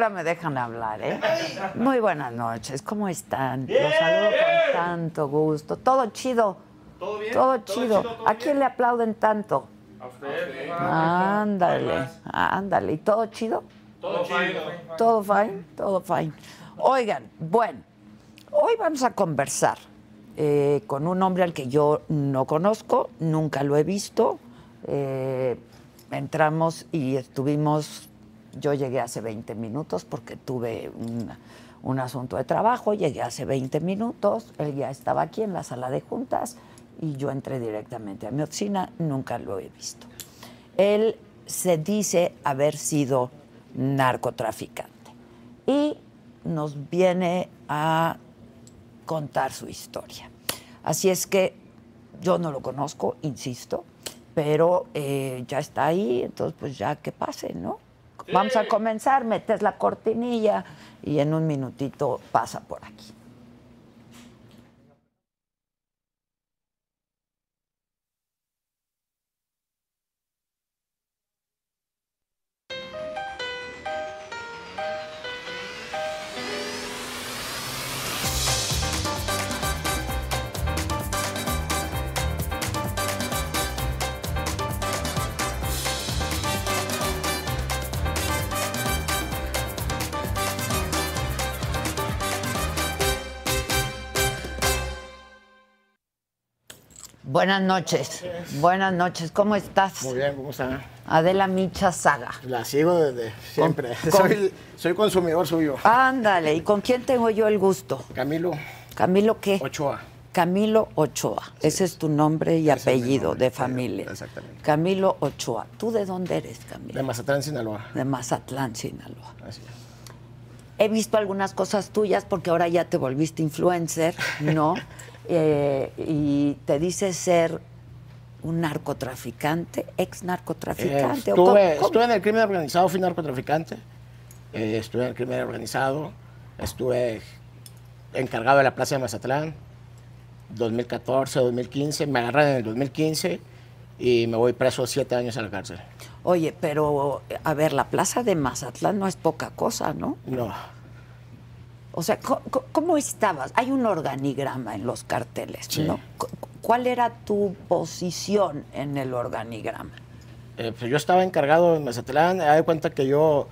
A ver a qué hora me dejan hablar, ¿eh? Muy buenas noches, ¿cómo están? Los saludo con tanto gusto. Todo chido. ¿Todo bien? Todo ¿Todo chido. chido, todo ¿A quién le aplauden tanto? A usted. Ándale, ándale. ¿Y todo chido? Todo chido. Todo fine, todo fine. Oigan, bueno, hoy vamos a conversar eh, con un hombre al que yo no conozco, nunca lo he visto. Eh, entramos y estuvimos, yo llegué hace 20 minutos porque tuve un, un asunto de trabajo, llegué hace 20 minutos, él ya estaba aquí en la sala de juntas y yo entré directamente a mi oficina, nunca lo he visto. Él se dice haber sido narcotraficante y nos viene a contar su historia. Así es que yo no lo conozco, insisto, pero eh, ya está ahí, entonces pues ya que pase, ¿no? Vamos a comenzar, metes la cortinilla y en un minutito pasa por aquí. Buenas noches, buenas noches, ¿cómo estás? Muy bien, ¿cómo está? Adela Micha Saga. La sigo desde siempre. con- Soy, soy consumidor suyo. Ándale, ¿y con quién tengo yo el gusto? Camilo ¿Camilo qué? Ochoa. Camilo Ochoa. Ese es tu nombre y Ese apellido nombre, de familia. exactamente. Camilo Ochoa. ¿Tú de dónde eres, De Camilo? Mazatlán, Sinaloa. De Mazatlán, Sinaloa. Así es. He visto algunas cosas tuyas porque ahora ya te volviste influencer, ¿no? Eh, y te dices ser un narcotraficante, ex Eh, narcotraficante. estuve, estuve en el crimen organizado, fui narcotraficante. Eh, estuve en el crimen organizado. Estuve encargado de la plaza de Mazatlán. 2014, 2015. Me agarran en el 2015 y me voy preso siete años a la cárcel. Oye, pero a ver, la plaza de Mazatlán no es poca cosa, ¿no? No. O sea, ¿cómo, estabas? Hay un organigrama en los carteles, Sí. ¿no? Cu- ¿Cuál era tu posición en el organigrama? Eh, pues yo estaba encargado en Mazatlán. Haz de cuenta que yo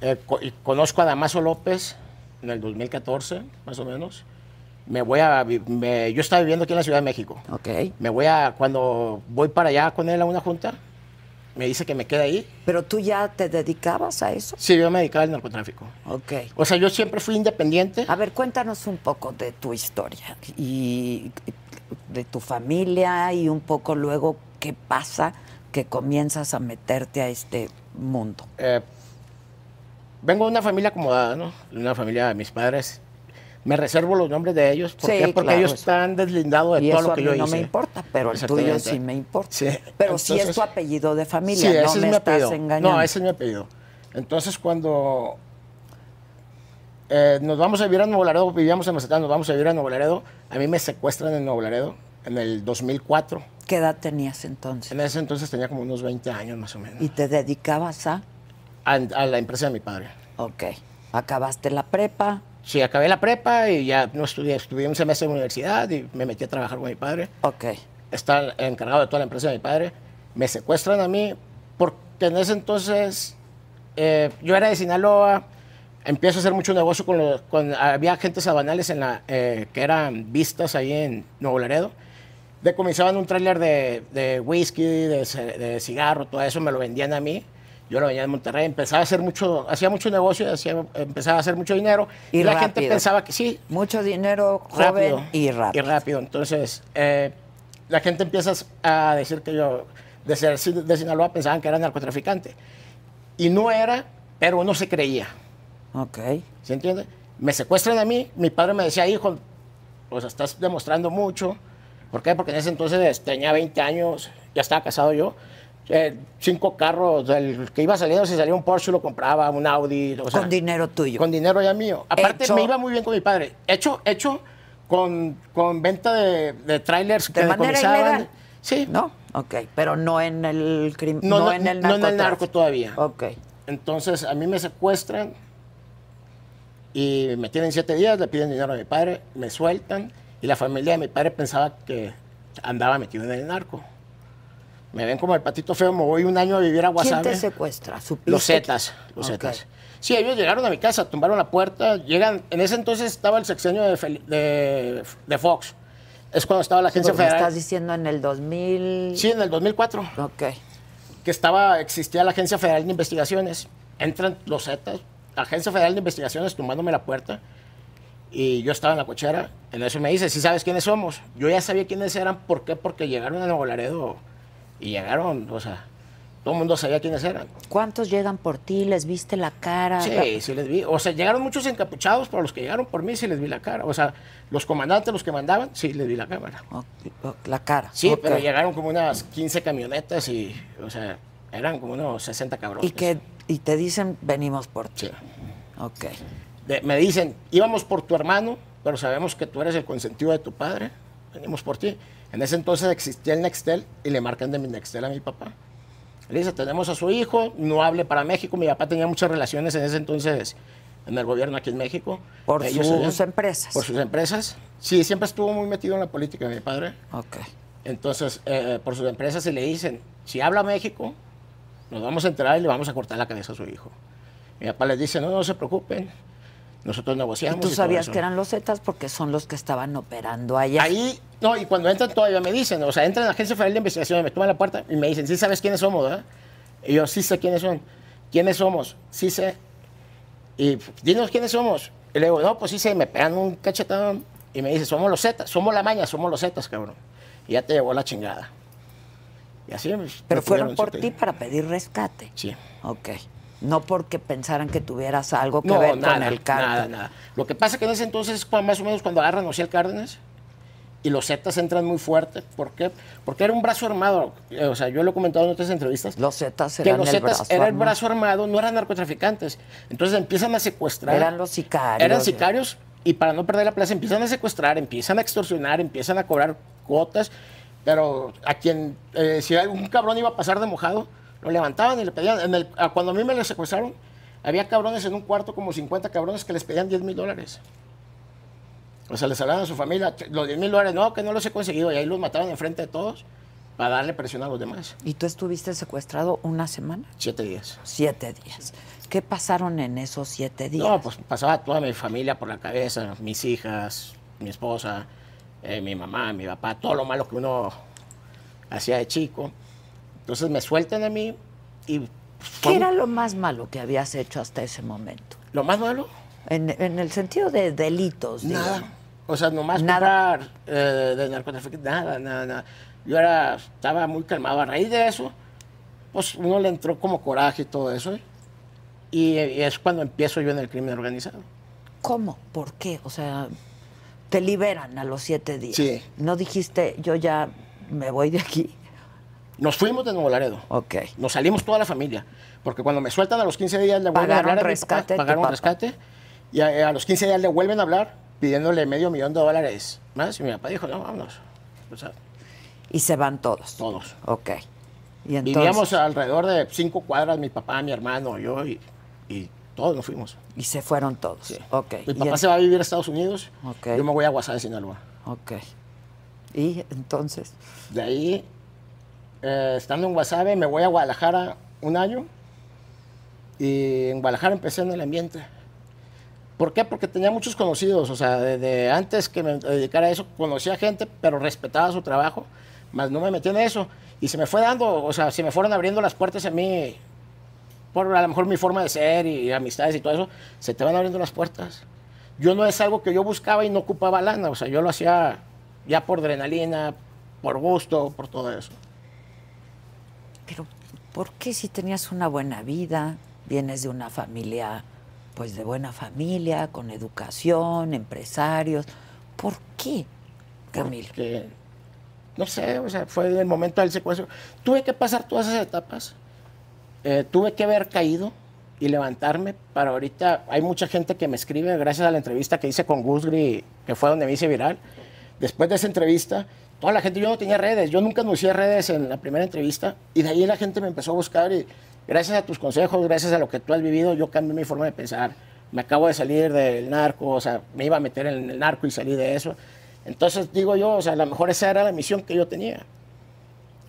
eh, conozco a Damaso López en el 2014, más o menos. Me voy a. me- yo estaba viviendo aquí en la Ciudad de México. Ok. Me voy a. Cuando voy para allá con él a una junta, me dice que me quede ahí. ¿Pero tú ya te dedicabas a eso? Sí, yo me dedicaba al narcotráfico. Ok. O sea, yo siempre fui independiente. A ver, cuéntanos un poco de tu historia y de tu familia y un poco luego qué pasa que comienzas a meterte a este mundo. Eh, vengo de una familia acomodada, ¿no? De una familia de mis padres. Me reservo los nombres de ellos. ¿Por Sí, qué? Porque claro, ellos eso. están deslindados de y todo eso lo a que mí yo no hice. me importa, pero el tuyo sí me importa. Sí, Pero sí es entonces- tu apellido de Sí, familia, no ese me es mi estás apellido. engañando. No, ese es mi apellido. Entonces, cuando eh, nos vamos a vivir a Nuevo Laredo, vivíamos en Mazatlán, nos vamos a vivir a Nuevo Laredo. A mí me secuestran en Nuevo Laredo en el 2004. ¿Qué edad tenías entonces? En ese entonces tenía como unos 20 años más o menos. ¿Y te dedicabas a? A, a la empresa de mi padre. Ok. Acabaste la prepa. Sí, acabé la prepa y ya no estudié. Estudié un semestre en la universidad y me metí a trabajar con mi padre. Ok. Estaba encargado de toda la empresa de mi padre. Me secuestran a mí porque en ese entonces eh, yo era de Sinaloa. Empiezo a hacer mucho negocio con los... Con, había agentes aduanales en la, eh, que eran vistas ahí en Nuevo Laredo. Decomisaban un tráiler de, de whisky, de, de cigarro, todo eso me lo vendían a mí. Yo lo vendía en Monterrey. Empezaba a hacer mucho, hacía mucho negocio, hacía, empezaba a hacer mucho dinero. Y la gente pensaba que sí, Mucho dinero, joven rápido. y rápido. Y rápido. Entonces, eh, la gente empieza a decir que yo, de ser de Sinaloa, pensaban que era narcotraficante. Y no era, pero uno se creía. Ok. ¿Se entiende? Me secuestran a mí, mi padre me decía, hijo, pues estás demostrando mucho. ¿Por qué? Porque en ese entonces tenía 20 años, ya estaba casado yo. Eh, cinco carros, el que iba saliendo, si salía un Porsche lo compraba, un Audi. o sea, Con dinero tuyo. Con dinero ya mío. Aparte, Hecho- me iba muy bien con mi padre. Hecho, hecho con, con venta de, de trailers De que manera decomisaban. ilegal. Sí. ¿No? Ok. Pero no en el crimen. No, No, no, en el no en el narco todavía. Ok. Entonces, a mí me secuestran y me tienen siete días, le piden dinero a mi padre, me sueltan y la familia de mi padre pensaba que andaba metido en el narco. Me ven como el patito feo, me voy un año a vivir a ¿Quién Guasave. te secuestra? ¿Supiste Los Zetas, los Ok. Zetas. Sí, ellos llegaron a mi casa, tumbaron la puerta, llegan, en ese entonces estaba el sexenio de, Fel- de, de Fox. Es cuando estaba la Sí, agencia me federal. estás diciendo en el 2000. Sí, en el 2004 Ok. que estaba, existía la Agencia Federal de Investigaciones. Entran los Zetas, la Agencia Federal de Investigaciones tumbándome la puerta. Y yo estaba en la cochera. En eso me dice, ¿sí sabes quiénes somos? Yo ya sabía quiénes eran. ¿Por qué? Porque llegaron a Nuevo Laredo. Y llegaron, o sea, todo el mundo sabía quiénes eran. ¿Cuántos llegan por ti? ¿Les viste la cara? Sí, sí les vi. O sea, llegaron muchos encapuchados, pero los que llegaron por mí sí les vi la cara. O sea, los comandantes, los que mandaban, sí les vi la cámara. La cara. Sí, Ok. pero llegaron como unas 15 camionetas y, o sea, eran como unos 60 cabrones. Y, que, y te dicen, venimos por ti. Sí. Ok. De- me dicen, íbamos por tu hermano, pero sabemos que tú eres el consentido de tu padre, venimos por ti. En ese entonces existía el Nextel y le marcan de mi Nextel a mi papá. Le dice, tenemos a su hijo, no hable para México. Mi papá tenía muchas relaciones en ese entonces en el gobierno aquí en México. Por Ellos sus empresas. Por sus empresas. Sí, siempre estuvo muy metido en la política mi padre. Ok. Entonces, eh, por sus empresas se le dicen, si habla México, nos vamos a enterar y le vamos a cortar la cabeza a su hijo. Mi papá les dice, no, no se preocupen, nosotros Y negociamos. tú todo sabías eso". que eran los Zetas porque son los que estaban operando allá. Ahí, no, y cuando entran todavía me dicen, o sea, entran a la Agencia Federal de Investigación, me toman la puerta y me dicen, sí sabes quiénes somos, ¿verdad? Y yo, sí sé quiénes son. ¿Quiénes somos? Sí sé. Y dinos quiénes somos. Y le digo, no, pues sí sé, y me pegan un cachetón y me dice, somos los Zetas, somos la maña, somos los Zetas, cabrón. Y ya te llevó la chingada. Y así pues, Pero fueron por ti para pedir rescate. Sí. Ok. No porque pensaran que tuvieras algo que No, ver nada, con el cártel. nada, nada. Lo que pasa es que en ese entonces, cuando- más o menos cuando agarran Ociel Cárdenas, y los Zetas entran muy fuerte. ¿Por qué? Porque era un brazo armado. Eh, O sea, yo lo he comentado en otras entrevistas. Los Zetas que eran los el Zetas brazo era el armado. brazo armado, no eran narcotraficantes. Entonces empiezan a secuestrar. Eran los sicarios. Eran sicarios y para no perder la plaza empiezan a secuestrar, empiezan a extorsionar, empiezan a cobrar cuotas. Pero a quien, eh, si algún cabrón iba a pasar de mojado, lo levantaban y le pedían. En el, a- cuando a mí me lo secuestraron, había cabrones en un cuarto, como 50 cabrones, que les pedían 10 mil dólares. O sea, les hablaban a su familia, "Che, los 10 mil dólares, no, que no los he conseguido. Y ahí los mataban enfrente de todos para darle presión a los demás. ¿Y tú estuviste secuestrado una semana? Siete días. Siete días. ¿Qué pasaron en esos siete días? No, pues pasaba toda mi familia por la cabeza, mis hijas, mi esposa, eh, mi mamá, mi papá, todo lo malo que uno hacía de chico. Entonces me sueltan a mí y... ¿Qué un- era lo más malo que habías hecho hasta ese momento? Lo más malo, En, en el sentido de delitos, nada. digamos. O sea, nomás Nada. comprar eh, de narcotráfico, nada, nada, nada. Yo era, estaba muy calmado. A raíz de eso, pues uno le entró como coraje y todo eso. ¿eh? Y, y es cuando empiezo yo en el crimen organizado. ¿Cómo? ¿Por qué? O sea, te liberan a los siete días. Sí. No dijiste, yo ya me voy de aquí. Nos fuimos de Nuevo Laredo. Ok. Nos salimos toda la familia. Porque cuando me sueltan a los 15 días, le vuelven a hablar a mi rescate papá, pagaron papá. rescate. Y a, a los 15 días le vuelven a hablar pidiéndole medio millón de dólares más. Y mi papá dijo, no, vámonos. O sea, Y se van todos. todos. Ok. Y entonces, Vivíamos alrededor de cinco cuadras, mi papá, mi hermano, yo y, y todos nos fuimos. Y se fueron todos. Sí. Ok. Mi Y papá se va a vivir a Estados Unidos. Ok. Yo me voy a Guasave, Sinaloa. Ok. Y entonces, De ahí, eh, estando en Guasave, me voy a Guadalajara un año. Y en Guadalajara empecé en el ambiente. ¿Por qué? Porque tenía muchos conocidos. O sea, desde antes que me dedicara a eso, conocía gente, pero respetaba su trabajo. Más no me metí en eso. Y se me fue dando, o sea, se me fueron abriendo las puertas a mí. Por a lo mejor mi forma de ser y, amistades y todo eso, se te van abriendo las puertas. Yo no es algo que yo buscaba y no ocupaba lana. O sea, yo lo hacía ya por adrenalina, por gusto, por todo eso. Pero ¿por qué si tenías una buena vida, vienes de una familia, pues de buena familia, con educación, empresarios, ¿por qué, Camilo? que no sé, o sea, fue el momento del secuestro. Tuve que pasar todas esas etapas. Eh, tuve que haber caído y levantarme para ahorita. Hay mucha gente que me escribe gracias a la entrevista que hice con Gusgri, que fue donde me hice viral. Después de esa entrevista, toda la gente, yo no tenía redes, yo nunca anuncié redes en la primera entrevista y de ahí la gente me empezó a buscar y gracias a tus consejos, gracias a lo que tú has vivido, yo cambié mi forma de pensar. Me acabo de salir del narco, o sea, me iba a meter en el narco y salí de eso. Entonces digo yo, o sea, a lo mejor esa era la misión que yo tenía.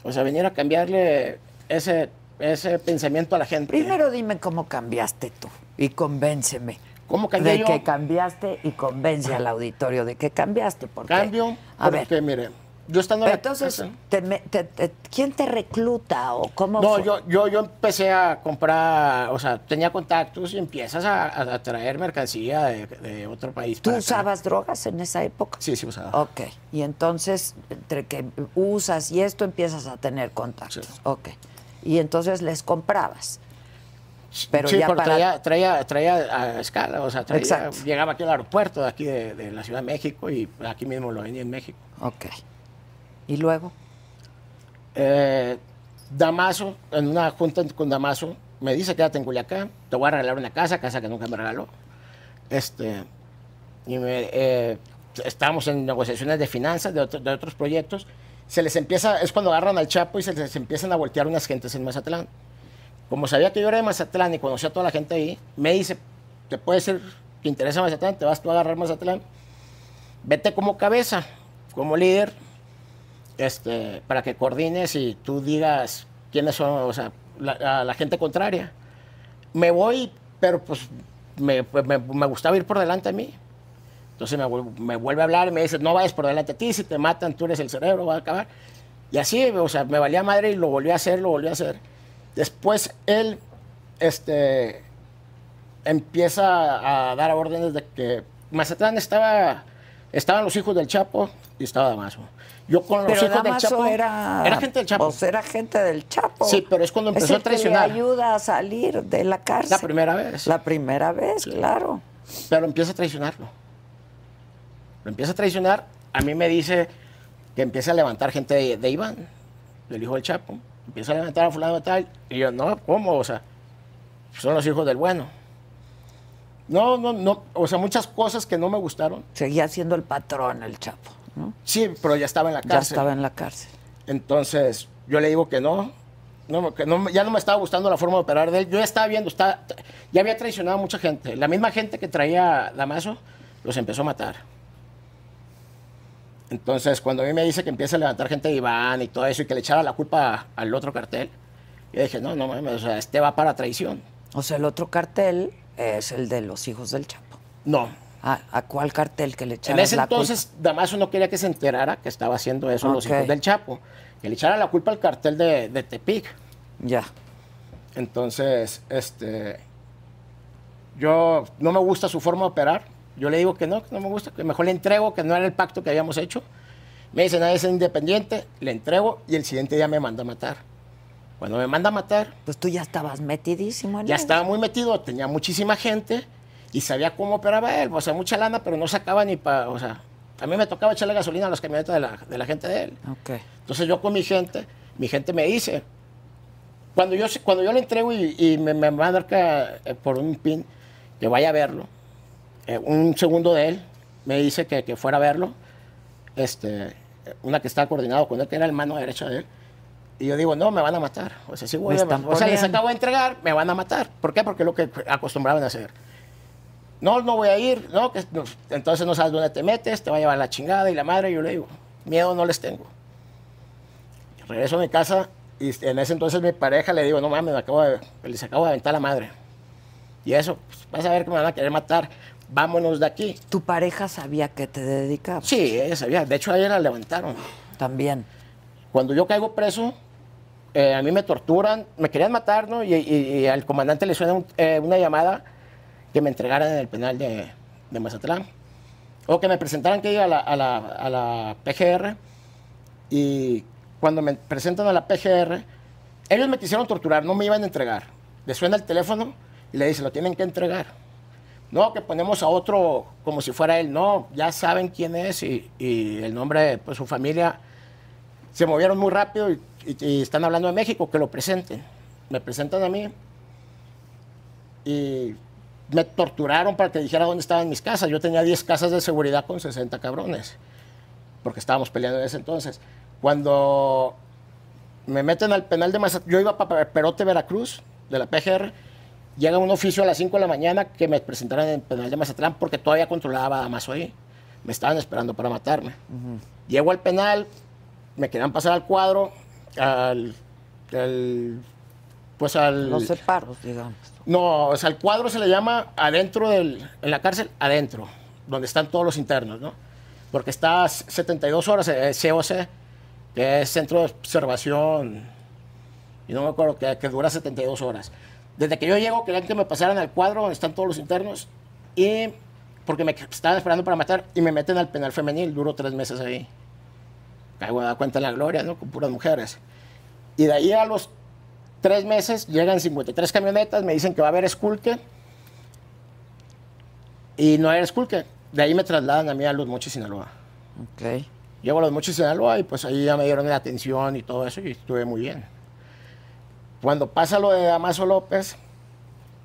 O sea, venir a cambiarle ese, ese pensamiento a la gente. Primero dime cómo cambiaste tú y convénceme. ¿Cómo cambié de yo? que cambiaste y convence al auditorio de que cambiaste. Porque, Cambio, A porque ver, mire, yo estando pero en la entonces, te te- te- ¿quién te recluta o cómo No, fue? yo, yo, yo empecé a comprar, o sea, tenía contactos y empiezas a, a- a traer mercancía de, de otro país. ¿Tú acá. usabas drogas en esa época? Sí, sí usaba. Ok, y entonces, entre que usas y esto, empiezas a tener contactos. Sí. Ok, y entonces les comprabas. Pero sí, ya porque para... traía, traía, traía a escala, o sea, traía- Exacto. llegaba aquí al aeropuerto de aquí de, de la Ciudad de México y aquí mismo lo vendía en México. Ok, y luego, Eh, Damaso, en una junta con Damaso, me dice, quédate en Culiacán, te voy a regalar una casa, casa que nunca me regaló. Este, y me, eh, estábamos en negociaciones de finanzas, de, otro- de otros proyectos. Se les empieza, es cuando agarran al Chapo y se les empiezan a voltear unas gentes en Mazatlán. Como sabía que yo era de Mazatlán y conocía a toda la gente ahí, me dice, te puede ser que interesa Mazatlán, te vas tú a agarrar Mazatlán. Vete como cabeza, como líder, este, para que coordines y tú digas quiénes son, o sea, la, a la gente contraria. Me voy, pero pues me, pues, me- gustaba ir por delante a mí. Entonces me, me vuelve a hablar y me dice, no vayas por delante a ti, si te matan tú eres el cerebro, va a acabar. Y así, o sea, me valía madre y lo volví a hacer, lo volví a hacer. Después él, este, empieza a dar órdenes de que Mazatlán estaba, estaban los hijos del Chapo y estaba Damaso. Yo con los pero hijos del Chapo era... era gente del Chapo. Pues era gente del Chapo. Sí, pero es cuando empezó el a traicionar. Que le ayuda a salir de la cárcel. La primera vez. La primera vez, claro. pero empieza a traicionarlo. Lo empieza a traicionar. A mí me dice que empieza a levantar gente de, de Iván, del hijo del Chapo. Empieza a levantar a fulano de tal. Y yo, no, ¿cómo? O sea, son los hijos del bueno. No, no, no. O sea, muchas cosas que no me gustaron. Seguía siendo el patrón el Chapo, ¿no? Sí, pero ya estaba en la Ya cárcel. estaba en la cárcel. Entonces, yo le digo que no. no, que no, ya no me estaba gustando la forma de operar de él. Yo ya estaba viendo, está, ya había traicionado a mucha gente. La misma gente que traía Damaso los empezó a matar. Entonces, cuando a mí me dice que empieza a levantar gente de Iván y todo eso y que le echara la culpa al otro cartel, yo dije, no, no mames, o sea, este va para traición. O sea, el otro cartel es el de los hijos del Chapo. No. ¿A, a cuál cartel que le En echaras ese la entonces, Damaso no quería que se enterara que estaba haciendo eso los hijos del Chapo. Que le echara la culpa al cartel de, de Tepic. culpa? Ya. Entonces, este, yo no me gusta su forma de operar. Yo le digo que no, que no me gusta, que mejor le entrego, que no era el pacto que habíamos hecho. Me dice, nadie es independiente, le entrego y el siguiente día me manda a matar. Cuando me manda a matar, Pues tú ya estabas metidísimo en ya estaba muy metido, tenía muchísima gente y sabía cómo operaba él. O sea, mucha lana, pero no sacaba ni para, o sea, a mí me tocaba echarle gasolina a las camionetas de la, de la gente de él. Ok. Entonces yo con mi gente, mi gente me dice, cuando yo, cuando yo le entrego y, y me, me va a dar ca- eh, por un pin, que vaya a verlo, eh, un segundo de él me dice que, que fuera a verlo, este, una que estaba coordinado con él, que era el mano derecha de él. Y yo digo, no, me van a matar. O sea, si voy a- o sea, les acabo de entregar, me van a matar. ¿Por qué? Porque es lo que acostumbraban a hacer. No, no voy a ir, no, que no, entonces no sabes dónde te metes, te va a llevar la chingada y la madre. Yo le digo, miedo no les tengo. Regreso a mi casa y en ese entonces mi pareja le digo, no mames, me acabo de, les acabo de aventar la madre. Y eso, pues, vas a ver que me van a querer matar. Vámonos de aquí. ¿Tu pareja sabía que te dedicabas? Sí, ella sabía. De hecho, ayer la levantaron. También. Cuando yo caigo preso, eh, a mí me torturan, me querían matar, ¿no? Y, y- y al comandante le suena un- eh, una llamada que me entregaran en el penal de, Mazatlán. O que me presentaran que iba a la, PGR. Y cuando me presentan a la PGR, ellos me quisieron torturar, no me iban a entregar. Le suena el teléfono y le dice, lo tienen que entregar. No, que ponemos a otro como si fuera él. No, ya saben quién es y, el nombre, pues su familia se movieron muy rápido y, y- y están hablando de México, que lo presenten. Me presentan a mí y me torturaron para que dijera dónde estaban mis casas. Yo tenía 10 casas de seguridad con 60 cabrones, porque estábamos peleando en ese entonces. Cuando me meten al penal de Mazatlán, yo iba para Perote, Veracruz, de la PGR, llega un oficio a las 5 de la mañana que me presentaran en el penal de Mazatlán porque todavía controlaba a ahí. Me estaban esperando para matarme. Llego al penal, me querían pasar al cuadro, al, al- pues al... Los separos, digamos. No, o sea, el cuadro se le llama adentro del, en la cárcel, adentro, donde están todos los internos, ¿no? Porque está 72 horas, eh, COC, que es Centro de Observación, y no me acuerdo, que, que dura 72 horas. Desde que yo llego, querían que me pasaran al cuadro donde están todos los internos, y porque me estaban esperando para matar, y me meten al penal femenil, duro tres meses ahí. Caigo a dar cuenta en la gloria, ¿no? Con puras mujeres. Y de ahí a los tres meses llegan 53 camionetas, me dicen que va a haber esculque. Y no hay esculque. De ahí me trasladan a mí a Los Mochis, Sinaloa. Ok. Llego a Los Mochis, Sinaloa y pues ahí ya me dieron la atención y todo eso y estuve muy bien. Cuando pasa lo de Damaso López,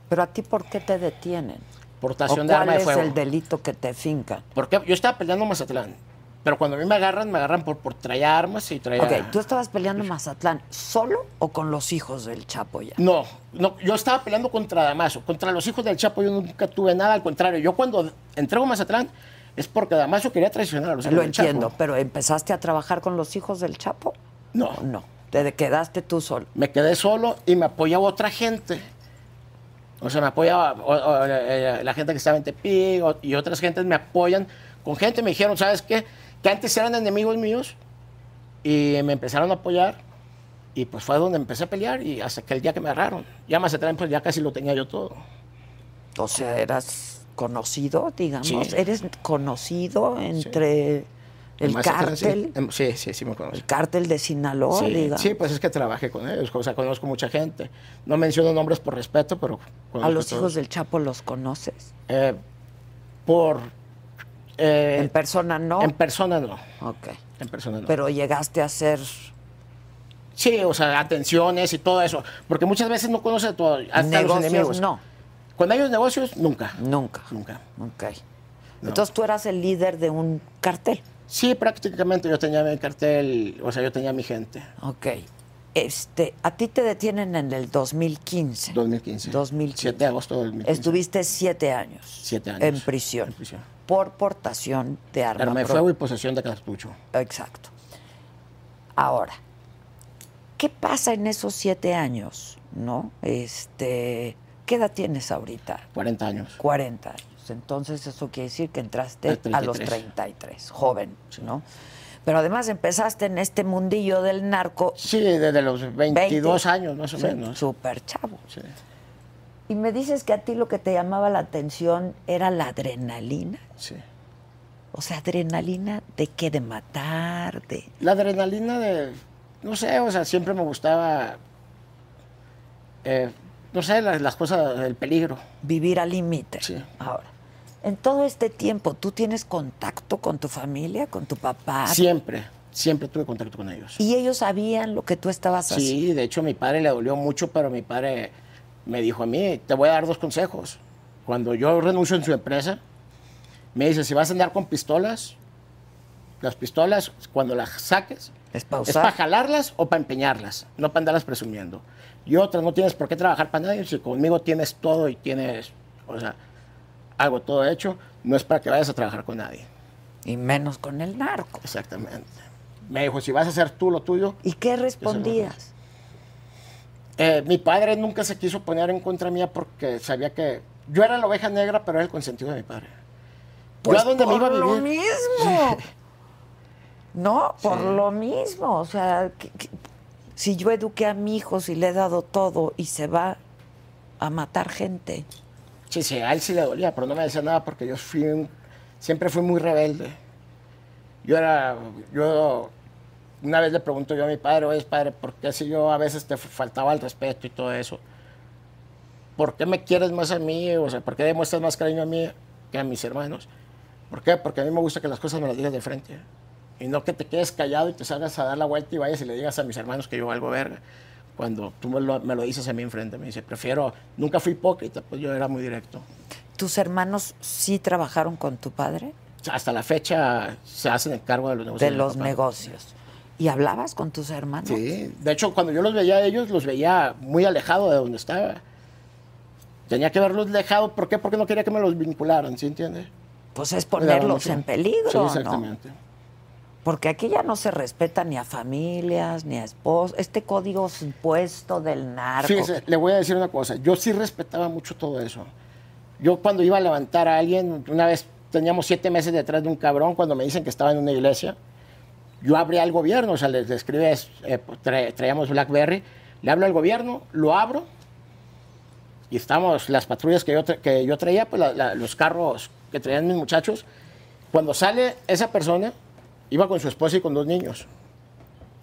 Pero a ti, ¿por qué te detienen? ¿O portación de arma cuál de es fuego. el delito que te fincan? Porque yo estaba peleando en Mazatlán. Pero cuando a mí me agarran, me agarran por, por traer armas y traer... Ok, ¿tú estabas peleando en Mazatlán solo o con los hijos del Chapo ya? No, no, yo estaba peleando contra Damaso. Contra los hijos del Chapo yo nunca tuve nada, al contrario. Yo cuando entrego Mazatlán es porque Damaso quería traicionar a los hijos Lo del Chapo. entiendo, pero ¿empezaste a trabajar con los hijos del Chapo? No. ¿O No, te quedaste tú solo. Me quedé solo y me apoyaba otra gente. O sea, me apoyaba o- o, eh, la gente que estaba en Tepic y otras gentes me apoyan. Con gente me dijeron, ¿sabes qué? Que antes eran enemigos míos y me empezaron a apoyar. Y pues fue donde empecé a pelear y hasta que el día que me agarraron. Ya Mazatlán pues ya casi lo tenía yo todo. O sea, eras conocido, digamos. Sí. Eres conocido entre el cártel, Sí, sí, sí me el conozco. cártel de Sinaloa, Sí, digamos. sí, pues es que trabajé con ellos, o sea, conozco mucha gente. No menciono nombres por respeto, pero ¿A los hijos del Chapo los conoces? Eh, por... eh, En persona no. En persona no. ok. En persona no. Pero llegaste a ser. sí, o sea, atenciones y todo eso. Porque muchas veces no conoce a todo, hasta los negocios, enemigos. no. Cuando hay los negocios, nunca. Nunca. Nunca. Ok. Entonces tú eras el líder de un cartel. Sí, prácticamente yo tenía mi cartel, o sea, yo tenía mi gente. Ok. Este, a ti te detienen en el 2015. 2015. 2015. 7 de agosto de 2015. Estuviste siete años. Siete años. En prisión. En prisión. Por portación de arma. Arma de fuego y posesión de cartucho. Exacto. Ahora, ¿qué pasa en esos siete años? ¿No? Este, ¿qué edad tienes ahorita? 40 años. 40 años. Entonces eso quiere decir que entraste A los 33. 33, joven, ¿no? Pero además empezaste en este mundillo del narco. Sí, desde los 22 20. años más o Sí, menos. Súper chavo. Sí. Y me dices que a ti lo que te llamaba la atención era la adrenalina. sí. O sea, adrenalina de qué? De matar, de... La adrenalina de, no sé, o sea, siempre me gustaba, eh, no sé, las, las cosas, el peligro. vivir al límite. Sí. Ahora, en todo este tiempo, ¿tú tienes contacto con tu familia, con tu papá? Siempre, siempre tuve contacto con ellos. ¿Y ellos sabían lo que tú estabas haciendo? Sí, de hecho a mi padre le dolió mucho, pero mi padre me dijo a mí, te voy a dar dos consejos. Cuando yo renuncio en su empresa, Me dice, si vas a andar con pistolas, las pistolas, cuando las saques, Es pa' es para jalarlas o para empeñarlas, no para andarlas presumiendo. Y otra, no tienes por qué trabajar para nadie. Si conmigo tienes todo y tienes, o sea, algo todo hecho, no es para que vayas a trabajar con nadie. Y menos con el narco. Exactamente. Me dijo, si vas a hacer tú lo tuyo. ¿Y qué respondías? Eh, mi padre nunca se quiso poner en contra mía porque sabía que yo era la oveja negra, pero era el consentido de mi padre. yo a donde me iba a Pues por lo vivir. mismo. No, por lo mismo. O sea, que- que- si yo eduqué a mi hijo, si le he dado todo y se va a matar gente. Sí, sí, a él sí le dolía, pero no me decía nada porque yo fui un- siempre fui muy rebelde. Yo era, yo una vez le pregunto yo a mi padre, oye padre, ¿por qué si yo a veces te faltaba el respeto y todo eso? ¿Por qué me quieres más a mí? O sea, ¿por qué demuestras más cariño a mí que a mis hermanos? ¿Por qué? Porque a mí me gusta que las cosas me las digas de frente. Y no que te quedes callado y te salgas a dar la vuelta y vayas y le digas a mis hermanos que yo valgo verga. Cuando tú me lo, me lo dices a mí enfrente, me dice, prefiero, nunca fui hipócrita, pues yo era muy directo. ¿Tus hermanos sí trabajaron con tu padre? Hasta la fecha se hacen el cargo de los negocios. De mi los papá. negocios. ¿Y hablabas con tus hermanos? Sí, de hecho, cuando yo los veía a ellos, los veía muy alejado de donde estaba. Tenía que verlos alejado, ¿por qué? Porque no quería que me los vincularan, ¿sí entiendes? Pues es ponerlos en peligro, Sí, ¿no? exactamente. Porque aquí ya no se respeta ni a familias, ni a esposos. Este código impuesto del narco. Fíjese, le voy a decir una cosa. Yo sí respetaba mucho todo eso. Yo cuando iba a levantar a alguien, una vez teníamos siete meses detrás de un cabrón, cuando me dicen que estaba en una iglesia, yo abría al gobierno, o sea, les, escribes, eh, pues, tra- traíamos BlackBerry, le hablo al gobierno, lo abro, y estamos, las patrullas que yo, que yo traía, pues los carros que traían mis muchachos, cuando sale esa persona, iba con su esposa y con dos niños.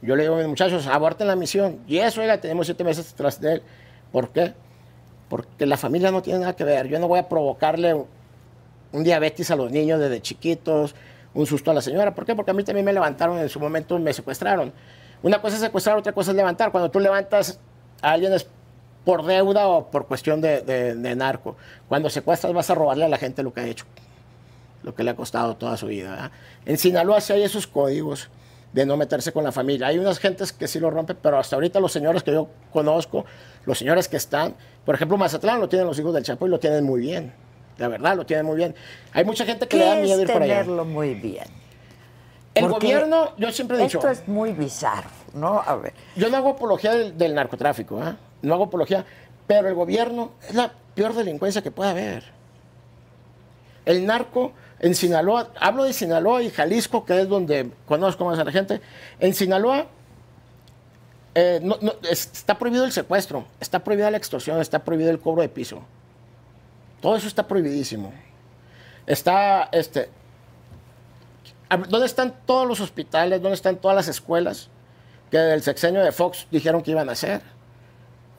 Yo le digo a mis muchachos, aborten la misión. Y eso, oiga, tenemos siete meses tras de él. ¿Por qué? Porque la familia no tiene nada que ver. Yo no voy a provocarle un diabetes a los niños desde chiquitos, un susto a la señora. ¿Por qué? Porque a mí también me levantaron en su momento, me secuestraron. Una cosa es secuestrar, otra cosa es levantar. Cuando tú levantas a alguien es por deuda o por cuestión de, de- de narco. Cuando secuestras vas a robarle a la gente lo que ha hecho lo que le ha costado toda su vida. ¿verdad? En Sinaloa sí hay esos códigos de no meterse con la familia. Hay unas gentes que sí lo rompen, pero hasta ahorita los señores que yo conozco, los señores que están, por ejemplo, Mazatlán lo tienen los hijos del Chapo y lo tienen muy bien. La verdad, lo tienen muy bien. Hay mucha gente que le da ¿Qué miedo es ir por allá. tenerlo muy bien? El Porque gobierno, yo siempre he dicho, Esto es muy bizarro, ¿no? A ver. yo no hago apología del, del narcotráfico, ¿ah? no hago apología, pero el gobierno es la peor delincuencia que puede haber. El narco en Sinaloa, hablo de Sinaloa y Jalisco, que es donde conozco más a la gente. En Sinaloa eh, no- no, es- está prohibido el secuestro, está prohibida la extorsión, está prohibido el cobro de piso. Todo eso está prohibidísimo. Está, este, ¿dónde están todos los hospitales? ¿Dónde están todas las escuelas que del sexenio de Fox dijeron que iban a hacer?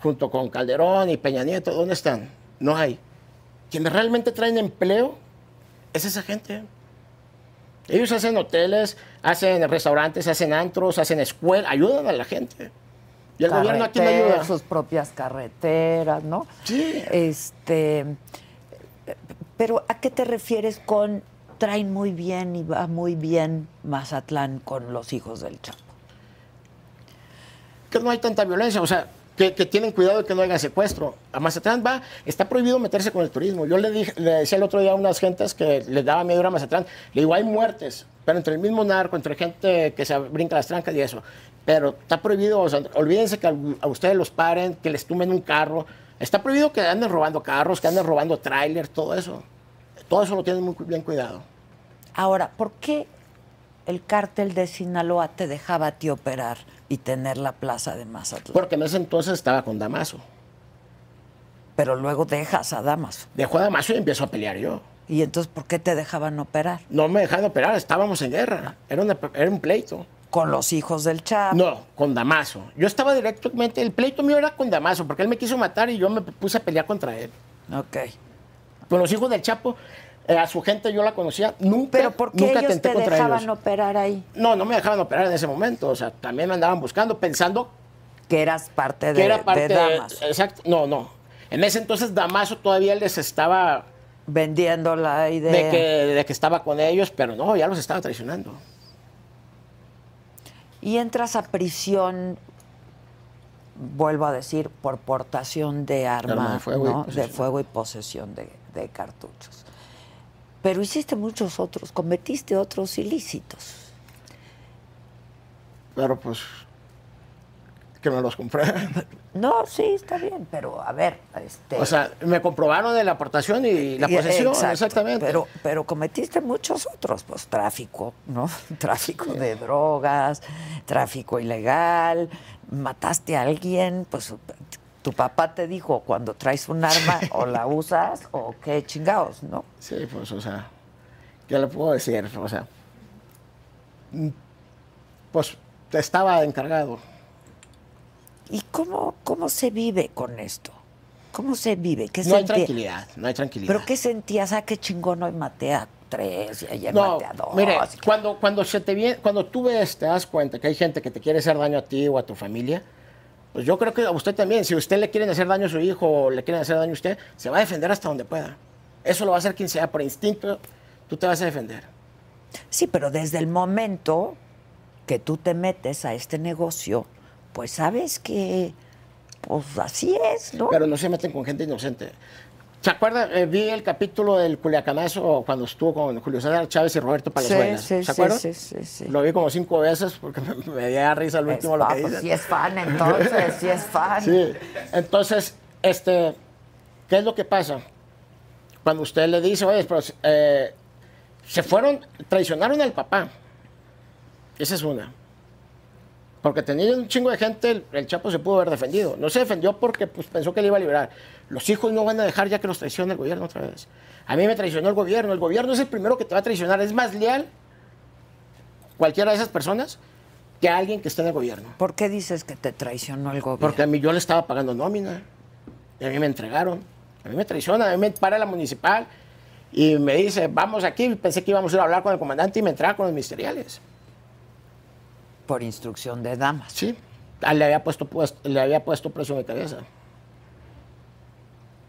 Junto con Calderón y Peña Nieto, ¿dónde están? No hay. Quienes realmente traen empleo es esa gente. Ellos hacen hoteles, hacen restaurantes, hacen antros, hacen escuelas, ayudan a la gente. Y el gobierno aquí no Carreteras, ayuda. Sus propias carreteras, ¿no? Sí. Este, pero ¿a qué te refieres con traen muy bien y va muy bien Mazatlán con los hijos del Chapo? que no hay tanta violencia, o sea, que, tienen cuidado de que no haya secuestro. A Mazatlán va, está prohibido meterse con el turismo. Yo le, dije, le decía el otro día a unas gentes que les daba miedo a Mazatlán, le digo, hay muertes, pero entre el mismo narco, entre gente que se brinca las trancas y eso. Pero está prohibido, o sea, olvídense que a, a ustedes los paren, que les tumben un carro. Está prohibido que anden robando carros, que anden robando trailers, todo eso. Todo eso lo tienen muy bien cuidado. Ahora, ¿por qué el cártel de Sinaloa te dejaba a ti operar y tener la plaza de Mazatlán? Porque en ese entonces estaba con Damaso. Pero luego dejas a Damas. Dejó a Damaso y empiezo a pelear yo. ¿Y entonces por qué te dejaban operar? No me dejaron operar, estábamos en guerra. Era, una- era un pleito. Con los hijos del Chapo. No, con Damaso. Yo estaba directamente, el pleito mío era con Damaso, porque él me quiso matar y yo me puse a pelear contra él. Ok. Con los hijos del Chapo, eh, a su gente yo la conocía, nunca, Pero ¿por qué nunca ellos te dejaban ellos. operar ahí? No, no me dejaban operar en ese momento, o sea, también me andaban buscando, pensando Que eras parte de, que era parte de Damas. Exacto, no, no. En ese entonces Damaso todavía les estaba Vendiendo la idea. de que, de que estaba con ellos, pero no, ya los estaba traicionando. Y entras a prisión, vuelvo a decir, por portación de arma, Arma de fuego y de posesión. fuego y posesión de, de cartuchos. Pero hiciste muchos otros, cometiste otros ilícitos. Pero pues, que me los compré. No, sí, está bien, pero a ver, este... O sea, me comprobaron de la aportación y la y- posesión, exacto, exactamente. Pero, pero cometiste muchos otros, pues tráfico, ¿no? Tráfico de drogas, tráfico ilegal, mataste a alguien, pues tu papá te dijo cuando traes un arma o la usas o qué chingados, ¿no? Sí, pues, o sea, ¿qué le puedo decir? O sea, mm, pues estaba encargado. ¿Y cómo, cómo se vive con esto? ¿Cómo se vive? ¿Qué No hay tranquilidad, no hay tranquilidad. ¿Pero qué sentías? Ah, qué chingón, hoy maté a tres y ayer No, maté a dos. mire, cuando, cuando, se te viene, cuando tú ves, te das cuenta que hay gente que te quiere hacer daño a ti o a tu familia, pues yo creo que a usted también, si a usted le quieren hacer daño a su hijo o le quieren hacer daño a usted, se va a defender hasta donde pueda. Eso lo va a hacer quien sea, por instinto, tú te vas a defender. Sí, pero desde el momento que tú te metes a este negocio, pues sabes que, pues así es, ¿no? Pero no se meten con gente inocente. ¿Se acuerda? Eh, vi el capítulo del Culiacanazo cuando estuvo con Julio César Chávez y Roberto Palazuelos. Sí, sí, ¿Se sí, acuerdan? sí, sí, sí. Lo vi como cinco veces porque me, me dio risa al Es último lo fa- que pues sí es fan, entonces, sí es fan. Sí, entonces, este, ¿qué es lo que pasa? Cuando usted le dice, oye, pero eh, se fueron, traicionaron al papá. Esa es una. Porque tenía un chingo de gente, el, el Chapo se pudo haber defendido. No se defendió porque pues, pensó que le iba a liberar. Los hijos no van a dejar ya que los traicione el gobierno otra vez. A mí me traicionó el gobierno. El gobierno es el primero que te va a traicionar. Es más leal cualquiera de esas personas que alguien que esté en el gobierno. ¿Por qué dices que te traicionó el gobierno? Porque a mí yo le estaba pagando nómina. Y a mí me entregaron. A mí me traiciona, a mí me para la municipal y me dice, vamos aquí. Pensé que íbamos a ir a hablar con el comandante y me entrega con los ministeriales. Por instrucción de damas. Sí. Ah, Le había puesto, pues, le había puesto precio mi cabeza.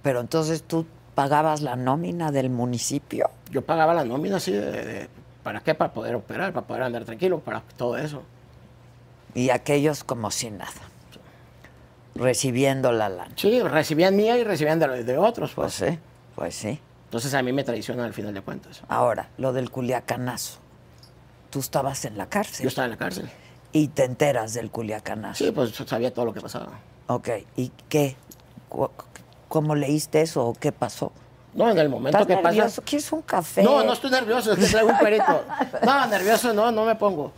Pero entonces tú pagabas la nómina del municipio. Yo pagaba la nómina así de, de- ¿Para qué? Para poder operar, para poder andar tranquilo, para todo eso. Y aquellos como si nada. Recibiendo la lana. Sí, recibían mía y recibían de, de otros. Pues Pues. sí, pues sí. Entonces a mí me traicionan al final de cuentas. Ahora, lo del culiacanazo. Tú estabas en la cárcel Yo estaba en la cárcel. Y te enteras del culiacanazo. Sí, pues sabía todo lo que pasaba. Ok, ¿y qué? ¿Cómo leíste eso o qué pasó? No, en el momento ¿Estás que nervioso? pasa. ¿Quieres un café? No, no estoy nervioso, es que traigo un perito. No, nervioso no, no me pongo.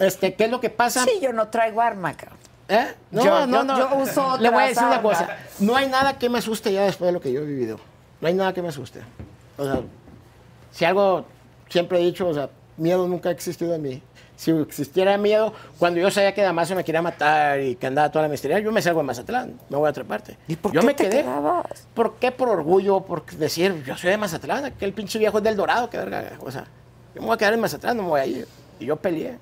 Este, ¿qué es lo que pasa? Sí, yo no traigo arma, cabrón. ¿Eh? No, Yo- no, yo- no. yo uso Le voy a decir una armas. cosa. No hay nada que me asuste ya después de lo que yo he vivido. No hay nada que me asuste. O sea, si algo siempre he dicho, o sea, miedo nunca ha existido en mí. Si existiera miedo, cuando yo sabía que Damaso me quería matar y que andaba toda la misteria, yo me salgo de Mazatlán, me voy a otra parte. ¿Y por yo qué me te quedé. quedabas? ¿Por qué? Por orgullo, por decir, yo soy de Mazatlán, aquel pinche viejo es del Dorado, que verga. O sea, yo me voy a quedar en Mazatlán, no me voy a ir. Y yo peleé.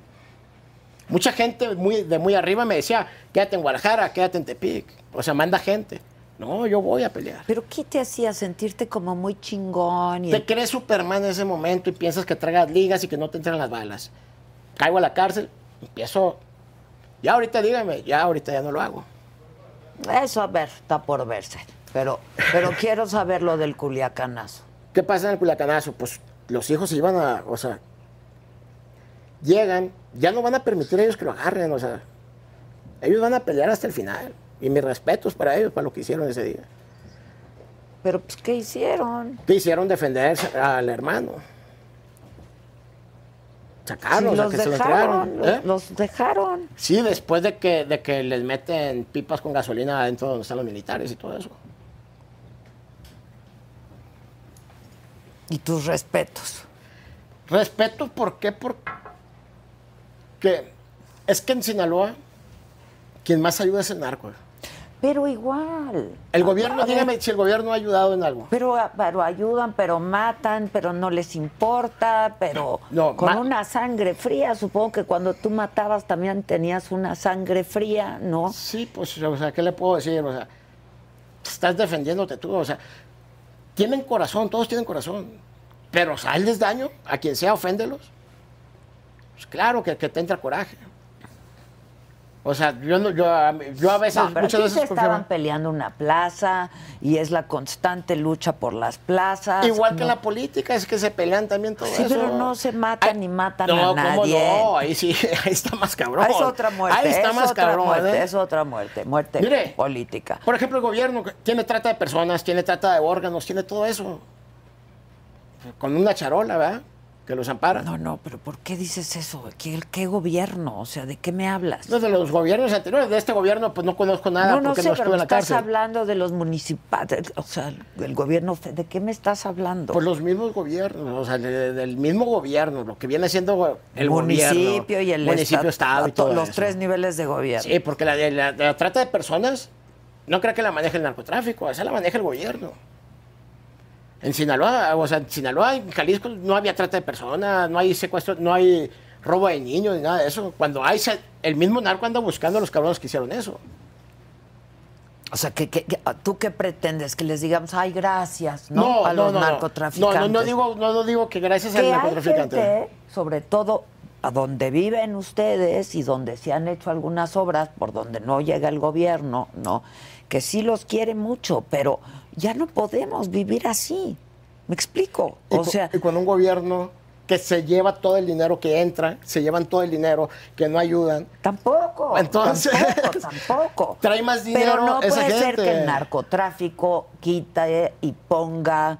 Mucha gente muy, de muy arriba me decía, quédate en Guadalajara, quédate en Tepic. O sea, manda gente. No, yo voy a pelear. ¿Pero qué te hacía sentirte como muy chingón? Y Te crees Superman en ese momento y piensas que tragas ligas y que no te entran las balas. Caigo a la cárcel, empiezo. Ya ahorita dígame, ya ahorita ya no lo hago. Eso, a ver, está por verse. Pero, pero quiero saber lo del culiacanazo. ¿Qué pasa en el Culiacanazo? Pues los hijos se iban a, o sea, llegan, ya no van a permitir a ellos que lo agarren, o sea, ellos van a pelear hasta el final. Y mis respetos para ellos, para lo que hicieron ese día. Pero, pues, ¿qué hicieron? ¿Qué hicieron defender al hermano? Sacarlo, Sí, o sea, los que se dejaron, entregaron. los, ¿eh? los dejaron. Sí, después de que, de que les meten pipas con gasolina adentro donde están los militares y todo eso. Y tus respetos. Respeto, ¿por qué? Porque es que en Sinaloa quien más ayuda es el narco. Pero igual. El gobierno, ver, dígame si el gobierno ha ayudado en algo. Pero, pero ayudan, pero matan, pero no les importa, pero No, con una sangre fría. Supongo que cuando tú matabas también tenías una sangre fría, ¿no? Sí, pues, o sea, ¿qué le puedo decir? O sea, estás defendiéndote tú, o sea, tienen corazón, todos tienen corazón. Pero sales daño a quien sea, oféndelos. Pues claro que, que te entra coraje. O sea, yo, no, yo, yo a veces, No, pero muchas aquí veces se estaban peleando una plaza y es la constante lucha por las plazas. Igual que en la política, es que se pelean también todo Sí, eso. pero no se matan ni matan no, a ¿cómo nadie. no? Ahí sí, ahí está más cabrón. Es otra muerte. Ahí está es más otra cabrón. muerte, ¿eh? es otra muerte, muerte Mire. política. Por ejemplo, el gobierno tiene trata de personas, tiene trata de órganos, tiene todo eso. Con una charola, ¿verdad? Que los ampara. No, no, pero ¿por qué dices eso? ¿Qué, qué gobierno? O sea, ¿de qué me hablas? No, de los gobiernos anteriores, de este gobierno, pues no conozco nada No, no porque sé, no pero en la estás cárcel. hablando de los municipales, o sea, el gobierno, ¿de qué me estás hablando? Pues los mismos gobiernos, o sea, de- del mismo gobierno, lo que viene siendo el municipio gobierno, y el municipio, estado y todo los eso. tres niveles de gobierno. Sí, porque la, la, la trata de personas no creo que la maneje el narcotráfico, esa la maneja el gobierno. En Sinaloa, o sea, en Sinaloa, en Jalisco no había trata de personas, no hay secuestro, no hay robo de niños ni nada de eso. Cuando hay, el mismo narco anda buscando a los cabrones que hicieron eso. O sea, ¿qué, qué- qué- ¿tú qué pretendes? Que les digamos, ay, gracias, ¿no? a los no, no. narcotraficantes. No, no, no digo, no, digo que gracias al que hay narcotraficante. gente, sobre todo a donde viven ustedes y donde se han hecho algunas obras por donde no llega el gobierno, no, que sí los quiere mucho, pero ya no podemos vivir así. ¿Me explico? Y O sea, y con un gobierno que se lleva todo el dinero que entra, se llevan todo el dinero, que no ayudan. Tampoco. Entonces, tampoco, tampoco. trae más dinero Pero no esa puede ser que el narcotráfico quita y ponga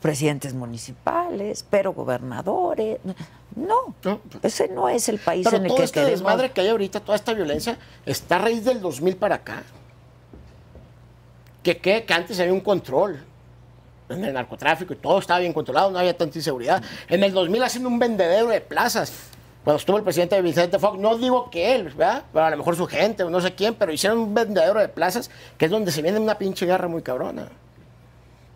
presidentes municipales, pero gobernadores. No, No. ese no es el país Pero en el todo que este queremos. desmadre que hay ahorita, toda esta violencia, está a raíz del 2000 para acá. Que, que, que antes había un control en el narcotráfico y todo estaba bien controlado, no había tanta inseguridad. En el 2000 hacen un vendedero de plazas. Cuando estuvo el presidente Vicente Fox, no digo que él. Pero a lo mejor su gente o no sé quién, pero hicieron un vendedero de plazas que es donde se viene una pinche guerra muy cabrona.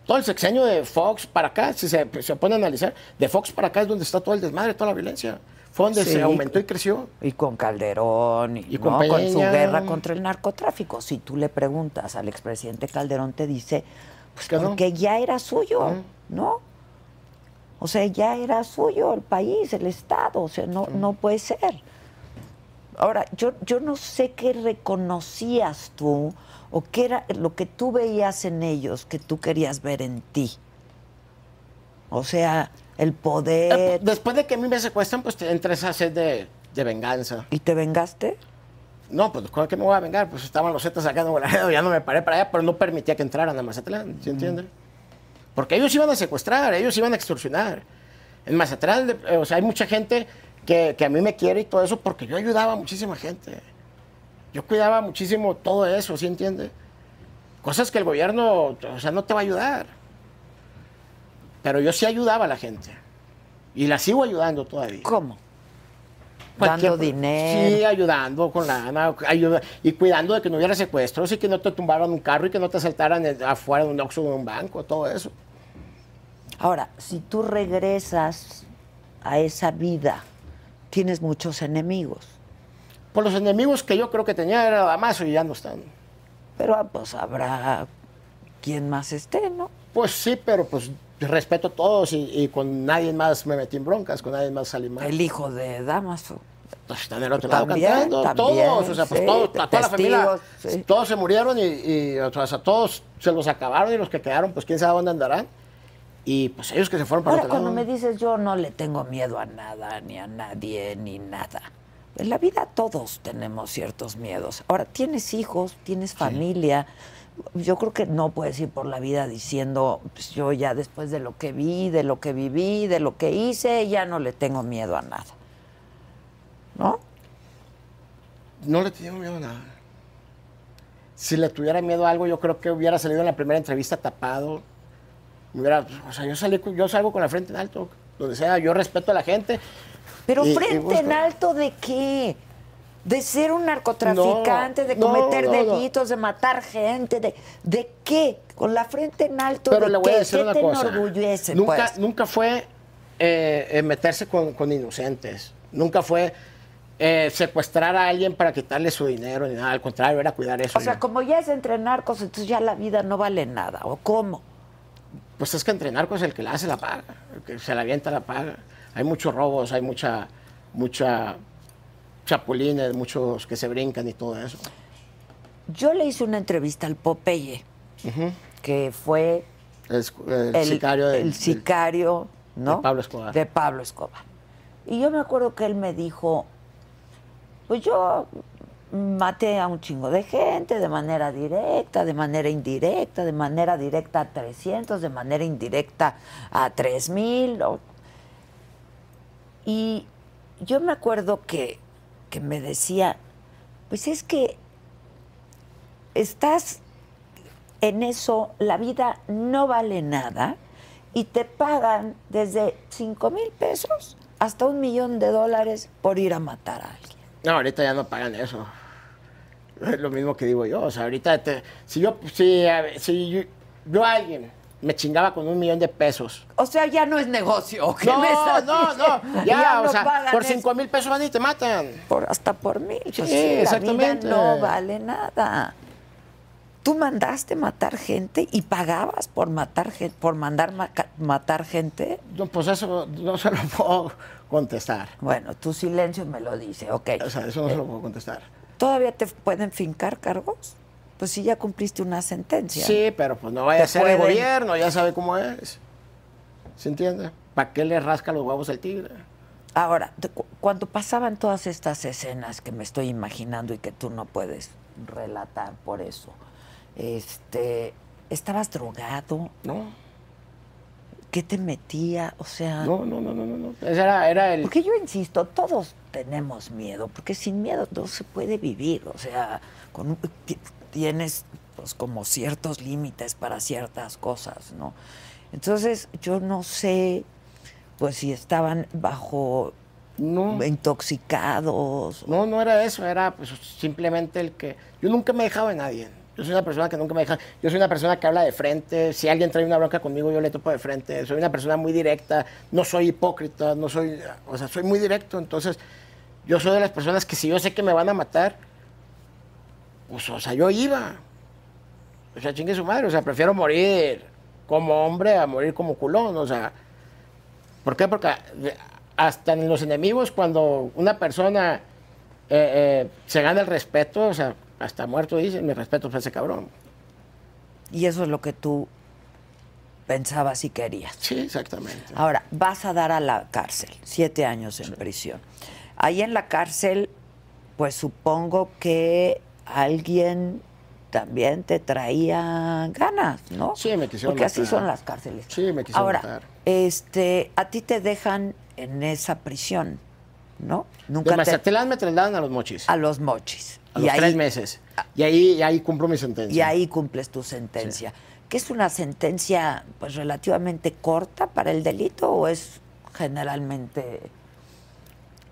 Todo el sexenio de Fox para acá, si se, se pone a analizar, de Fox para acá es donde está todo el desmadre, toda la violencia. Fue donde Sí. se aumentó y creció. Y con Calderón y, Y con ¿no? con su guerra contra el narcotráfico. Si tú le preguntas al expresidente Calderón, te dice, pues no. porque ya era suyo. ¿no? O sea, ya era suyo el país, el Estado, o sea, no, no puede ser. Ahora, yo, yo no sé qué reconocías tú o qué era lo que tú veías en ellos que tú querías ver en ti. O sea, el Eh, poder. Después de que a mí me secuestran, pues te entra esa sed de, de venganza. ¿Y te vengaste? No, pues ¿con qué me voy a vengar? Pues estaban los zetas acá en Nuevo ya no me paré para allá, pero no permitía que entraran a Mazatlán, ¿sí entiende? Porque ellos iban a secuestrar, ellos iban a extorsionar. En Mazatlán, eh, o sea, hay mucha gente que, que a mí me quiere y todo eso porque yo ayudaba a muchísima gente. Yo cuidaba muchísimo todo eso, ¿sí entiende? Cosas que el gobierno, o sea, no te va a ayudar. Pero yo sí ayudaba a la gente. Y la sigo ayudando todavía. ¿Cómo? Cualquier- Dando dinero. Sí, ayudando con lana, ayuda, y cuidando de que no hubiera secuestros y que no te tumbaran un carro y que no te asaltaran afuera de un Oxxo o de un banco, todo eso. Ahora, si tú regresas a esa vida, tienes muchos enemigos. Por los enemigos que yo creo que tenía era Damaso y ya no están. Pero ah, pues habrá quien más esté, ¿no? Pues sí, pero pues respeto a todos y, y con nadie más me metí en broncas, con nadie más salí mal. El hijo de Damaso. Pues otro lado También, cantando, también, todos, o sea, pues sí, todos, a toda la familia, sí. todos se murieron y, y, o sea, a todos se los acabaron y los que quedaron, pues quién sabe dónde andarán. Y pues ellos que se fueron para Ahora, otro lado. cuando me dices yo no le tengo miedo a nada, ni a nadie, ni nada. En la vida todos tenemos ciertos miedos. Ahora, tienes hijos, tienes familia. Yo creo que no puedes ir por la vida diciendo, pues yo ya después de lo que vi, de lo que viví, de lo que hice, ya no le tengo miedo a nada. ¿No? No le tenía miedo a nada. Si le tuviera miedo a algo, yo creo que hubiera salido en la primera entrevista tapado. Hubiera- o sea, yo, salí, yo salgo con la frente en alto, donde sea. Yo respeto a la gente. Pero Y- frente en alto de qué? De ser un narcotraficante, No, de cometer no, no. delitos, de matar gente, de, ¿de qué? Con la frente en alto Pero de le voy qué, a decir ¿Qué una te cosa. enorgullece, nunca, pues? nunca fue eh, eh, meterse con, con inocentes. Nunca fue eh, secuestrar a alguien para quitarle su dinero ni nada. Al contrario, era cuidar eso. O sea, como ya es entre narcos, entonces ya la vida no vale nada, ¿o cómo? Pues es que entre narcos el que la hace la paga, el que se la avienta la paga. Hay muchos robos, hay mucha, mucha chapulines, muchos que se brincan y todo eso. Yo le hice una entrevista al Popeye, que fue El, el el sicario del- el del- sicario, ¿no? de Pablo Escobar. De Pablo Escobar. Y yo me acuerdo que él me dijo, pues yo maté a un chingo de gente de manera directa, de manera indirecta, de manera directa a 300, de manera indirecta a 3000. ¿no? Y yo me acuerdo que, que me decía, pues es que estás en eso, la vida no vale nada y te pagan desde 5 mil pesos hasta un millón de dólares por ir a matar a alguien. No, ahorita ya no pagan eso. Es lo mismo que digo yo. O sea, ahorita, te- si yo, si, si yo, alguien me chingaba con un millón de pesos. O sea, ya no es negocio. ¿qué No, me estás no, no, ya, o no sea, por eso. cinco mil pesos van y te matan. Por, hasta por mil. Pues Sí, sí, la exactamente. vida no vale nada. Tú mandaste matar gente y pagabas por matar por mandar ma- matar gente. No, pues eso no se lo puedo contestar. Bueno, tu silencio me lo dice, ok. O sea, eso no se lo puedo contestar. ¿Todavía te pueden fincar cargos? Pues si ya cumpliste una sentencia. Sí, pero pues no vaya a ser el pueden- gobierno, ya sabe cómo es. ¿Se entiende? ¿Para qué le rasca los huevos al tigre? Ahora, cu- cuando pasaban todas estas escenas que me estoy imaginando y que tú no puedes relatar por eso, este, ¿estabas drogado? No, ¿Qué te metía? O sea, no, no, no, no, no. Ese era, era el... porque yo insisto, todos tenemos miedo, porque sin miedo no se puede vivir. O sea, con un- tienes pues como ciertos límites para ciertas cosas, ¿no? Entonces, yo no sé, pues si estaban bajo No. intoxicados. No, no era eso, era pues, simplemente el que... Yo nunca me he dejado de nadie. Yo soy una persona que nunca me deja... Yo soy una persona que habla de frente. Si alguien trae una bronca conmigo, yo le topo de frente. Soy una persona muy directa. No soy hipócrita, no soy... O sea, soy muy directo. Entonces, yo soy de las personas que si yo sé que me van a matar, pues, o sea, yo iba. O sea, chingue su madre. O sea, prefiero morir como hombre a morir como culón. O sea... ¿Por qué? Porque hasta en los enemigos, cuando una persona eh, eh, se gana el respeto, o sea, hasta muerto dicen, mi respeto fue ese cabrón. Y eso es lo que tú pensabas y querías. Sí, exactamente. Ahora, vas a dar a la cárcel, siete años en prisión. Ahí en la cárcel, pues supongo que alguien también te traía ganas, ¿no? Sí, me quisieron Porque así son las cárceles. Sí, me quisieron Ahora, matar. este, a ti te dejan en esa prisión, ¿no? De Nunca te, Mazatlán me trasladan a los mochis, a los mochis. a y los ahí, tres meses. Y ahí, y ahí cumplo mi sentencia. y ahí cumples tu sentencia. ¿Que es una sentencia pues relativamente corta para el delito o es generalmente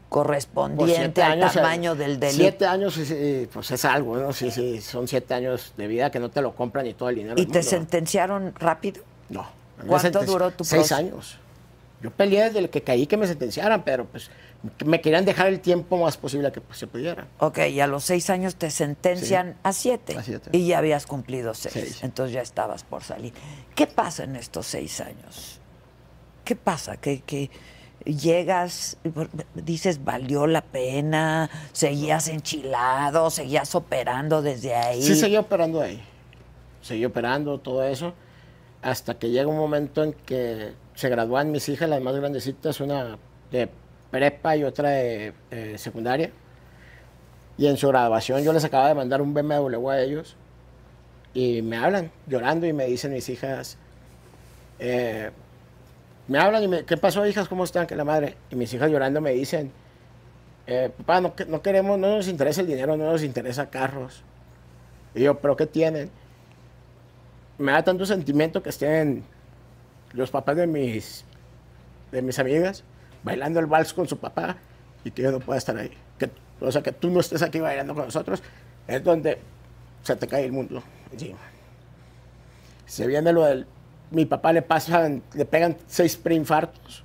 correspondiente al años, tamaño eh, del delito? Siete años, sí, sí, pues es algo, ¿no? Sí, sí, son siete años de vida que no te lo compran ni todo el dinero. ¿Y del te mundo. sentenciaron rápido? No. ¿Cuánto duró tu Seis proceso? años. Yo peleé desde el que caí que me sentenciaran, pero pues me querían dejar el tiempo más posible que pues, se pudiera. Ok, y a los seis años te sentencian a siete. A siete. Y ya habías cumplido seis. Seis. Entonces ya estabas por salir. ¿Qué pasa en estos seis años? ¿Qué pasa? Que, que llegas, dices, valió la pena, seguías enchilado, seguías operando desde ahí. Sí, seguí operando ahí. Seguí operando, todo eso. Hasta que llega un momento en que se gradúan mis hijas, las más grandecitas, una de prepa y otra de eh, secundaria. Y en su graduación yo les acababa de mandar un BMW a ellos. Y me hablan llorando y me dicen mis hijas, eh, me hablan y me, ¿qué pasó hijas? ¿Cómo están? Que la madre. Y mis hijas llorando me dicen, eh, papá, no, no queremos, no nos interesa el dinero, no nos interesa carros. Y yo, ¿pero qué tienen? Me da tanto sentimiento que estén los papás de mis, de mis amigas bailando el vals con su papá y que yo no pueda estar ahí. Que, o sea, que tú no estés aquí bailando con nosotros, es donde se te cae el mundo encima. Se viene lo del... Mi papá le pasan, le pegan seis preinfartos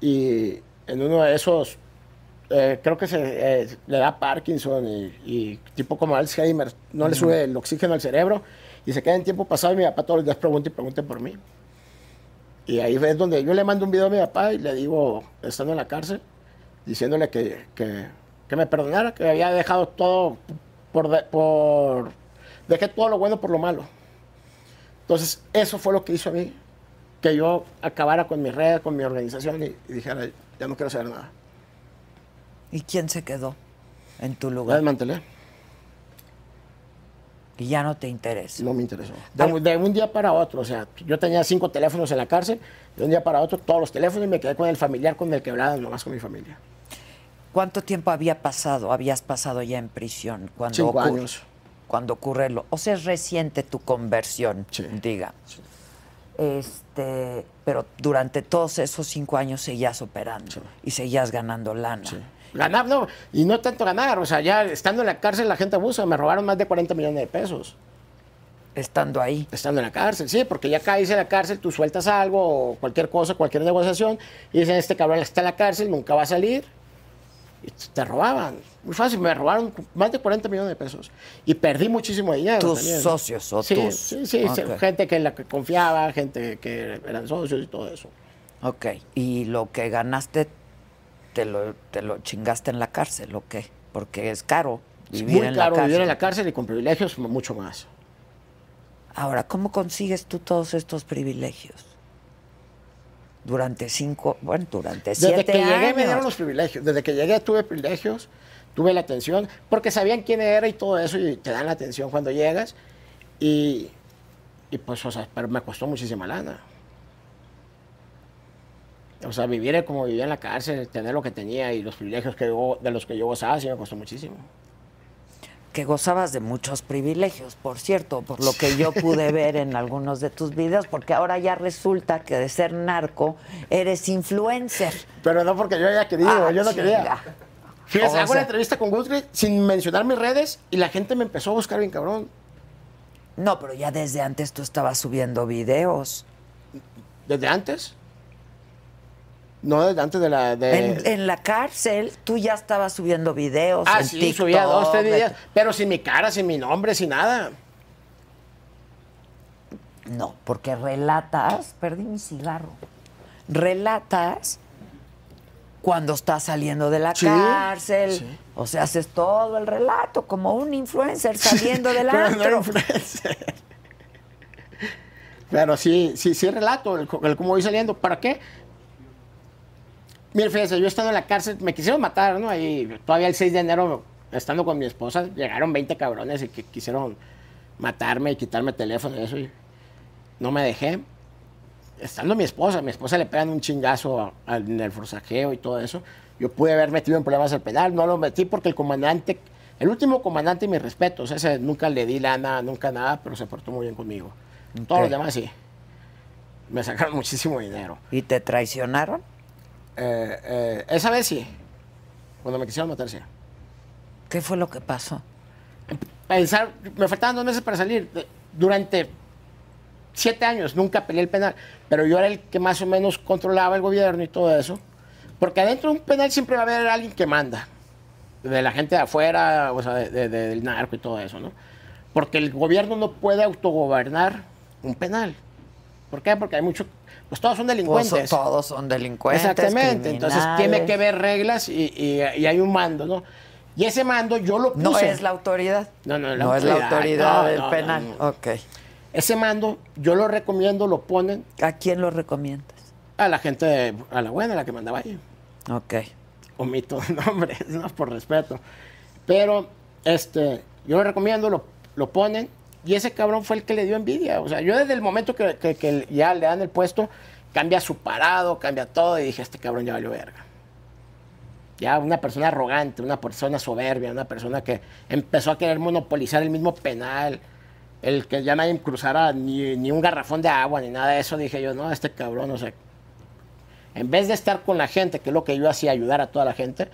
y en uno de esos eh, creo que se eh, le da Parkinson y, y tipo como Alzheimer, no le sube el oxígeno al cerebro Y se queda en tiempo pasado y mi papá todos los días pregunta y pregunta por mí. Y ahí es donde yo le mando un video a mi papá y le digo, estando en la cárcel, diciéndole que, que, que me perdonara, que había dejado todo por, de- por... Dejé todo lo bueno por lo malo. Entonces, eso fue lo que hizo a mí, que yo acabara con mi red, con mi organización y, y dijera, ya no quiero saber nada. ¿Y quién se quedó en tu La lugar? desmantelé, Y ya no te interesa. no me interesó. De, de un día para otro, o sea, yo tenía cinco teléfonos en la cárcel, de un día para otro todos los teléfonos y me quedé con el familiar con el que hablaba nomás con mi familia. ¿Cuánto tiempo había pasado? Habías pasado ya en prisión cuando Cinco ocurre- años. Cuando ocurre lo, o sea, es reciente tu conversión, Sí. diga. Este, pero durante todos esos cinco años seguías operando Sí. y seguías ganando lana. Ganar, no, y no tanto ganar, o sea, ya estando en la cárcel la gente abusa, me robaron más de 40 millones de pesos. Estando ahí. Estando en la cárcel, sí, porque ya caíste en la cárcel, tú sueltas algo o cualquier cosa, cualquier negociación, y dicen, este cabrón está en la cárcel, nunca va a salir, y te robaban. Muy fácil, me robaron más de 40 millones de pesos. Y perdí muchísimo dinero. Tus también. socios o sí, tus- Sí, sí, gente que en la que confiaba, gente que eran socios y todo eso. Ok. Y lo que ganaste te lo, te lo chingaste en la cárcel, ¿o qué? Porque es caro vivir muy en caro la cárcel. vivir en la cárcel y con privilegios mucho más. Ahora, ¿cómo consigues tú todos estos privilegios? Durante cinco, bueno, durante siete Desde que llegué me años. dieron los privilegios. Desde que llegué tuve privilegios, tuve la atención, porque sabían quién era y todo eso, y te dan la atención cuando llegas. Y, y pues, o sea, pero me costó muchísima lana. O sea, vivir como vivía en la cárcel, tener lo que tenía y los privilegios que yo- de los que yo gozaba, sí me costó muchísimo. que gozabas de muchos privilegios, por cierto, por lo que yo pude ver en algunos de tus videos, porque ahora ya resulta que de ser narco eres influencer. Pero no porque yo haya querido, Ah, yo no chinga. quería. Fíjese, O hago sea- una entrevista con Guthrie sin mencionar mis redes y la gente me empezó a buscar bien cabrón. No, pero ya desde antes tú estabas subiendo videos. ¿Desde antes? No, desde antes de la... De... En, en la cárcel tú ya estabas subiendo videos Ah, en sí, TikTok. subía dos, tres de- días, pero sin mi cara, sin mi nombre, sin nada. No, porque relatas, perdí mi cigarro. Relatas cuando estás saliendo de la Sí, cárcel. sí. O sea, haces todo el relato como un influencer saliendo del antro. influencer. Pero sí, sí, sí relato el, el cómo voy saliendo. ¿Para qué? Mire, fíjese, yo estando en la cárcel, me quisieron matar, ¿no? Ahí, todavía el 6 de enero, estando con mi esposa, llegaron 20 cabrones y que quisieron matarme y quitarme teléfono y eso. Y no me dejé. Estando mi esposa, mi esposa le pegan un chingazo a- a- en el forcajeo y todo eso. Yo pude haber metido en problemas al penal, no lo metí porque el comandante, el último comandante, mis respetos, ese nunca le di lana, nunca nada, pero se portó muy bien conmigo. Todos los demás sí. Me sacaron muchísimo dinero. ¿Y te traicionaron? Eh, eh, esa vez sí, cuando me quisieron matar, sí. ¿Qué fue lo que pasó? Pensar, me faltaban dos meses para salir. Durante siete años nunca peleé el penal, pero yo era el que más o menos controlaba el gobierno y todo eso. Porque adentro de un penal siempre va a haber alguien que manda, de la gente de afuera, o sea, de- de- de- del narco y todo eso, ¿no? Porque el gobierno no puede autogobernar un penal. ¿Por qué? Porque hay mucho, pues todos son delincuentes. todos son delincuentes. Exactamente, entonces tiene que haber reglas y, y- y hay un mando, ¿no? Y ese mando yo lo puse. No es la autoridad. No, no la no es la autoridad, no, del no, penal. no. Ok. Ese mando yo lo recomiendo, lo ponen ¿A quién lo recomiendas? a la gente, de- a la buena, la que mandaba ahí. Ok. Omito nombres, ¿no? Por respeto. Pero, este, yo lo recomiendo, lo, lo ponen, y ese cabrón fue el que le dio envidia. O sea, yo desde el momento que, que- que ya le dan el puesto, cambia su parado, cambia todo, y dije, este cabrón ya valió verga. Ya una persona arrogante, una persona soberbia, una persona que empezó a querer monopolizar el mismo penal, el que ya nadie cruzara ni, ni un garrafón de agua, ni nada de eso, dije yo, no, este cabrón, o sea, en vez de estar con la gente, que es lo que yo hacía, ayudar a toda la gente,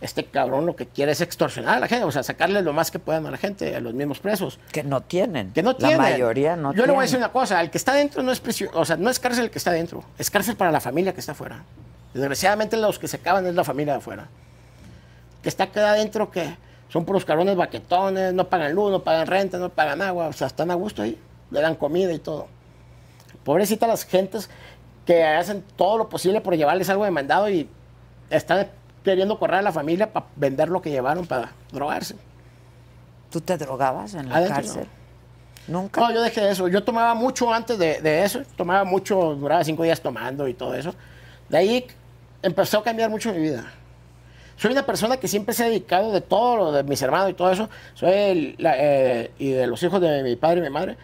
este cabrón lo que quiere es extorsionar a la gente, o sea, sacarle lo más que puedan a la gente, a los mismos presos. Que no tienen. Que no tienen. La mayoría no Yo le voy a decir tienen. una cosa, el que está dentro no es prisión, o sea, no es cárcel el que está dentro, es cárcel para la familia que está afuera. Desgraciadamente los que se acaban es la familia de afuera. Que está acá adentro que son puros cabrones baquetones, no pagan luz, no pagan renta, no pagan agua, o sea, están a gusto ahí. le dan comida y todo. Pobrecita las gentes que hacen todo lo posible por llevarles algo de mandado y están queriendo correr a la familia para vender lo que llevaron para drogarse. ¿Tú te drogabas en la Adentro, cárcel? ¿Nunca? No, yo dejé eso. Yo tomaba mucho antes de, de eso. Tomaba mucho, duraba cinco días tomando y todo eso. De ahí empezó a cambiar mucho mi vida. Soy una persona que siempre se ha dedicado de todo lo de mis hermanos y todo eso. Soy el- la- eh, y de los hijos de mi padre y mi madre.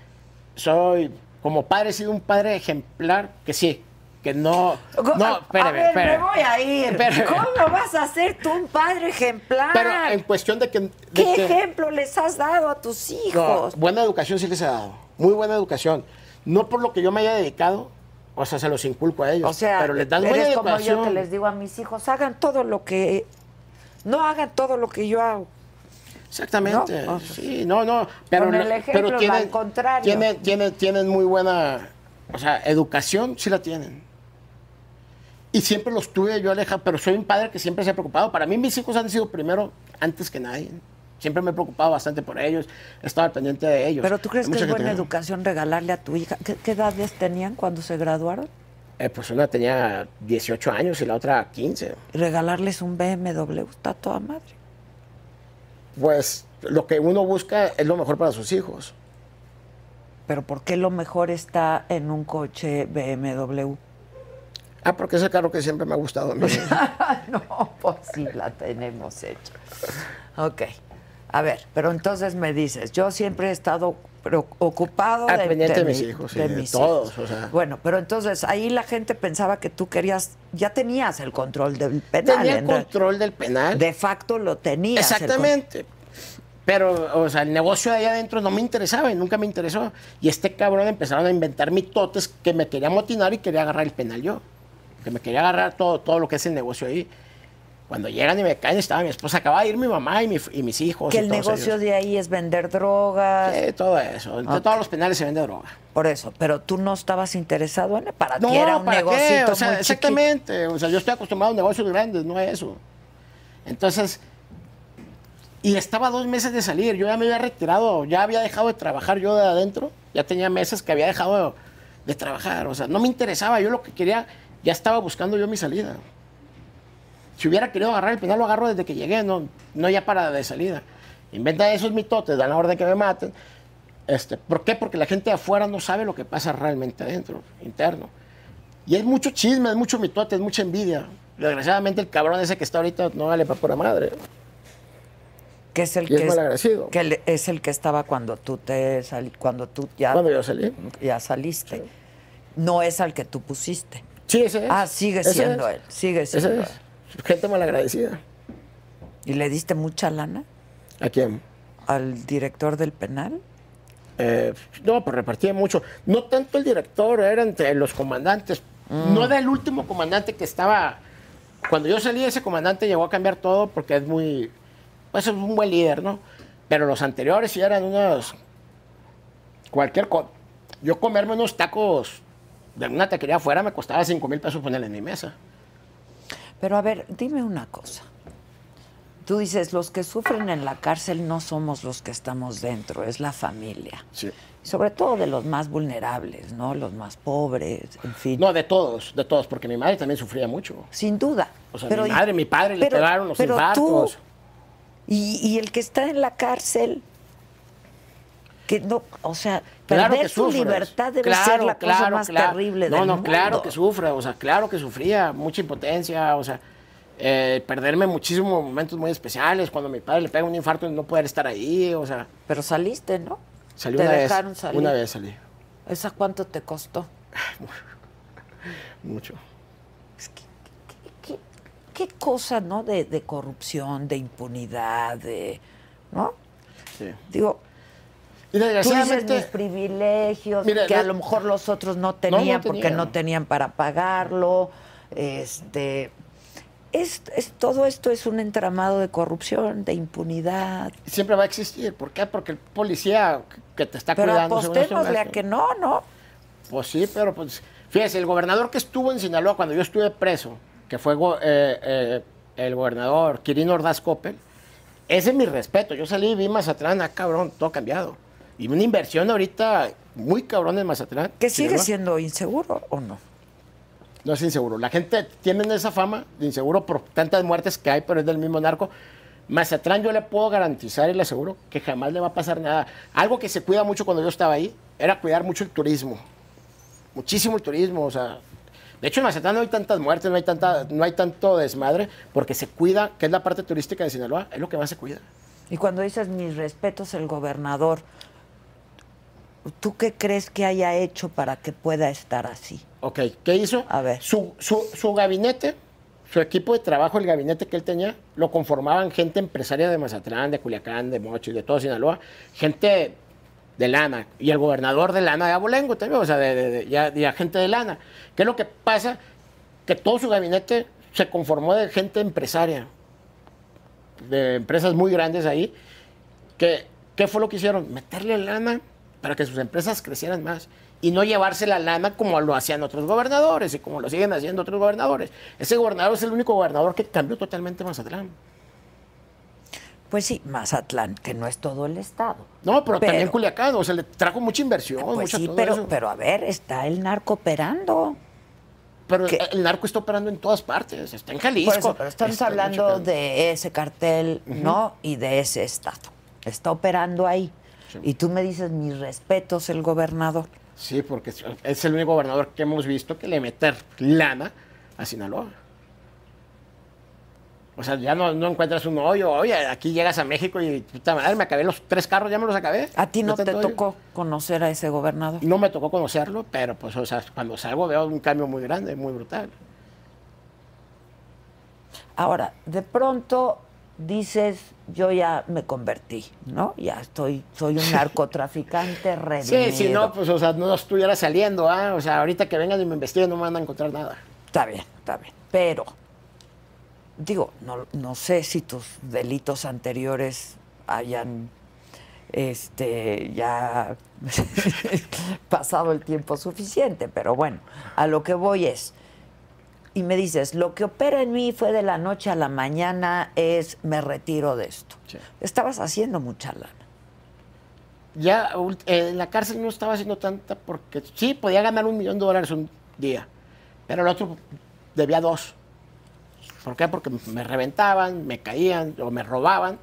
Soy, como padre, he sido un padre ejemplar que sí, que no. No, a espérame, ver, espérame. me voy a ir. Espérame. ¿Cómo vas a ser tú un padre ejemplar? Pero en cuestión de que. de ¿Qué que- ejemplo les has dado a tus No, hijos? buena educación sí les he dado. Muy buena educación. No por lo que yo me haya dedicado, o sea, se los inculco a ellos. O sea, pero les dan buena eres como educación. yo que les digo a mis hijos, hagan todo lo que... No hagan todo lo que yo hago. Exactamente. ¿No? Sí, no, no. Pero, Con el ejemplo, pero tienen, al contrario. Tienen, tienen, tienen muy buena. O sea, educación sí la tienen. Y siempre los tuve yo, Aleja, pero soy un padre que siempre se ha preocupado. Para mí, mis hijos han sido primero antes que nadie. Siempre me he preocupado bastante por ellos. He estado al pendiente de ellos. Pero ¿tú crees Hay que es buena educación regalarle a tu hija? ¿Qué, qué edades tenían cuando se graduaron? Eh, pues una tenía 18 años y la otra 15. Y regalarles un BMW, está toda madre. Pues lo que uno busca es lo mejor para sus hijos. Pero ¿por qué lo mejor está en un coche BMW? Ah, porque es el carro que siempre me ha gustado a mí. no, pues sí, la tenemos hecha. Ok. A ver, pero entonces me dices, yo siempre he estado ocupado Al de, pendiente de mis mi- hijos, sí, de todos, o sea. Bueno, pero entonces ahí la gente pensaba que tú querías, ya tenías el control del penal. Tenía el control del penal. De facto lo tenías. Exactamente. Pero, o sea, el negocio de ahí adentro no me interesaba y nunca me interesó. Y este cabrón empezaron a inventar mitotes que me quería motinar y quería agarrar el penal yo. Que me quería agarrar todo, todo lo que es el negocio ahí. Cuando llegan y me caen, estaba mi esposa, acaba de ir mi mamá y, mi- y mis hijos. que y el negocio ellos. de ahí es vender drogas. Sí, todo eso. Ok. todos los penales se vende droga. Por eso, pero tú no estabas interesado en para No, ti era un negocito O sea, chiquito. exactamente. O sea, yo estoy acostumbrado a negocios grandes, no a eso. Entonces, y estaba dos meses de salir. Yo ya me había retirado, ya había dejado de trabajar yo de adentro. Ya tenía meses que había dejado de trabajar. O sea, no me interesaba. Yo lo que quería, ya estaba buscando yo mi salida. Si hubiera querido agarrar el penal, lo agarro desde que llegué, no, no ya para de salida. Inventan esos mitotes, dan la orden que me maten. Este, ¿Por qué? Porque la gente de afuera no sabe lo que pasa realmente adentro, interno. Y hay mucho chisme, es mucho mitote, es mucha envidia. Desgraciadamente el cabrón ese que está ahorita no vale para pura madre. Que es el Y es que malagradecido. que es el que estaba cuando tú te sali- cuando tú ya Cuando yo salí. ya saliste. No es al que tú pusiste. Sí, ese es. Ah, sigue Ese siendo es. él, sigue Ese siendo es. Gente malagradecida. ¿Y le diste mucha lana ¿A quién? al director del penal? Eh, no, pues repartía mucho. No tanto el director, era entre los comandantes. Mm. No era el último comandante que estaba. Cuando yo salí, ese comandante llegó a cambiar todo porque es muy. Pues es un buen líder, ¿no? Pero los anteriores sí eran unos. Cualquier cosa. Yo comerme unos tacos de una taquería afuera me costaba 5 mil pesos ponerle en mi mesa. Pero a ver, dime una cosa. Tú dices, los que sufren en la cárcel no somos los que estamos dentro, es la familia. Sí. Sobre todo de los más vulnerables, ¿no? Los más pobres, en fin. No, de todos, de todos, porque mi madre también sufría mucho. Sin duda. O sea, Pero mi madre, mi padre le pegaron los pero infartos. tú, y, y el que está en la cárcel, que no, o sea, Claro perder que su sufres. libertad debe Claro, ser la cosa claro, más claro. terrible no, del No, mundo. claro que sufre, o sea, claro que sufría, mucha impotencia, o sea, eh, perderme muchísimos momentos muy especiales, cuando mi padre le pega un infarto y no poder estar ahí, o sea, Pero saliste, ¿no? salí Te una dejaron vez, salir. una vez salí, ¿Esa cuánto te costó? mucho. Es que, ¿qué, qué- qué cosa, no? De, de corrupción, de impunidad, de. ¿No? Sí. Digo, Y tú dices desgraciadamente, mis privilegios, Mira, que a no- lo mejor los otros no tenían porque tenían. no tenían para pagarlo. Este. Es, es- todo esto es un entramado de corrupción, de impunidad. siempre va a existir, ¿por qué? Porque el policía que te está Pero cuidando... apostémosle a ¿no? que no, ¿no? Pues sí, pero pues, fíjese, el gobernador que estuvo en Sinaloa cuando yo estuve preso, que fue eh, eh, el gobernador Quirino Ordaz Coppel, ese es mi respeto. Yo salí y vi Mazatlán, ah, cabrón, todo cambiado. Y una inversión ahorita muy cabrón en Mazatlán. ¿Que sigue siendo inseguro o no? No es inseguro. La gente tiene esa fama de inseguro por tantas muertes que hay, pero es del mismo narco. Mazatlán yo le puedo garantizar y le aseguro que jamás le va a pasar nada. Algo que se cuida mucho cuando yo estaba ahí era cuidar mucho el turismo. Muchísimo el turismo, o sea... De hecho, en Mazatlán no hay tantas muertes, no hay, tanta, no hay tanto desmadre, porque se cuida, que es la parte turística de Sinaloa, es lo que más se cuida. Y cuando dices mis respetos, el gobernador, ¿tú qué crees que haya hecho para que pueda estar así? Ok, ¿qué hizo? A ver. Su, su, su gabinete, su equipo de trabajo, el gabinete que él tenía, lo conformaban gente empresaria de Mazatlán, de Culiacán, de Mochis, de todo Sinaloa, gente de lana, y el gobernador de lana de Abolengo también, o sea, de, de- de- ya, ya gente de lana. ¿Qué es lo que pasa? Que todo su gabinete se conformó de gente empresaria, de empresas muy grandes ahí, que, ¿qué fue lo que hicieron? Meterle lana para que sus empresas crecieran más y no llevarse la lana como lo hacían otros gobernadores y como lo siguen haciendo otros gobernadores. Ese gobernador es el único gobernador que cambió totalmente Mazatlán. Pues sí, Mazatlán, que no es todo el estado. No, pero, también Culiacán, o sea, le trajo mucha inversión, Pues mucha sí, todo pero, eso. pero a ver, está el narco operando. Pero ¿qué? el narco está operando en todas partes, está en Jalisco. Eso, pero estamos está hablando de ese cartel, ¿no? Y de ese estado. Está operando ahí. Y tú me dices, mis respetos, el gobernador. Sí, porque es- el único gobernador que hemos visto que le mete lana a Sinaloa. O sea, ya no, no encuentras un hoyo. Oye, aquí llegas a México y puta madre, me acabé los tres carros, ya me los acabé. ¿A ti no te hoyo. tocó conocer a ese gobernador? No me tocó conocerlo, pero pues, o sea, cuando salgo veo un cambio muy grande, muy brutal. Ahora, de pronto dices, yo ya me convertí, ¿no? Ya estoy, soy un narcotraficante redimido. Sí, si no, pues, o sea, no estuviera saliendo, ¿ah? O sea, ahorita que vengan y me investiguen no me van a encontrar nada. Está bien, está bien. Pero, digo, no, no sé si tus delitos anteriores hayan este ya pasado el tiempo suficiente, pero bueno, a lo que voy es, y me dices, lo que opera en mí fue de la noche a la mañana, es me retiro de esto. Sí. Estabas haciendo mucha lana. Ya eh, en la cárcel no estaba haciendo tanta porque sí, podía ganar un millón de dólares un día, pero el otro debía dos. ¿Por qué? Porque me reventaban, me caían o me robaban.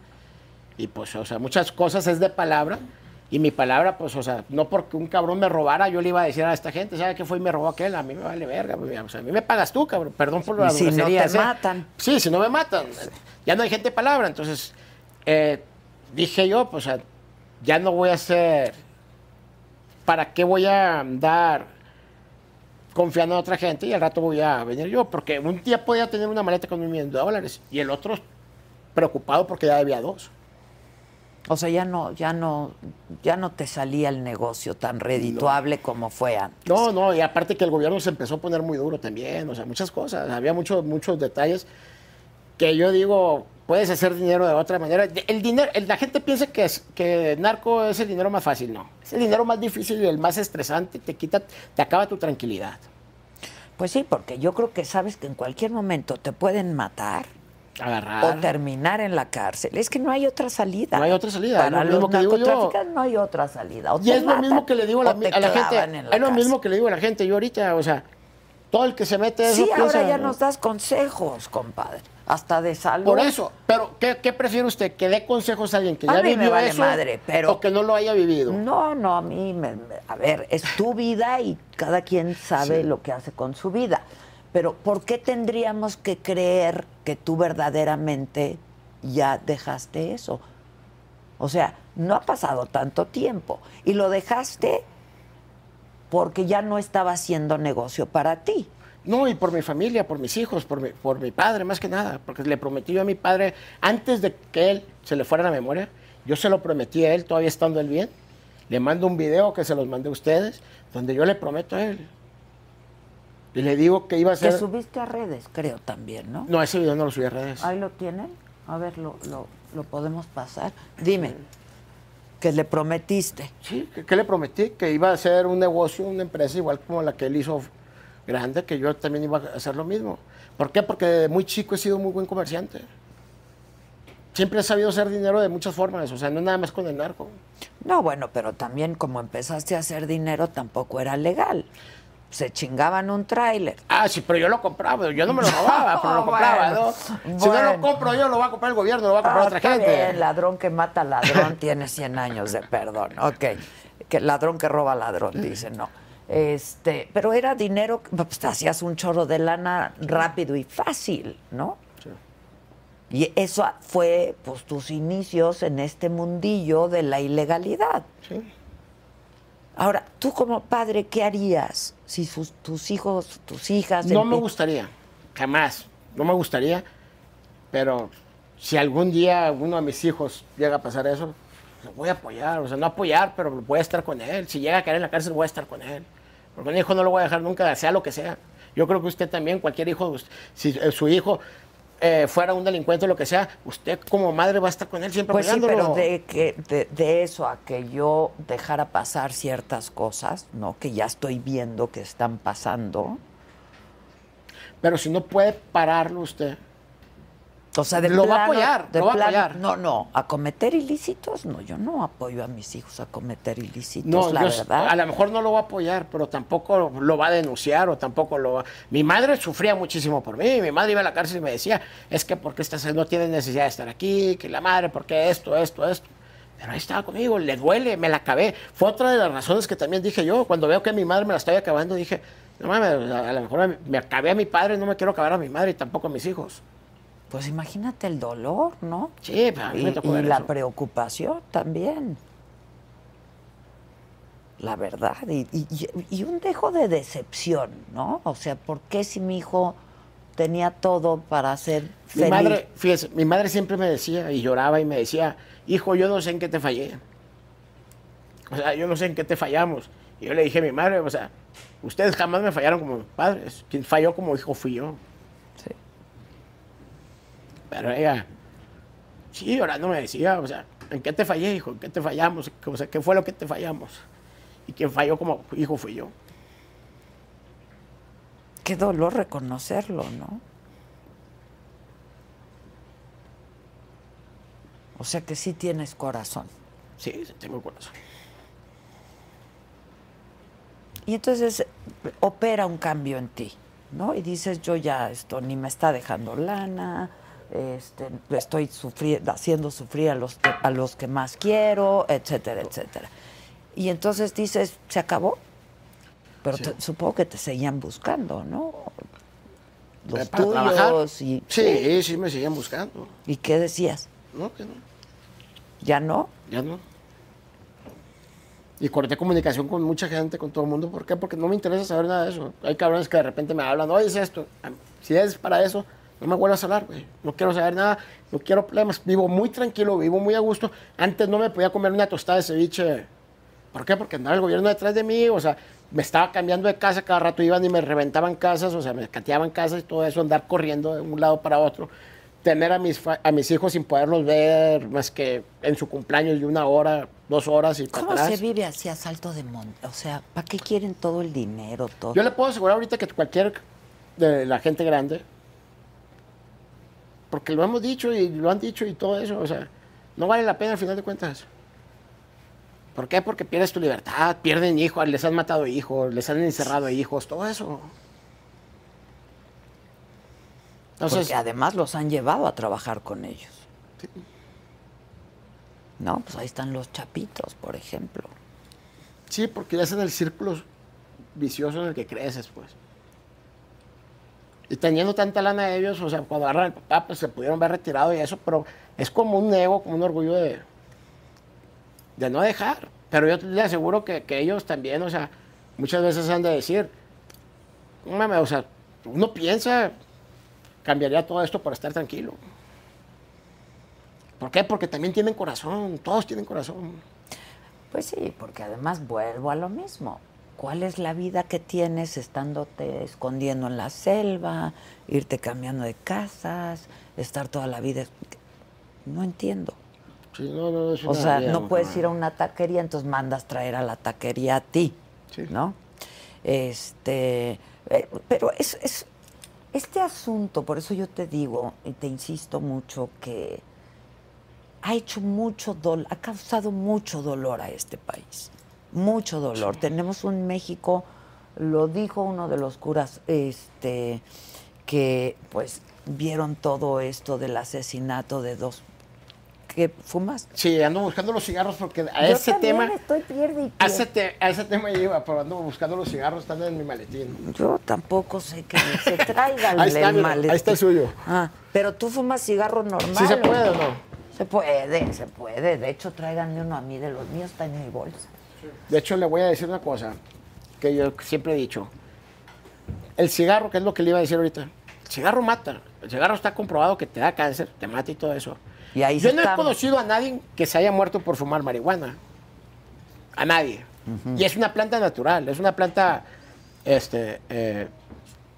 Y pues, o sea, muchas cosas es de palabra. Y mi palabra, pues, o sea, no porque un cabrón me robara, yo le iba a decir a esta gente, ¿sabe qué fue y me robó aquel? A mí me vale verga. pues, O sea, a mí me pagas tú, cabrón. Perdón por la Y si no te ¿sí? matan. Sí, si no me matan. Ya no hay gente de palabra. Entonces, eh, dije yo, pues, o sea, ya no voy a ser. ¿Para qué voy a andar confiando en otra gente y al rato voy a venir yo? Porque un día podía tener una maleta con un millón de dólares y el otro preocupado porque ya debía dos. O sea, ya no, ya no, ya no te salía el negocio tan redituable como fue antes. No, no, y aparte que el gobierno se empezó a poner muy duro también, o sea, muchas cosas, había muchos, muchos detalles que yo digo, puedes hacer dinero de otra manera. El dinero, el- la gente piensa que, es, que narco es el dinero más fácil, no. Es el dinero más difícil y el más estresante, te quita, te acaba tu tranquilidad. Pues sí, porque yo creo que sabes que en cualquier momento te pueden matar o Agarrar. terminar en la cárcel. Es que no hay otra salida. No hay otra salida, Para lo los narcotraficantes no hay otra salida. O Y es lo mismo que le digo a la, o a gente. la Es lo mismo que le digo a la gente yo ahorita, o sea, todo el que se mete eso Sí, ahora ya ¿no? nos das consejos, compadre. Hasta de salud. Por eso, pero ¿qué, qué prefiere usted? ¿Que dé consejos a alguien que A ya mí me vivió vale eso madre, pero- o que no lo haya vivido? No, no, a mí, me, me- a ver, es tu vida y cada quien sabe lo que hace con su vida. Pero ¿por qué tendríamos que creer que tú verdaderamente ya dejaste eso? O sea, no ha pasado tanto tiempo y lo dejaste porque ya no estaba haciendo negocio para ti. No, y por mi familia, por mis hijos, por mi, por mi padre, más que nada. Porque le prometí yo a mi padre, antes de que él se le fuera la memoria, yo se lo prometí a él, todavía estando él bien. Le mando un video que se los mandé a ustedes, donde yo le prometo a él. Y le digo que iba a Que ser... subiste a redes, creo también, ¿no? No, ese video no lo subí a redes. Ahí lo tienen. A ver, lo, lo, lo podemos pasar. Dime, que le prometiste. Sí, ¿qué, qué le prometí? Que iba a hacer un negocio, una empresa igual como la que él hizo grande, que yo también iba a hacer lo mismo. ¿Por qué? Porque de muy chico he sido muy buen comerciante. siempre he sabido hacer dinero de muchas formas, o sea, no nada más con el narco. No, bueno, pero también como empezaste a hacer dinero tampoco era legal. Se chingaban un tráiler. Ah, sí, pero yo lo compraba, yo no me lo robaba, pero lo compraba, Bueno, ¿no? Si no lo compro yo, lo va a comprar el gobierno, lo va a comprar Ah, otra está gente. bien, ladrón que mata ladrón tiene 100 años de perdón. Ok. Que ladrón que roba ladrón, dice, no. Este, pero era dinero, pues te hacías un chorro de lana rápido y fácil, ¿no? Y eso fue pues tus inicios en este mundillo de la ilegalidad. Sí. Ahora, tú como padre, ¿qué harías si sus- tus hijos, tus hijas... No me gustaría, jamás, no me gustaría, pero si algún día uno de mis hijos llega a pasar eso, lo voy a apoyar, o sea, no apoyar, pero voy a estar con él. Si llega a caer en la cárcel, voy a estar con él. Porque un hijo no lo voy a dejar nunca, sea lo que sea. Yo creo que usted también, cualquier hijo, si eh, su hijo eh, fuera un delincuente o lo que sea, usted como madre va a estar con él siempre Pues sí, pero de, que, de, de eso a que yo dejara pasar ciertas cosas, ¿no? Que ya estoy viendo que están pasando. Pero si no puede pararlo usted, O sea, de Lo va a apoyar, de lo va a plano- apoyar. No, no, a cometer ilícitos, no, yo no apoyo a mis hijos a cometer ilícitos, No, la yo- verdad. a lo mejor no lo va a apoyar, pero tampoco lo va a denunciar o tampoco lo va... Mi madre sufría muchísimo por mí, mi madre iba a la cárcel y me decía, es que porque estás, no tiene necesidad de estar aquí, que la madre, porque esto, esto, esto. Pero ahí estaba conmigo, le duele, me la acabé. Fue otra de las razones que también dije yo, cuando veo que mi madre me la estaba acabando, dije, no mames, a, a lo mejor me acabé a mi padre, no me quiero acabar a mi madre y tampoco a mis hijos. Pues imagínate el dolor, ¿no? Sí, pero Y, me tocó y la eso. preocupación también. La verdad. Y, y- y un dejo de decepción, ¿no? O sea, ¿por qué si mi hijo tenía todo para ser Mi feliz? madre, fíjese, mi madre siempre me decía y lloraba y me decía, hijo, yo no sé en qué te fallé. O sea, yo no sé en qué te fallamos. Y yo le dije a mi madre, o sea, ustedes jamás me fallaron como padres. Quien falló como hijo fui yo. Sí. Pero ella, sí, llorando me decía, o sea, ¿en qué te fallé, hijo? ¿En qué te fallamos? O sea, ¿qué fue lo que te fallamos? Y quien falló como hijo fui yo. Qué dolor reconocerlo, ¿no? O sea que sí tienes corazón. Sí, sí, tengo corazón. Y entonces eh, opera un cambio en ti, ¿no? Y dices, yo ya esto ni me está dejando lana, este, estoy haciendo sufrir a los, que, a los que más quiero, etcétera, etcétera. Y entonces dices, se acabó. Pero Sí. te- supongo que te seguían buscando, ¿no? Los Eh, para trabajar. tuyos y... Sí, sí, me siguen buscando. ¿Y qué decías? No, que no. ¿Ya no? Ya no. Y corté comunicación con mucha gente, con todo el mundo. ¿Por qué? Porque no me interesa saber nada de eso. Hay cabrones que de repente me hablan, oye, es esto. Si es para eso, no me vuelvas a hablar, güey. No quiero saber nada, no quiero problemas. Vivo muy tranquilo, vivo muy a gusto. Antes no me podía comer una tostada de ceviche. ¿Por qué? Porque andaba el gobierno detrás de mí, o sea, me estaba cambiando de casa, cada rato iban y me reventaban casas, o sea, me cateaban casas y todo eso, andar corriendo de un lado para otro. Tener a mis, a mis hijos sin poderlos ver más que en su cumpleaños de una hora, dos horas y para ¿Cómo atrás. se vive así a salto de monte? O sea, ¿para qué quieren todo el dinero, todo? Yo le puedo asegurar ahorita que cualquier de la gente grande, porque lo hemos dicho y lo han dicho y todo eso, o sea, no vale la pena al final de cuentas. ¿Por qué? Porque pierdes tu libertad, pierden hijos, les han matado hijos, les han encerrado hijos, todo eso. Entonces, Porque además los han llevado a trabajar con ellos. No, pues ahí están los chapitos, por ejemplo. sí, porque ya es en el círculo vicioso en el que creces, pues. Y teniendo tanta lana de ellos, o sea, cuando agarran al papá, pues se pudieron ver retirado y eso, pero es como un ego, como un orgullo de, de no dejar. Pero yo le aseguro que, que ellos también, o sea, muchas veces han de decir, "No mames, o sea, uno piensa, cambiaría todo esto para estar tranquilo. ¿Por qué? Porque también tienen corazón, todos tienen corazón. Pues sí, porque además vuelvo a lo mismo. ¿Cuál es la vida que tienes estándote escondiendo en la selva, irte cambiando de casas, estar toda la vida? No entiendo. Sí, no, no, es O sea, no puedes ir a una taquería, entonces mandas traer a la taquería a ti, Sí. ¿no? Este, eh, pero es, es este asunto, por eso yo te digo y te insisto mucho que ha hecho mucho dolor, ha causado mucho dolor a este país. Mucho dolor. Tenemos un México, lo dijo uno de los curas, este, que pues vieron todo esto del asesinato de dos. ¿Qué fumas? Sí, ando buscando los cigarros porque a Yo ese tema. estoy pierde y A pierde. ese, te- a ese tema iba, pero ando buscando los cigarros, están en mi maletín. Yo tampoco sé que se Ahí está, el maletín. ahí está el suyo. Ah, pero tú fumas cigarro normal. ¿Sí se puede o no? Se puede, se puede. De hecho, tráiganme uno a mí, de los míos está en mi bolsa. De hecho, le voy a decir una cosa que yo siempre he dicho. El cigarro, que es lo que le iba a decir ahorita, el cigarro mata. El cigarro está comprobado que te da cáncer, te mata y todo eso. Y ahí yo no he conocido a nadie que se haya muerto por fumar marihuana. A nadie. Y es una planta natural, es una planta este, eh,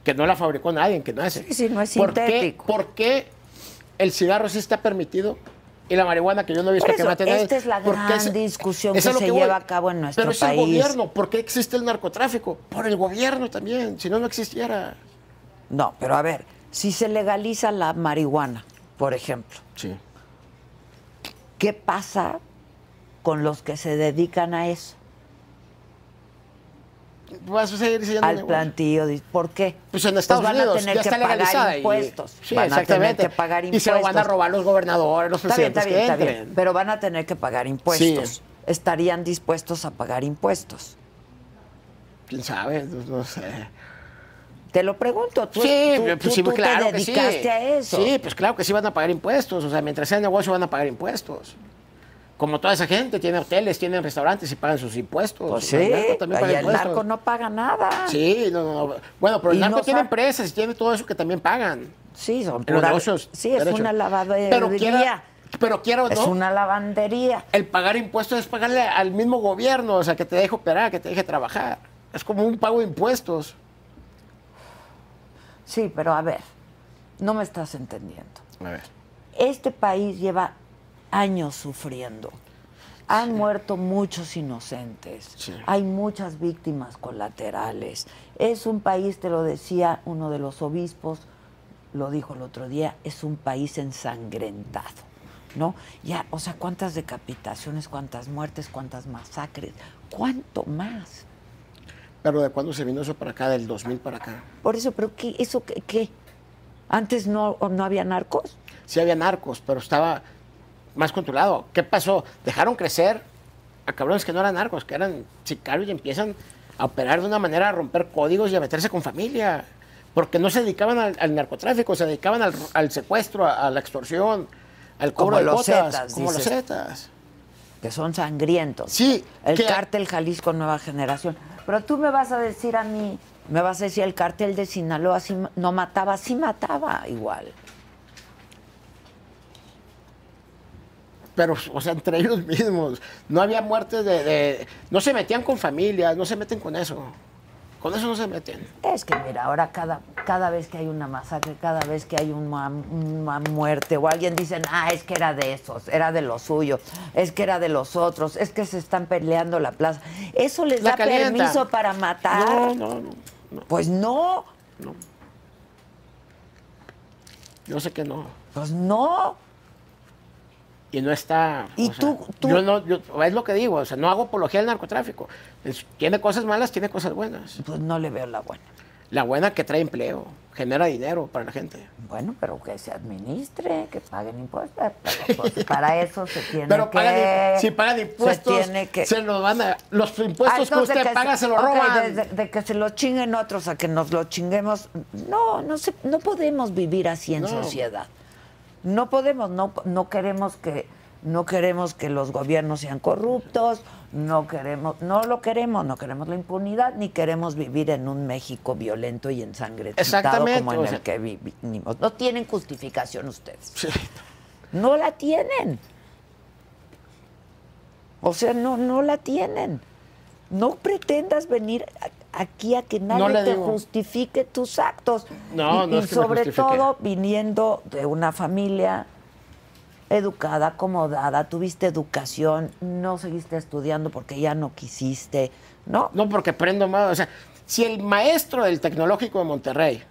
que no la fabricó nadie, que no es. Sí, sí, no es ¿Por qué- sintético. ¿Por qué el cigarro sí está permitido y la marihuana que yo no he visto Por que eso, mate a nadie? esta es la ¿Por qué gran discusión es que se lleva a cabo en nuestro Pero es país. el gobierno. ¿Por qué existe el narcotráfico? Por el gobierno también. Si no, no existiera. No, pero a ver, si se legaliza la marihuana, por ejemplo, Sí. ¿qué pasa con los que se dedican a eso? A seguir Al di- ¿Por qué? Pues en Estados van Unidos a tener ya que está legalizada. pagar y- impuestos. sí, van a tener exactamente. que pagar Y impuestos. se lo van a robar los gobernadores, los Está bien, presidentes está bien, está bien. Pero van a tener que pagar impuestos. Sí. ¿Estarían dispuestos a pagar impuestos? ¿Quién sabe? No, sé. Te lo pregunto. Tú, sí, tú- pues tú- sí, tú claro te que sí. dedicaste a eso. Sí, pues claro que sí van a pagar impuestos. O sea, mientras sea negocio van a pagar impuestos. Como toda esa gente, tiene hoteles, tienen restaurantes y pagan sus impuestos. Pues sí, el narco también y paga el impuestos. narco no paga nada. Sí, no, no, no. Bueno, pero el Y narco no tiene sa- empresas y tiene todo eso que también pagan. Sí, son negocios. Sí, es derecho. una lavadería. Pero quiera, pero quiera o Es una lavandería. el pagar impuestos es pagarle al mismo gobierno, o sea, que te deje operar, que te deje trabajar. Es como un pago de impuestos. Sí, pero a ver, no me estás entendiendo. A ver. Este país lleva años sufriendo. Han muerto muchos inocentes. Sí. Hay muchas víctimas colaterales. Es un país, te lo decía uno de los obispos, lo dijo el otro día, es un país ensangrentado. ¿No? Ya, o sea, cuántas decapitaciones, cuántas muertes, cuántas masacres, cuánto más. Pero ¿de cuándo se vino eso para acá? Del 2000 para acá. Por eso, pero ¿qué? ¿Eso qué? qué? ¿Antes no, no había narcos? Sí había narcos, pero estaba más controlado. ¿Qué pasó? Dejaron crecer a cabrones que no eran narcos, que eran sicarios y empiezan a operar de una manera, a romper códigos y a meterse con familia. Porque no se dedicaban al, al narcotráfico, se dedicaban al, al secuestro, a, a la extorsión, al cobro Como de los Zetas, como los. Zetas. que son sangrientos. Sí, El que- cártel Jalisco Nueva Generación. Pero tú me vas a decir a mí, me vas a decir el cártel de Sinaloa ma- no mataba, sí mataba igual. Pero, o sea, entre ellos mismos. No había muertes de, de- No se metían con familias, no se meten con eso. Con eso no se meten. Es que mira, ahora cada, cada vez que hay una masacre, cada vez que hay una, una muerte o alguien dicen, ah, es que era de esos, era de los suyos, es que era de los otros, es que se están peleando la plaza. ¿Eso les La da calienta. permiso para matar? No, no, no, no. Pues no, Yo sé que no. pues no. Y no está. Y sea, tú- tú- Yo no, yo- es lo que digo, o sea, no hago apología al narcotráfico. Es- tiene cosas malas, tiene cosas buenas. Pues no le veo la buena. La buena que trae empleo, genera dinero para la gente. Bueno, pero que se administre, que paguen impuestos. Pero pues, para eso se tiene Pero que. pagan, si pagan impuestos, Se se, tiene que. los van a. Los Ah, impuestos que usted que paga se los ok, roban. De, de que se lo chinguen otros a que nos lo chinguemos. No, no, se, no podemos vivir así en No. sociedad. No podemos, no, no queremos que. No queremos que los gobiernos sean corruptos, no queremos, no lo queremos, no queremos la impunidad, ni queremos vivir en un México violento y ensangrentado Exactamente, como en o el que vivimos. No tienen justificación ustedes. Sí. No la tienen. O sea, no, no la tienen. No pretendas venir aquí a que nadie te digo. justifique tus actos. No, y, no y es que sobre todo viniendo de una familia educada, acomodada, tuviste educación, no seguiste estudiando porque ya no quisiste, ¿no? No, porque prendo más. O sea, si el maestro del Tecnológico de Monterrey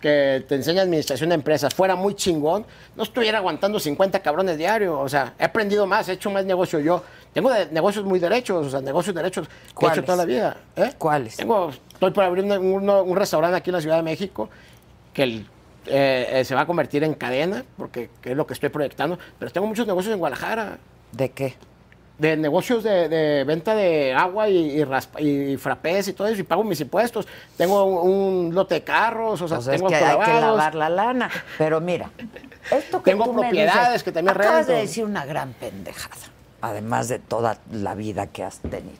que te enseña administración de empresas fuera muy chingón, no estuviera aguantando 50 cabrones diarios. O sea, he aprendido más, he hecho más negocio yo. Tengo de- negocios muy derechos, o sea, negocios derechos que he hecho toda la vida. ¿eh? ¿Cuáles? Tengo, estoy por abrir un, restaurante aquí en la Ciudad de México que el- eh, eh, se va a convertir en cadena, porque que es lo que estoy proyectando. Pero tengo muchos negocios en Guadalajara ¿De qué? de negocios de, de venta de agua y, y, raspa- y frappés y todo eso, y pago mis impuestos. Tengo un, un lote de carros, o sea, Pues es tengo que hay que lavar la lana. Pero mira, esto que Tengo tú me propiedades dices, que también acabas de decir una gran pendejada, además de toda la vida que has tenido.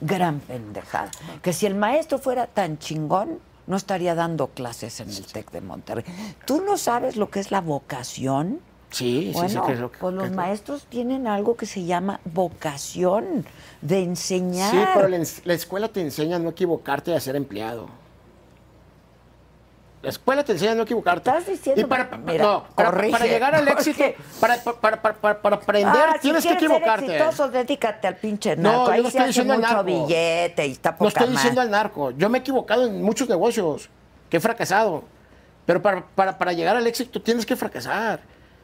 Gran pendejada. Que si el maestro fuera tan chingón, no estaría dando clases en el TEC de Monterrey. ¿Tú no sabes lo que es la vocación? Sí, sí, sí, Bueno, que es lo que- pues los que- maestros tienen algo que se llama vocación de enseñar. Sí, pero la, la escuela te enseña a no equivocarte y a ser empleado. La escuela te enseña a no equivocarte. Estás diciendo Y para, mira, no, para, corrige, para llegar al éxito, para, aprender, Ah, si tienes que ser equivocarte. exitoso, dedícate al pinche No, narco. yo no estoy diciendo al narco. billete y está poca No estoy diciendo al narco. Yo me he equivocado en muchos negocios, que he fracasado. Pero para, para, para llegar al éxito tienes que fracasar.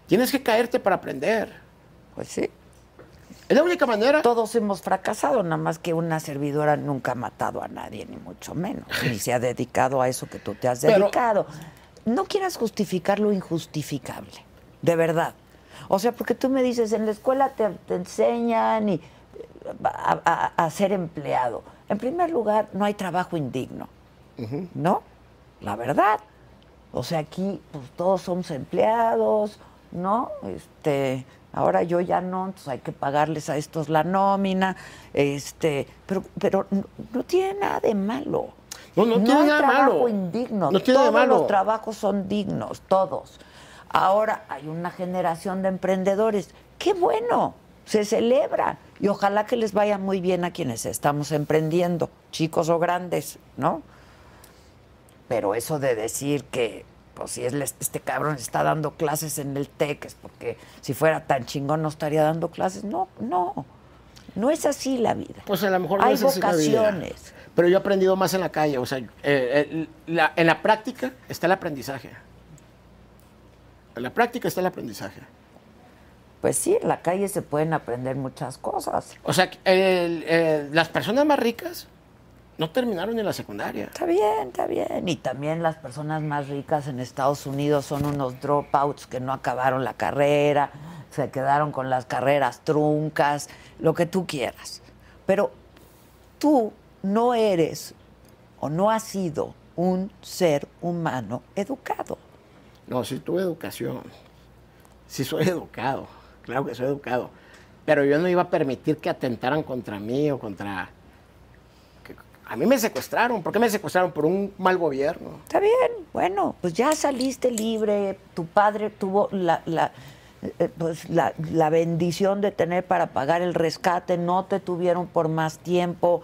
Tienes que caerte para aprender. Pues sí. Es la única manera. Todos hemos fracasado, nada más que una servidora nunca ha matado a nadie, ni mucho menos. Ni se ha dedicado a eso que tú te has Pero- dedicado. No quieras justificar lo injustificable, de verdad. O sea, porque tú me dices, en la escuela te, te enseñan y, eh, a, a- a ser empleado. En primer lugar, no hay trabajo indigno, ¿no? La verdad. O sea, aquí pues, todos somos empleados, ¿no? Este, ahora yo ya no, entonces hay que pagarles a estos la nómina, este, pero, pero no, no tiene nada de malo. No, no tiene hay nada trabajo malo. indigno. No tiene de todos malo. los trabajos son dignos, todos. Ahora hay una generación de emprendedores. ¡Qué bueno! Se celebra. Y ojalá que les vaya muy bien a quienes estamos emprendiendo, chicos o grandes, ¿no? Pero eso de decir que, pues si es este cabrón está dando clases en el TEC, es porque si fuera tan chingón no estaría dando clases. No, no. No es así la vida. Pues a lo mejor no Hay es así la vida. vocaciones. Pero yo he aprendido más en la calle. O sea, eh, eh, la- en la práctica está el aprendizaje. En la práctica está el aprendizaje. Pues sí, en la calle se pueden aprender muchas cosas. O sea, el- las personas más ricas no terminaron en la secundaria. Está bien, está bien. Y también las personas más ricas en Estados Unidos son unos dropouts que no acabaron la carrera, se quedaron con las carreras truncas, lo que tú quieras. Pero tú no eres o no has sido un ser humano educado. No, sí tuve educación. Sí soy educado. Claro que soy educado. Pero yo no iba a permitir que atentaran contra mí o contra... A mí me secuestraron. ¿Por qué me secuestraron? Por un mal gobierno. Está bien, bueno, pues ya saliste libre, tu padre tuvo la, la, eh, pues la, la bendición de tener para pagar el rescate, no te tuvieron por más tiempo.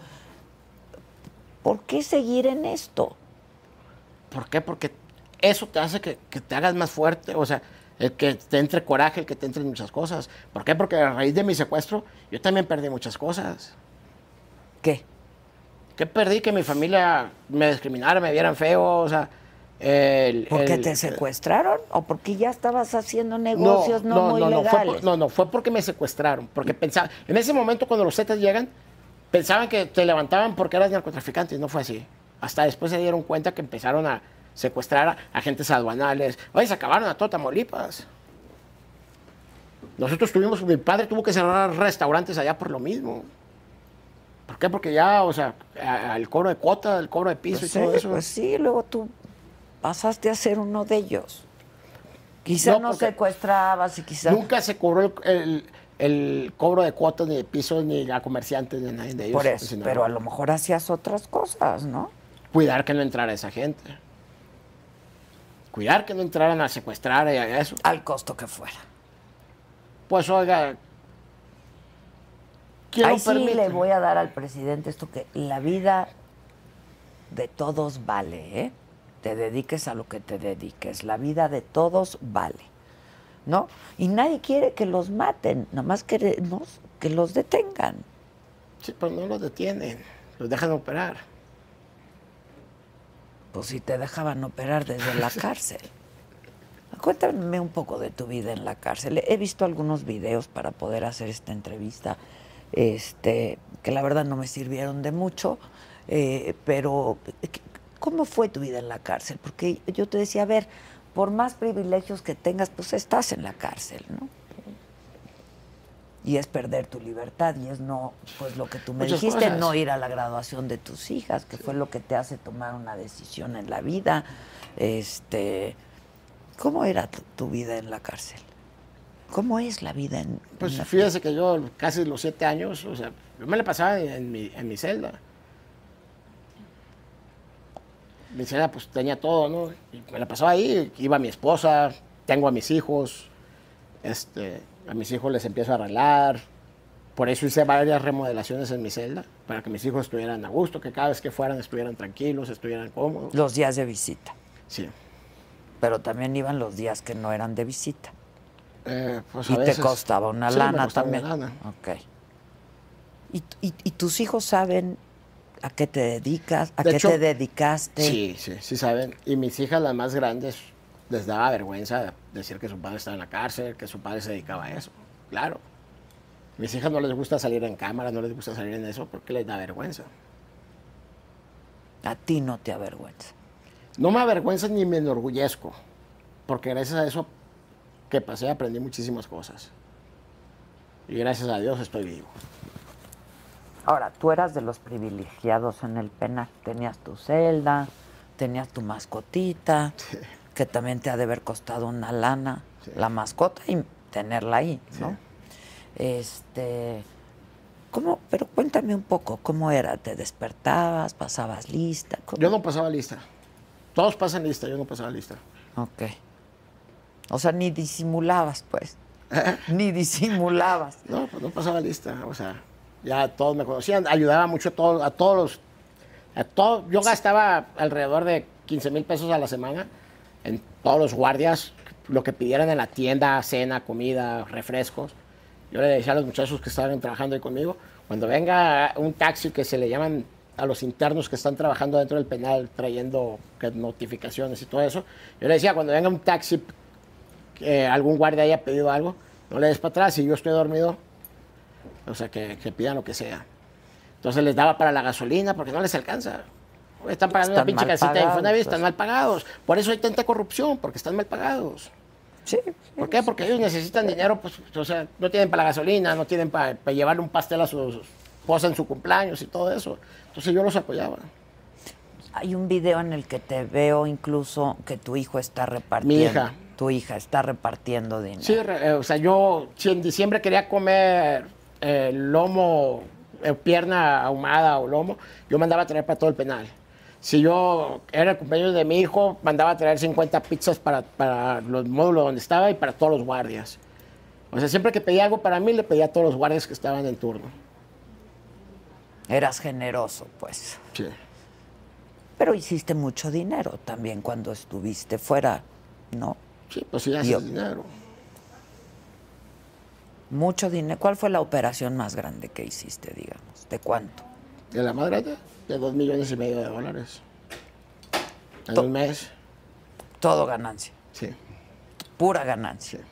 ¿Por qué seguir en esto? ¿Por qué? Porque eso te hace que, que te hagas más fuerte, o sea, el que te entre coraje, el que te entre muchas cosas. ¿Por qué? Porque a raíz de mi secuestro yo también perdí muchas cosas. ¿Qué? ¿Qué perdí? Que mi familia me discriminara, me vieran feo, o sea... El, ¿Por qué el- te secuestraron? ¿O porque ya estabas haciendo negocios no, muy no, fue legales? por- no, no, fue porque me secuestraron. Porque pensaba, en ese momento cuando los Zetas llegan, pensaban que te levantaban porque eras narcotraficante y no fue así. Hasta después se dieron cuenta que empezaron a secuestrar a agentes aduanales. Oye, se acabaron a todo Tamaulipas. Nosotros tuvimos, mi padre tuvo que cerrar restaurantes allá por lo mismo. ¿Por qué? Porque ya, o sea, a- el cobro de cuota, el cobro de piso Pues y todo sí, eso. pues sí, luego tú pasaste a ser uno de ellos. Quizá No, no, secuestrabas y quizá... Nunca se cobró el, el- el cobro de cuotas ni de pisos ni a comerciantes ni a nadie de ellos. Por eso, sino pero a lo mejor hacías otras cosas, ¿no? Cuidar que no entrara esa gente. Cuidar que no entraran a secuestrar y a eso. Al costo que fuera. Pues oiga, ¿quién Ahí lo sí le voy a dar al presidente esto que la vida de todos vale, ¿eh? Te dediques a lo que te dediques. La vida de todos vale, ¿no? Y nadie quiere que los maten, nada más queremos que los detengan. Sí, pero no los detienen, los dejan operar. Pues si te dejaban operar desde la cárcel. Cuéntame un poco de tu vida en la cárcel. He visto algunos videos para poder hacer esta entrevista, este, que la verdad no me sirvieron de mucho, eh, pero ¿cómo fue tu vida en la cárcel? Porque yo te decía, a ver, por más privilegios que tengas, pues estás en la cárcel, ¿no? Y es perder tu libertad y es no, pues lo que tú me Muchas dijiste, cosas. no ir a la graduación de tus hijas, que fue lo que te hace tomar una decisión en la vida. Este, ¿Cómo era tu, tu vida en la cárcel? ¿Cómo es la vida en, Pues en fíjese que yo casi los siete años, o sea, yo me la pasaba en, en mi, en mi celda. Mi celda pues tenía todo, ¿no? Y me la pasaba ahí, iba mi esposa, tengo a mis hijos, este, a mis hijos les empiezo a arreglar. Por eso hice varias remodelaciones en mi celda, para que mis hijos estuvieran a gusto, que cada vez que fueran estuvieran tranquilos, estuvieran cómodos. los días de visita? Sí. Pero también iban los días que no eran de visita. Eh, pues, a Y te costaba una Sí, me lana una también. lana. Ok. ¿Y, y, y tus hijos saben a qué te dedicas? ¿A De qué hecho, te dedicaste? Sí, sí, sí saben. Y mis hijas, las más grandes, les daba vergüenza decir que su padre estaba en la cárcel, que su padre se dedicaba a eso. Claro. Mis hijas no les gusta salir en cámara, no les gusta salir en eso porque les da vergüenza. A ti no te avergüenza. No me avergüenza ni me enorgullezco, porque gracias a eso que pasé aprendí muchísimas cosas. Y gracias a Dios estoy vivo. Ahora, tú eras de los privilegiados en el penal. Tenías tu celda, tenías tu mascotita, que también te ha de haber costado una lana, la mascota y tenerla ahí, ¿no? Este, ¿cómo? Pero cuéntame un poco, ¿cómo era? ¿Te despertabas, pasabas lista? ¿Cómo? Yo no pasaba lista. Todos pasan lista, yo no pasaba lista. Ok. O sea, ni disimulabas, pues. ni disimulabas. No, pues no pasaba lista, o sea, ya todos me conocían, ayudaba mucho a todos, a todos los, a todos, yo gastaba alrededor de 15 mil pesos a la semana en todos los guardias, lo que pidieran en la tienda, cena, comida, refrescos. Yo le decía a los muchachos que estaban trabajando ahí conmigo, cuando venga un taxi que se le llaman a los internos que están trabajando dentro del penal trayendo notificaciones y todo eso, yo le decía, cuando venga un taxi que algún guardia haya pedido algo, no le des para atrás, si yo estoy dormido, o sea, que, que pidan lo que sea. Entonces les daba para la gasolina porque no les alcanza. Están pagando Están una pinche casita de pagados, Infonavit, pues. están mal pagados. Por eso hay tanta corrupción, porque están mal pagados. Sí. ¿Por qué? Porque ellos necesitan dinero, pues, o sea, no tienen para la gasolina, no tienen para, para llevarle un pastel a su esposa en su cumpleaños y todo eso. Entonces yo los apoyaba. Hay un video en el que te veo incluso que tu hijo está repartiendo. Mi hija. Tu hija está repartiendo dinero. Sí, eh, o sea, yo si en diciembre quería comer eh, lomo, eh, pierna ahumada o lomo, yo mandaba a traer para todo el penal. Si yo era el cumpleaños de mi hijo, mandaba a traer 50 pizzas para, para los módulos donde estaba y para todos los guardias. O sea, siempre que pedía algo para mí, le pedía a todos los guardias que estaban en turno. Eras generoso, pues. Sí. Pero hiciste mucho dinero también cuando estuviste fuera, ¿no? Sí, pues sí, haces dinero. Mucho dinero. ¿Cuál fue la operación más grande que hiciste, digamos? ¿De cuánto? De la más grande, de dos millones y medio de dólares. En un mes. Todo ganancia, Sí. pura ganancia. Sí.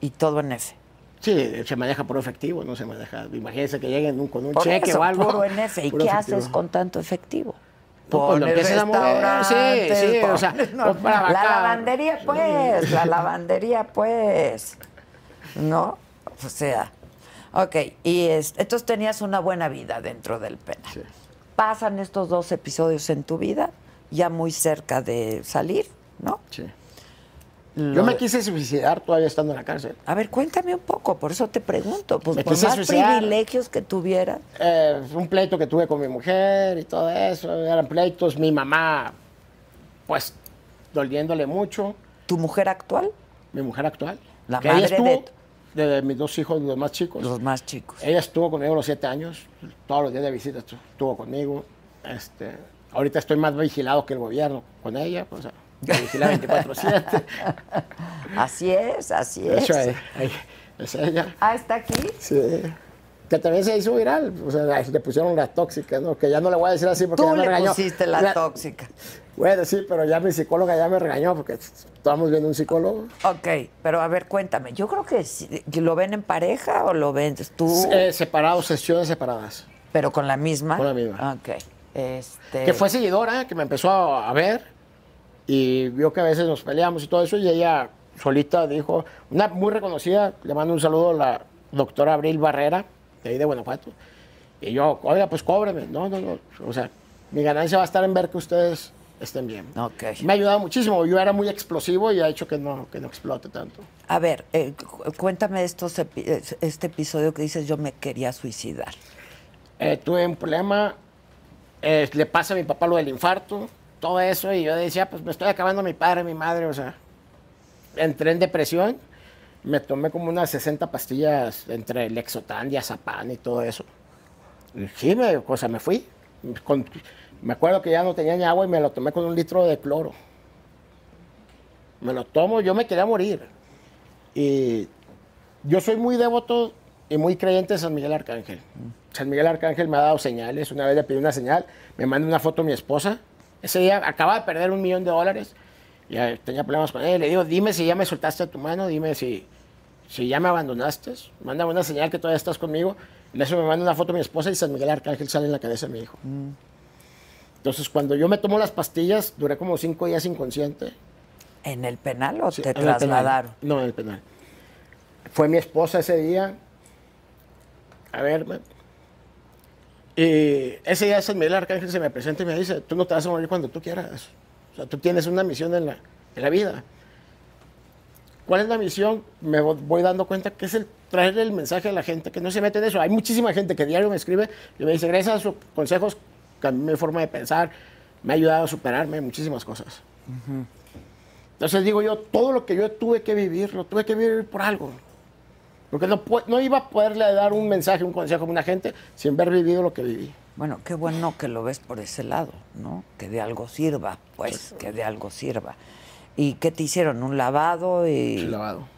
Y todo en F. Sí, se maneja por efectivo, no se maneja. Imagínense que lleguen un- con un Por cheque eso, o algo. puro en F. ¿Y qué efectivo. haces con tanto efectivo? No, pues empiezas a mover, sí, sí, o sea, para la lavandería, pues, la lavandería, pues, ¿no? O sea, ok, y es- entonces tenías una buena vida dentro del penal. Sí. Pasan estos dos episodios en tu vida, ya muy cerca de salir, ¿no? Sí. Lo Yo me de- quise suicidar todavía estando en la cárcel. A ver, cuéntame un poco, por eso te pregunto, pues Me por quise más suicidar. privilegios que tuvieras, Eh, un pleito que tuve con mi mujer y todo eso, eran pleitos. Mi mamá, pues, doliéndole mucho. tu mujer actual, Mi mujer actual. La que madre estuvo, de- de... mis dos hijos, los más chicos. los más chicos. Ella estuvo conmigo los siete años, todos los días de visita estu- estuvo conmigo. Este, ahorita estoy más vigilado que el gobierno con ella, pues, me vigila 24-7. Así es, así es. ahí- ahí es ella. Ah, está aquí. Sí. Que también se hizo viral, o sea, le pusieron la tóxica, ¿no? Que ya no le voy a decir así porque Tú ya me le regañó. pusiste la tóxica. Bueno, sí, pero ya mi psicóloga ya me regañó porque estábamos viendo un psicólogo. Ok, pero a ver, cuéntame. Yo creo que, lo ven en pareja o lo ven tú, Eh, separados, sesiones separadas. pero con la misma. Con la misma. Ok. Este, Que fue seguidora, que me empezó a ver y vio que a veces nos peleamos y todo eso y ella solita dijo, una muy reconocida, le mando un saludo a la doctora Abril Barrera, de ahí de Guanajuato. Y yo, oiga, pues cóbreme. No, no, no. O sea, mi ganancia va a estar en ver que ustedes estén bien. Ok. Me ha ayudado muchísimo. Yo era muy explosivo y ha hecho que no, que no explote tanto. A ver, eh, cu- cuéntame estos epi- es- este episodio que dices yo me quería suicidar. Eh, tuve un problema, eh, le pasa a mi papá lo del infarto, todo eso, y yo decía, pues me estoy acabando mi padre, mi madre, o sea, entré en depresión, me tomé como unas 60 pastillas entre Lexotan, Diazepam y todo eso. Y sí, me, o sea, me fui. Con- me acuerdo que ya no tenía ni agua y me lo tomé con un litro de cloro. Me lo tomo, yo me quería morir. Y yo soy muy devoto y muy creyente de San Miguel Arcángel. San Miguel Arcángel me ha dado señales. Una vez le pedí una señal, me mandó una foto a mi esposa. Ese día acaba de perder un millón de dólares. Ya tenía problemas con él. Le digo, dime si ya me soltaste tu mano, dime si, si ya me abandonaste. Mándame una señal que todavía estás conmigo. Y eso me manda una foto a mi esposa y San Miguel Arcángel sale en la cabeza de mi hijo. Entonces, cuando yo me tomo las pastillas, duré como cinco días inconsciente. ¿En el penal o Sí, te en trasladaron? No, en el penal. Fue mi esposa ese día a verme. Y ese día San Miguel Arcángel se me presenta y me dice, tú no te vas a morir cuando tú quieras. O sea, tú tienes una misión en la, en la vida. ¿Cuál es la misión? Me vo- voy dando cuenta que es el traerle el mensaje a la gente, que no se mete en eso. Hay muchísima gente que diario me escribe y me dice, gracias a sus consejos, cambié mi forma de pensar, me ha ayudado a superarme en muchísimas cosas. Entonces digo yo, todo lo que yo tuve que vivir, lo tuve que vivir por algo. Porque no, no iba a poderle dar un mensaje, un consejo a una gente sin haber vivido lo que viví. Bueno, qué bueno que lo ves por ese lado, ¿no? Que de algo sirva, pues, que de algo sirva. ¿Y qué te hicieron? ¿Un lavado? Y, lavado.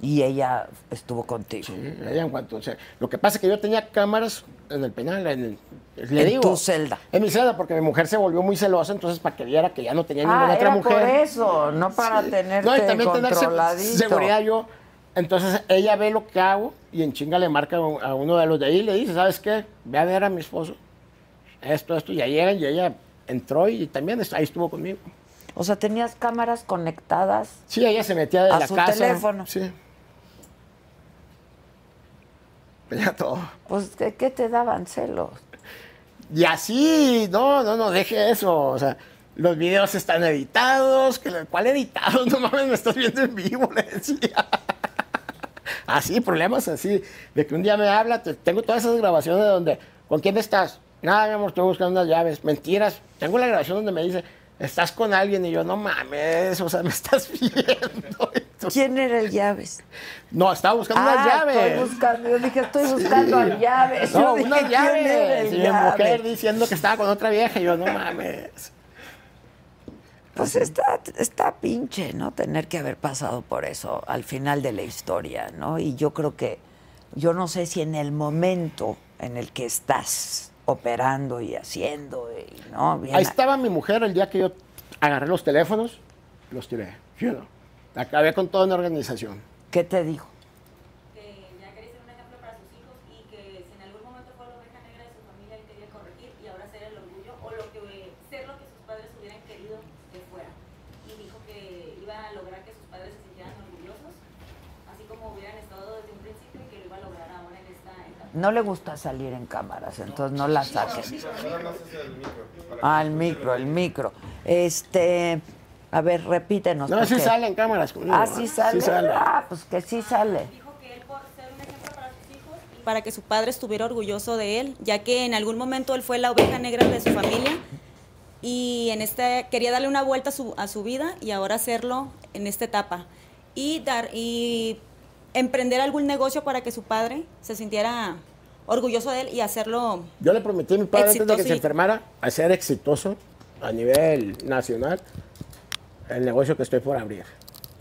y ella estuvo contigo. Sí, ella en cuanto, o sea, lo que pasa es que yo tenía cámaras en el penal, en el- le En digo, tu celda. En mi celda, porque mi mujer se volvió muy celosa, entonces para que viera que ya no tenía ninguna Ah, otra era mujer. por eso, no para tenerte No, y también tener seguridad yo. Entonces ella ve lo que hago y en chinga le marca a uno de los de ahí y le dice, ¿sabes qué? Ve a ver a mi esposo. Esto, esto, y ya llegan y ella entró y también ahí estuvo conmigo. O sea, tenías cámaras conectadas. Sí, ella se metía de A la su casa. teléfono. Sí. Veía todo. Pues, ¿qué, qué te daban celos? Y así, no, no, no, deje eso. O sea, los videos están editados. ¿Cuál editado? No mames, me estás viendo en vivo, le decía. Así, problemas así. De que un día me habla, te- tengo todas esas grabaciones donde, ¿con quién estás? Nada, mi amor, estoy buscando unas llaves. Mentiras. Tengo la grabación donde me dice, estás con alguien. Y yo, no mames, o sea, me estás viendo. ¿Quién era el llaves? No, estaba buscando unas Ah, llaves. Estoy buscando, yo dije, estoy buscando al llaves. No, Yo dije, unas ¿quién era llaves. Y mi mujer diciendo que estaba con otra vieja. Y yo, no mames. Pues está, está pinche, ¿no? Tener que haber pasado por eso al final de la historia, ¿no? Y yo creo que, yo no sé si en el momento en el que estás operando y haciendo, y, ¿no? Bien Ahí estaba mi mujer el día que yo agarré los teléfonos, los tiré. ¿sí? Acabé con toda una organización. ¿Qué te dijo? que ya quería ser un ejemplo para sus hijos y que si en algún momento fue la oveja negra de su familia, él quería corregir y ahora ser el orgullo o lo que, ser lo que sus padres hubieran querido que fuera. Y dijo que iba a lograr que sus padres se sintieran orgullosos, así como hubieran estado desde un principio y que lo iba a lograr ahora en esta etapa. No le gusta salir en cámaras, entonces no la saques. Ah, el micro, el micro. Este, a ver, repítenos. No, sí sale en cámaras conmigo. Ah, sí sale. Sí sale. Ah, pues que sí sale. Dijo que él por ser un ejemplo para sus hijos y para que su padre estuviera orgulloso de él, ya que en algún momento él fue la oveja negra de su familia y en esta quería darle una vuelta a su, a su vida y ahora hacerlo en esta etapa y dar y emprender algún negocio para que su padre se sintiera orgulloso de él y hacerlo Yo le prometí a mi padre antes de que Exitoso se y- enfermara a ser exitoso a nivel nacional el negocio que estoy por abrir.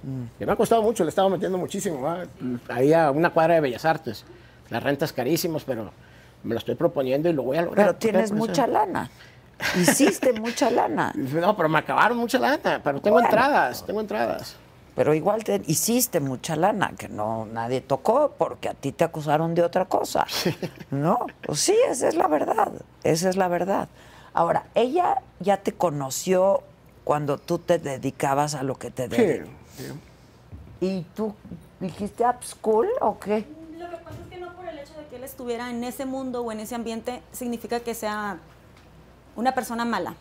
Mm. Y me ha costado mucho, le he estado metiendo muchísimo. ¿va? Ahí a una cuadra de Bellas Artes. Las rentas carísimas, pero me lo estoy proponiendo y lo voy a lograr. Pero tienes mucha lana. Hiciste mucha lana. No, pero me acabaron mucha lana, pero tengo Bueno. entradas, tengo entradas. Pero igual te hiciste mucha lana que no nadie tocó porque a ti te acusaron de otra cosa. ¿No? Pues sí, esa es la verdad. Esa es la verdad. Ahora, ella ya te conoció cuando tú te dedicabas a lo que te Sí, dedicas. sí. ¿Y tú dijiste up school o qué? Lo que pasa es que no por el hecho de que él estuviera en ese mundo o en ese ambiente significa que sea una persona mala.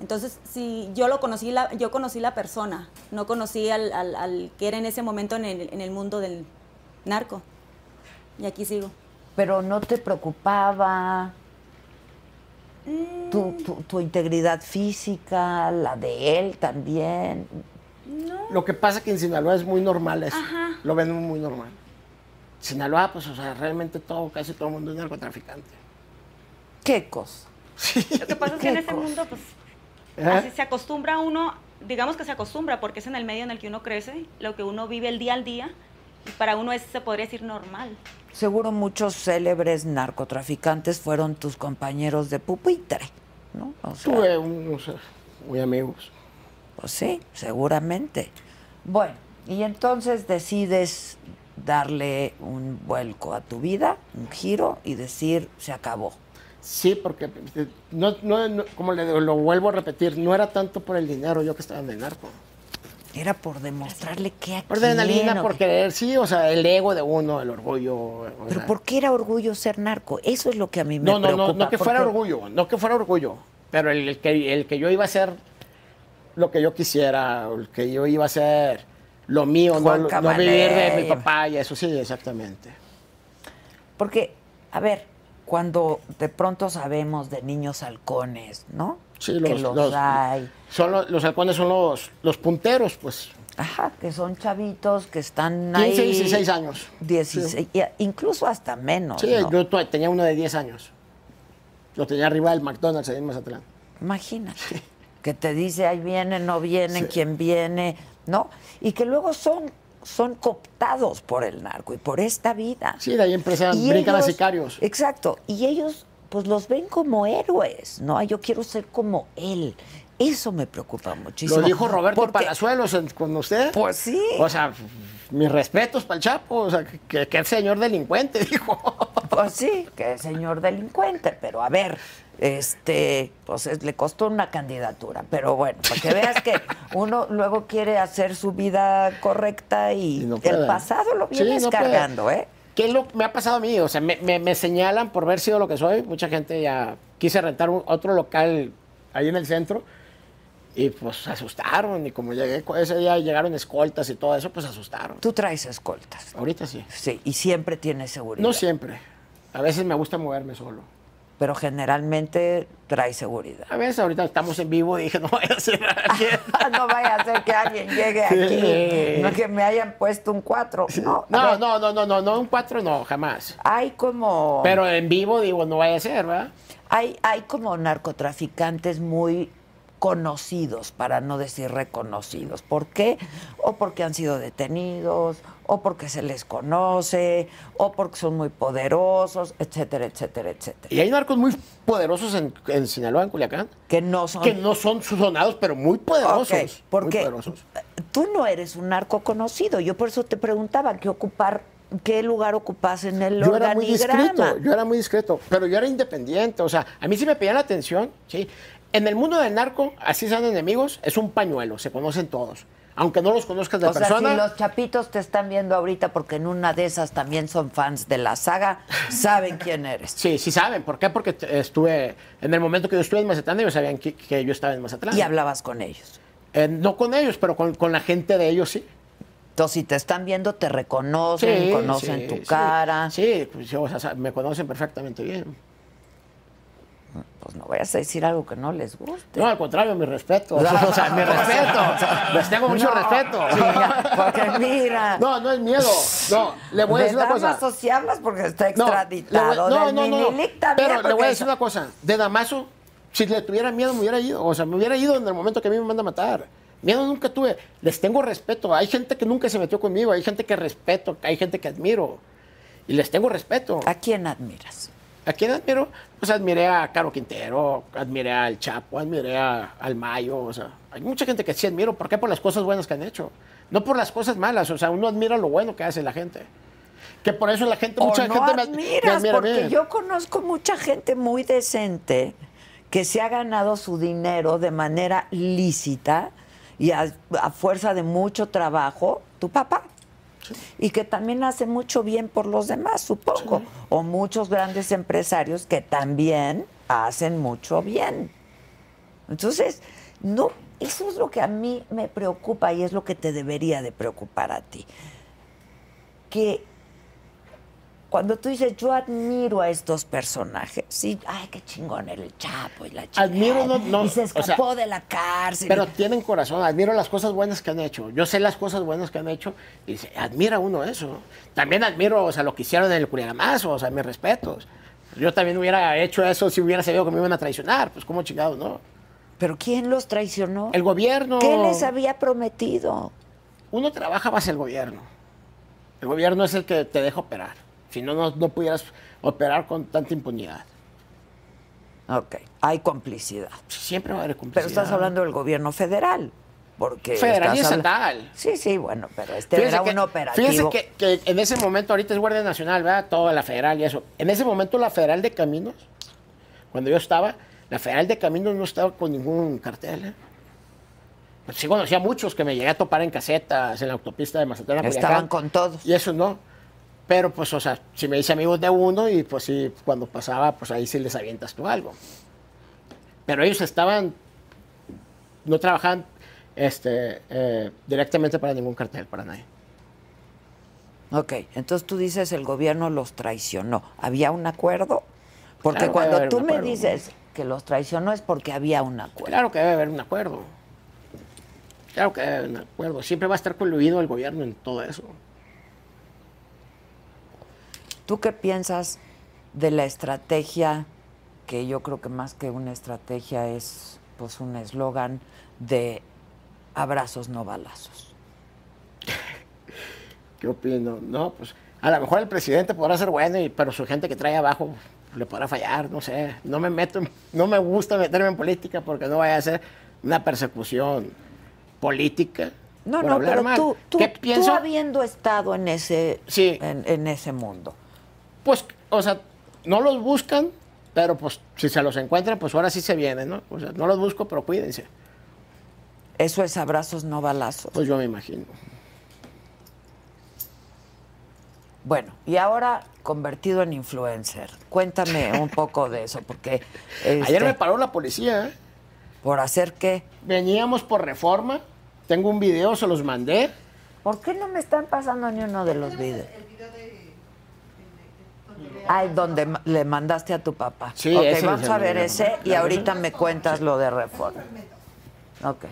Entonces, si yo lo conocí, la, yo conocí la persona, no conocí al, al- al que era en ese momento en el, en el mundo del narco. Y aquí sigo. Pero no te preocupaba Mm, tu, tu, tu integridad física, la de él también. No. Lo que pasa es que en Sinaloa es muy normal eso. Ajá. Lo ven muy normal. Sinaloa, pues, o sea, realmente todo, casi todo el mundo es narcotraficante. ¿Qué cosa? Lo que pasa es que en ¿Qué ese cosa? mundo, pues, ¿Eh? así se acostumbra uno, digamos que se acostumbra, porque es en el medio en el que uno crece, lo que uno vive el día al día, y para uno es, se podría decir, normal. Seguro muchos célebres narcotraficantes fueron tus compañeros de pupitre, ¿no? O sea, Tuve unos eh, muy amigos. pues sí, seguramente. Bueno, y entonces decides darle un vuelco a tu vida, un giro y decir, se acabó. Sí, porque eh, no, no, no- como le lo vuelvo a repetir, no era tanto por el dinero yo que estaba en el narco. Era por demostrarle que aquí. Por adrenalina, por querer, sí, o sea, el ego de uno, el orgullo. Pero sea. ¿por qué era orgullo ser narco? Eso es lo que a mí me No, no, preocupa. no, no que fuera orgullo, no que fuera orgullo, pero el, el que, el que yo iba a hacer lo que yo quisiera, el que yo iba a hacer lo mío, no, no vivir de mi papá y eso sí, exactamente. Porque, a ver, cuando de pronto sabemos de niños halcones, ¿no? Sí, que los- los, los- hay. Son los, los halcones son los, los punteros, pues. Ajá, que son chavitos que están 15, ahí. 16 años. 16, y- incluso hasta menos. Sí, ¿no? yo tenía uno de 10 años. Lo tenía arriba del McDonald's ahí en Mazatlán. Imagínate. Que te dice, ahí viene, no viene, Sí. quién viene, ¿no? Y que luego son, son cooptados por el narco y por esta vida. Sí, de ahí empiezan, Y brincan a ellos- sicarios. Exacto. Y ellos, pues los ven como héroes, ¿no? Yo quiero ser como él. Eso me preocupa muchísimo. Lo dijo Roberto Porque- Palazuelos con usted. Pues sí. O sea, mis respetos para el Chapo, o sea, que, que el señor delincuente, dijo. Pues sí, que señor delincuente, pero a ver, este, pues es- le costó una candidatura, pero bueno, para que veas que uno luego quiere hacer su vida correcta y, Y no el pasado lo Sí, vienes puede. cargando, ¿eh? ¿Qué es lo que me ha pasado a mí? O sea, me, me- me señalan por haber sido lo que soy. Mucha gente ya quise rentar un- otro local ahí en el centro y pues se asustaron. Y como llegué ese día llegaron escoltas y todo eso, pues asustaron. Tú traes escoltas. Ahorita sí. Sí, y siempre tienes seguridad. No siempre. A veces me gusta moverme solo. Pero generalmente traes seguridad. A veces ahorita estamos en vivo y dije, no voy a aquí. no vaya a ser que alguien llegue aquí, no que me hayan puesto un cuatro. No, a No, no, no, no, no, no, un cuatro no, jamás. Hay como... Pero en vivo digo, no vaya a ser, ¿verdad? Hay, hay como narcotraficantes muy conocidos, para no decir reconocidos. ¿Por qué? O porque han sido detenidos, o porque se les conoce, o porque son muy poderosos, etcétera, etcétera, etcétera. Y hay narcos muy poderosos en, en Sinaloa, en Culiacán, Que no son... que no son sonados, pero muy poderosos. Ok, porque muy poderosos. tú no eres un narco conocido. Yo por eso te preguntaba qué ocupar, qué lugar ocupas en el Yo era muy discreto, yo era muy discreto, pero yo era independiente, o sea, a mí sí me pedían la atención, ¿sí? En el mundo del narco, así sean enemigos, es un pañuelo, se conocen todos. Aunque no los conozcas de O sea, persona, si los chapitos te están viendo ahorita porque en una de esas también son fans de la saga, saben quién eres. sí, sí saben. ¿Por qué? Porque estuve, en el momento que yo estuve en Mazatlán, ellos sabían que, que yo estaba en Mazatlán. Y hablabas con ellos. Eh, no con ellos, pero con, con la gente de ellos sí. Entonces, si te están viendo, te reconocen, Sí, conocen sí, tu sí. cara. Sí, pues, o sea, me conocen perfectamente bien. Pues no vayas a decir algo que no les guste. No, al contrario, mi respeto. O sea, mi respeto. Les tengo mucho No, respeto. porque mira. No, no es miedo. No, le voy a de decir una cosa. Hablas porque está extraditado. no, no, no, no. Pero le voy a decir una cosa. De Damaso, si le tuviera miedo, me hubiera ido. O sea, me hubiera ido en el momento que a mí me manda a matar. Miedo nunca tuve. Les tengo respeto. Hay gente que nunca se metió conmigo. Hay gente que respeto. Hay gente que admiro. Y les tengo respeto. ¿A quién admiras? ¿A quién admiro? Pues admiré a Caro Quintero, admiré al Chapo, admiré a- al Mayo, o sea, hay mucha gente que sí admiro. ¿Por qué? Por las cosas buenas que han hecho. No por las cosas malas, o sea, uno admira lo bueno que hace la gente. Que por eso la gente, O mucha no gente me, admira porque yo conozco mucha gente muy decente que se ha ganado su dinero de manera lícita y a, a fuerza de mucho trabajo, tu papá. Y que también hace mucho bien por los demás, supongo. O muchos grandes empresarios que también hacen mucho bien. Entonces, no, eso es lo que a mí me preocupa y es lo que te debería de preocupar a ti. Que cuando tú dices, yo admiro a estos personajes, sí, ay, qué chingón el Chapo y la chica. Admiro, no- no, y se o sea, escapó de la cárcel. Pero tienen corazón, admiro las cosas buenas que han hecho. Yo sé las cosas buenas que han hecho y se admira uno eso. También admiro, o sea, lo que hicieron en el Curiaramazo, o sea, mis respetos. Yo también hubiera hecho eso si hubiera sabido que me iban a traicionar, pues cómo chingados, ¿no? ¿Pero quién los traicionó? El gobierno. ¿Qué les había prometido? Uno trabaja base el gobierno. El gobierno es el que te deja operar. Si no, no, no pudieras operar con tanta impunidad. Ok, hay complicidad. Siempre va a haber Pero complicidad. estás hablando del gobierno federal. Porque Federal y estatal. Sí, sí, bueno, pero este Fíjese era que- un operativo. Fíjese que, que en ese momento, ahorita es Guardia Nacional, ¿verdad? Toda la federal y eso. En ese momento la federal de caminos, cuando yo estaba, la federal de caminos no estaba con ningún cartel. ¿eh? Pues sí conocía a muchos que me llegué a topar en casetas, en la autopista de Mazatlán. Culiacán. Estaban con todos. Y eso no. Pero pues, o sea, si me hice amigos de uno y pues sí, cuando pasaba, pues ahí sí les avientas tú algo. Pero ellos estaban, no trabajaban este, eh, directamente para ningún cartel, para nadie. Ok, entonces tú dices el gobierno los traicionó. ¿Había un acuerdo? Porque Claro cuando tú me acuerdo. dices que los traicionó es porque había un acuerdo. Claro que debe haber un acuerdo. Claro que debe haber un acuerdo. Siempre va a estar coluido el gobierno en todo eso. ¿Tú qué piensas de la estrategia, que yo creo que más que una estrategia es pues un eslogan de abrazos no balazos? ¿Qué opino? No, pues a lo mejor el presidente podrá ser bueno, y, pero su gente que trae abajo le podrá fallar, no sé. No me meto, no me gusta meterme en política porque no vaya a ser una persecución política. No, no, pero mal. tú, tú, ¿Qué tú pienso? habiendo estado en ese, Sí. en, en ese mundo, Pues, o sea, no los buscan, pero pues si se los encuentran, pues ahora sí se vienen, ¿no? O sea, no los busco, pero cuídense. eso es abrazos no balazos. Pues yo me imagino. Bueno, y ahora convertido en influencer. Cuéntame un poco de eso, porque Ayer este, me paró la policía, ¿eh? por hacer qué. Veníamos por reforma, tengo un video, se los mandé. ¿Por qué no me están pasando ni uno de los videos? Ay, donde le mandaste a tu papá. Sí, ok, ese vamos es el a ver video. ese y ahorita me cuentas lo de reforma. Ok.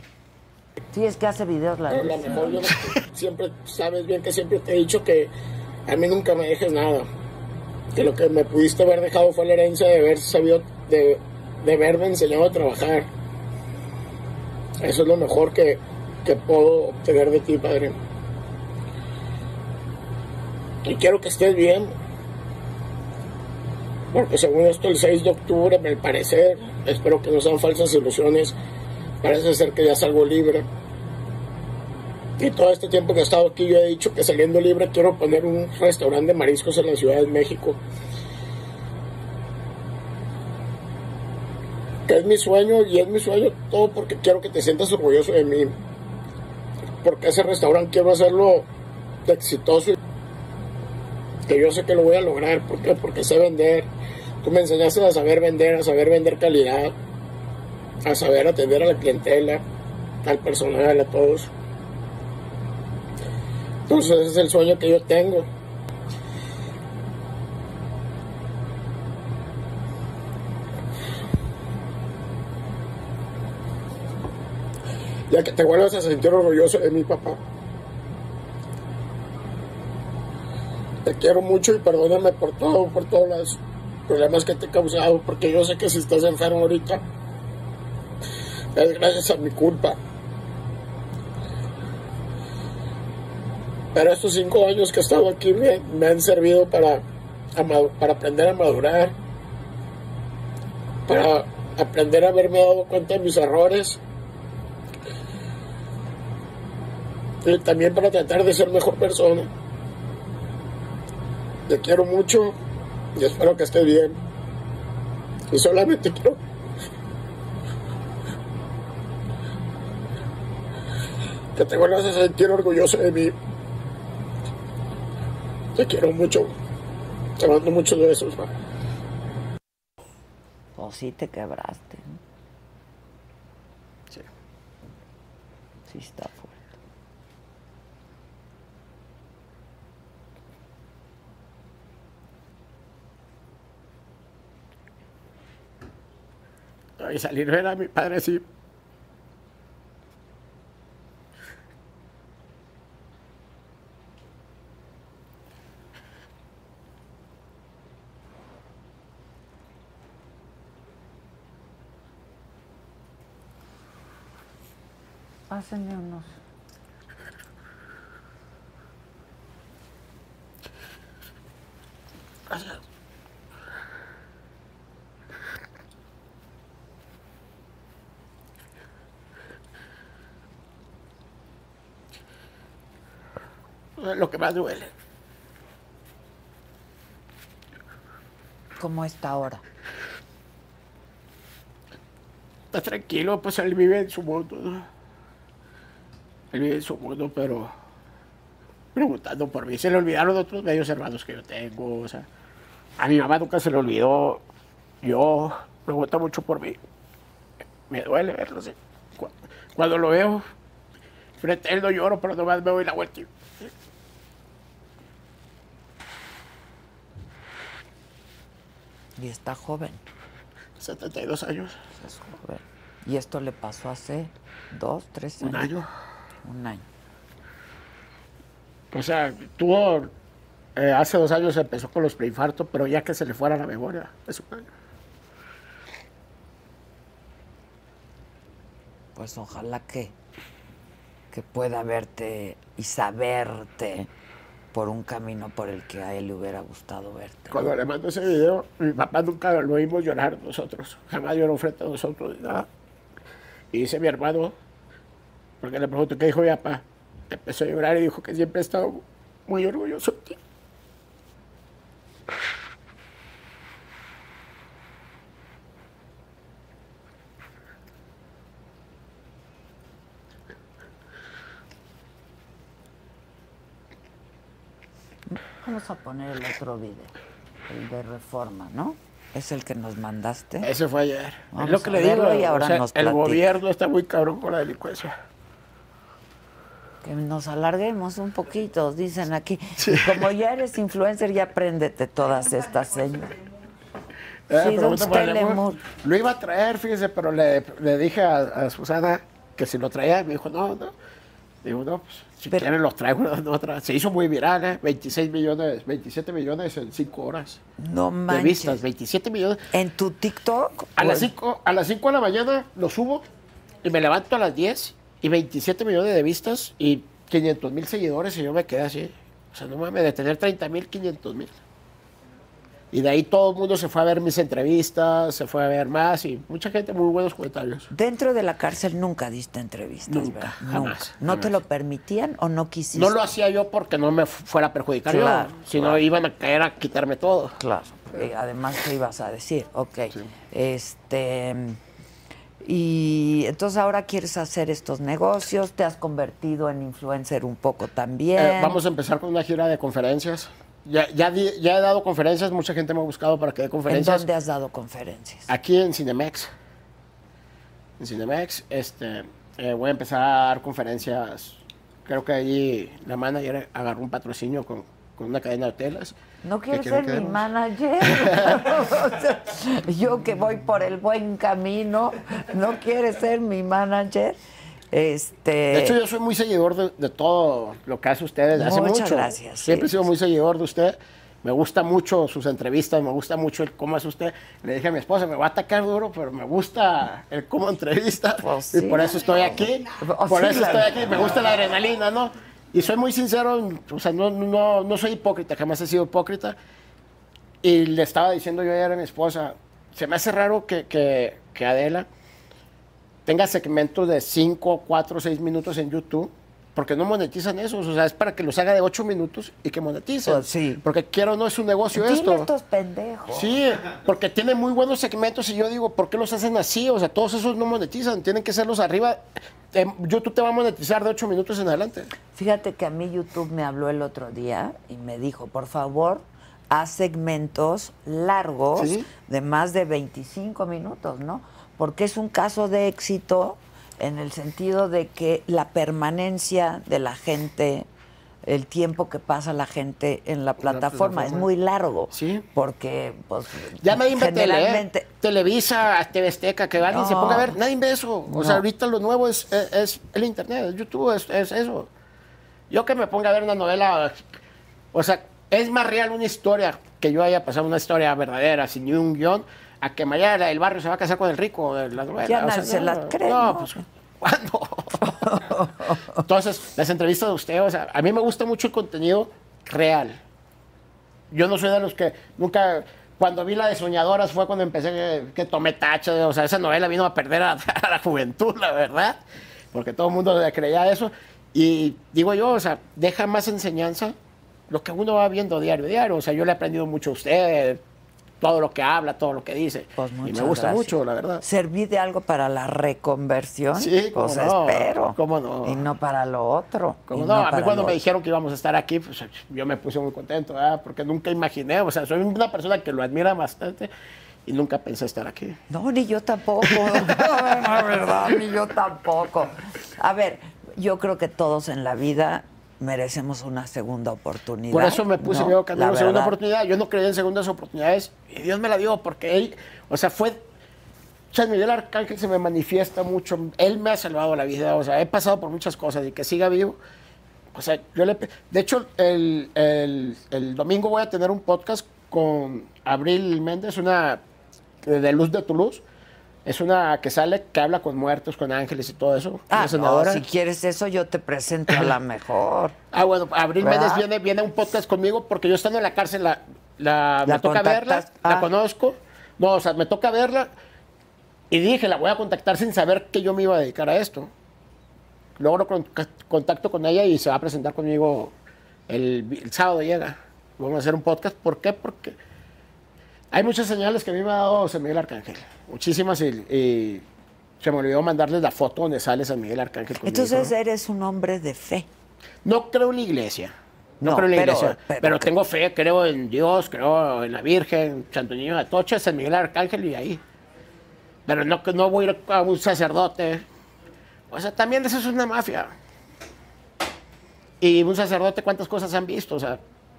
Sí, es que hace videos la La mejor, yo no- siempre sabes bien que siempre te he dicho que a mí nunca me dejes nada. Que lo que me pudiste haber dejado fue la herencia de haber sabido, de, de haberme enseñado a trabajar. Eso es lo mejor que, que puedo obtener de ti, padre. Y quiero que estés bien. Porque según esto, el 6 de octubre, al parecer, espero que no sean falsas ilusiones, parece ser que ya salgo libre. Y todo este tiempo que he estado aquí yo he dicho que saliendo libre quiero poner un restaurante de mariscos en la Ciudad de México. Que es mi sueño y es mi sueño todo porque quiero que te sientas orgulloso de mí. Porque ese restaurante quiero hacerlo exitoso. Que yo sé que lo voy a lograr. ¿Por qué? Porque sé vender. Tú me enseñaste a saber vender, a saber vender calidad, a saber atender a la clientela, al personal, a todos. Entonces ese es el sueño que yo tengo. Ya que te vuelvas a sentir orgulloso de mi papá. Te quiero mucho y perdóname por todo, por todos los problemas que te he causado, porque yo sé que si estás enfermo ahorita, es gracias a mi culpa. Pero estos cinco años que he estado aquí me, han servido para, para aprender a madurar, para aprender a haberme dado cuenta de mis errores. Y también para tratar de ser mejor persona. Te quiero mucho y espero que estés bien. Y solamente quiero que te vuelvas a sentir orgulloso de mí. Te quiero mucho. Te mando muchos besos. ma. O sí te quebraste. ¿no? Sí. Sí está salir a ver a mi padre sí. Pásenme unos. Gracias. Es Lo que más duele. ¿Cómo está ahora? Está tranquilo, pues él vive en su mundo. ¿no? Él vive en su mundo, pero preguntando por mí. Se le olvidaron otros medios hermanos que yo tengo. O sea, a mi mamá nunca se le olvidó. Yo pregunta mucho por mí. Me duele verlo Cuando lo veo, frente a él no lloro, pero nomás me doy la vuelta. Y- está joven. 72 años, Es joven. Y esto le pasó hace dos, tres años. un año. Un año. O sea, tuvo, eh, hace dos años empezó con los preinfartos, pero ya que se le fuera la memoria, es un año. Pues ojalá que, que pueda verte y saberte por un camino por el que a él le hubiera gustado verte. Cuando le mando ese video, mi papá nunca lo vimos llorar nosotros, jamás lloró frente a nosotros, ni nada. Y dice mi hermano, porque le pregunto, ¿qué dijo mi papá? Empezó a llorar y dijo que siempre ha estado muy orgulloso de ti. Vamos a poner el otro video, el de reforma, ¿no? Es el que nos mandaste. Ese fue ayer. Vamos es lo que le digo. y o ahora sea, nos el gobierno está muy cabrón con la delincuencia. Que nos alarguemos un poquito, dicen aquí. Y como ya eres influencer, ya apréndete todas estas señas. Eh, Sí. Lo iba a traer, fíjese, pero le, le dije a, a Susana que si lo traía, me dijo, no, no. Digo, no, pues, si Pero- quieren los traigo, no, no tra- Se hizo muy viral, ¿eh? 26 millones, 27 millones en 5 horas No de manches. vistas, 27 millones. En tu TikTok. A las pues, 5 a las 5 de la mañana lo subo y me levanto a las 10 y 27 millones de vistas y 500 mil seguidores y yo me quedé así. O sea, no mames, de tener 30 mil, 500 mil. Y de ahí todo el mundo se fue a ver mis entrevistas, se fue a ver más y mucha gente, muy buenos comentarios. Dentro de la cárcel nunca diste entrevistas, Nunca, ¿verdad? jamás, ¿No jamás. te lo permitían o no quisiste? No lo hacía yo porque no me fu- fuera a perjudicar Claro, yo, sino iban a caer a quitarme todo. Claro. Y además te ibas a decir, ok. Este. Y entonces ahora quieres hacer estos negocios, te has convertido en influencer un poco también. Eh, vamos a empezar con una gira de conferencias. Ya, ya, di- ya he dado conferencias, mucha gente me ha buscado para que dé ¿En conferencias. dónde has dado conferencias? Aquí en Cinemex. En Cinemex, este, eh, voy a empezar a dar conferencias. Creo que allí la manager agarró un patrocinio con, con una cadena de hoteles. ¿No que quieres quieren ser mi que manager? Yo que voy por el buen camino, ¿no quieres ser mi manager? Este, De hecho, yo soy muy seguidor de, de todo lo que hace usted desde hace Muchas mucho. gracias, Siempre he sido muy seguidor de usted. Me gusta mucho sus entrevistas, me gusta mucho el cómo es usted. Le dije a mi esposa, me va a atacar duro, pero me gusta el cómo entrevista. Pues y sí. por eso estoy aquí. Pues por sí, eso estoy aquí. Me gusta la adrenalina, ¿no? Y soy muy sincero, o sea, no, no, no soy hipócrita, jamás he sido hipócrita. Y le estaba diciendo yo ayer a mi esposa, se me hace raro que, que, que Adela tenga segmentos de 5, 4, 6 minutos en YouTube. Porque no monetizan eso, o sea, es para que los haga de 8 minutos y que moneticen. Pues sí. Porque quiero no es un negocio Dile esto. estos pendejos. Sí, porque tiene muy buenos segmentos y yo digo, ¿por qué los hacen así? O sea, todos esos no monetizan, tienen que serlos arriba. Eh, YouTube te va a monetizar de 8 minutos en adelante. Fíjate que a mí YouTube me habló el otro día y me dijo, por favor, haz segmentos largos Sí. de más de 25 minutos, ¿no? Porque es un caso de éxito en el sentido de que la permanencia de la gente, el tiempo que pasa la gente en la plataforma, es plataforma. muy largo. Sí. Porque, pues, Ya tele, ¿eh? generalmente... Televisa, TV Azteca, que alguien se ponga a ver, nadie ve eso. O sea, ahorita lo nuevo es, es, es el internet, es YouTube, es, es eso. Yo que me ponga a ver una novela, o sea, es más real una historia que yo haya pasado una historia verdadera, sin ni un guion, a que mañana el barrio se va a casar con el rico de la novela. Ya O sea, se no, las cree, No, ¿no? pues, ¿cuándo? Entonces, las entrevistas de usted, o sea, a mí me gusta mucho el contenido real. Yo no soy de los que nunca. Cuando vi la de Soñadoras fue cuando empecé que, que tomé tacha. O sea, esa novela vino a perder a, a la juventud, la verdad. Porque todo el mundo le creía eso. Y digo yo, o sea, deja más enseñanza lo que uno va viendo diario, diario. O sea, yo le he aprendido mucho a usted, todo lo que habla, todo lo que dice. Pues y me gusta gracias. mucho, la verdad. ¿Serví de algo para la reconversión? Sí, cómo pues no, espero. cómo no. Y no para lo otro. Como y no, a mí cuando me otro. dijeron que íbamos a estar aquí, pues yo me puse muy contento, ¿verdad? porque nunca imaginé, o sea, soy una persona que lo admira bastante y nunca pensé estar aquí. No, ni yo tampoco. La verdad, ni yo tampoco. A ver, yo creo que todos en la vida merecemos una segunda oportunidad. Por eso me puse ¿no? yo que una segunda oportunidad. Yo no creía en segundas oportunidades y Dios me la dio porque él, o sea, fue. San Miguel Arcángel se me manifiesta mucho. Él me ha salvado la vida. O sea, he pasado por muchas cosas y que siga vivo. O sea, yo le. De hecho, el, el- el domingo voy a tener un podcast con Abril Méndez, una de Luz de Toulouse. Es una que sale, que habla con muertos, con ángeles y todo eso. Ah, no, si quieres eso, yo te presento a la mejor. Ah, bueno, Abril ¿Verdad? Méndez viene, viene a un podcast conmigo porque yo estando en la cárcel la, la- ¿La me toca verla, contactas? Ah. la conozco. No, o sea, me toca verla y dije, la voy a contactar sin saber que yo me iba a dedicar a esto. Luego con- contacto con ella y se va a presentar conmigo el, el sábado llega. Vamos a hacer un podcast. ¿Por qué? Porque hay muchas señales que a mí me ha dado San Miguel Arcángel. Muchísimas y, y se me olvidó mandarles la foto donde sale San Miguel Arcángel. conmigo, Entonces eres un hombre de fe. No creo en la iglesia. No, No, creo en la pero- iglesia. pero tengo fe, creo en Dios, creo en la Virgen, Santo Niño de Atocha, San Miguel Arcángel y ahí. Pero no, no voy a ir a un sacerdote. O sea, también eso es una mafia. Y un sacerdote, ¿cuántas cosas han visto? O sea,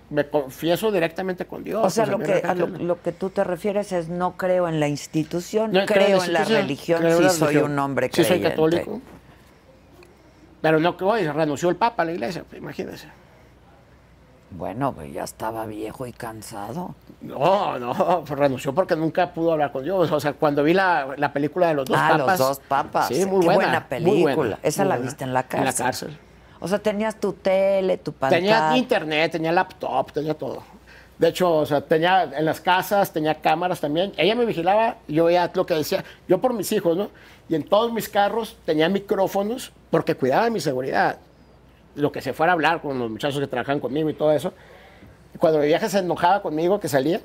me confieso directamente con Dios. O sea, lo que, a lo, que tú te refieres es no creo en la institución, No creo, en la religión, creo sí soy un hombre Sí, soy creyente. católico. Pero no que hoy renunció el Papa a la iglesia, pues, imagínese. Bueno, pues ya estaba viejo y cansado. No, no, pues renunció porque nunca pudo hablar con Dios. O sea, cuando vi la, la película de los dos ah, papas. los dos papas. Sí, muy Qué buena. buena muy película. buena, Esa muy la buena. viste en la cárcel. En la cárcel. O sea, tenías tu tele, tu pantalla. Tenía internet, tenía laptop, tenía todo. De hecho, o sea, tenía en las casas, tenía cámaras también. Ella me vigilaba, yo veía lo que decía, yo por mis hijos, ¿no? Y en todos mis carros tenía micrófonos porque cuidaba mi seguridad. Lo que se fuera a hablar con los muchachos que trabajan conmigo y todo eso. Cuando mi vieja se enojaba conmigo, que salía,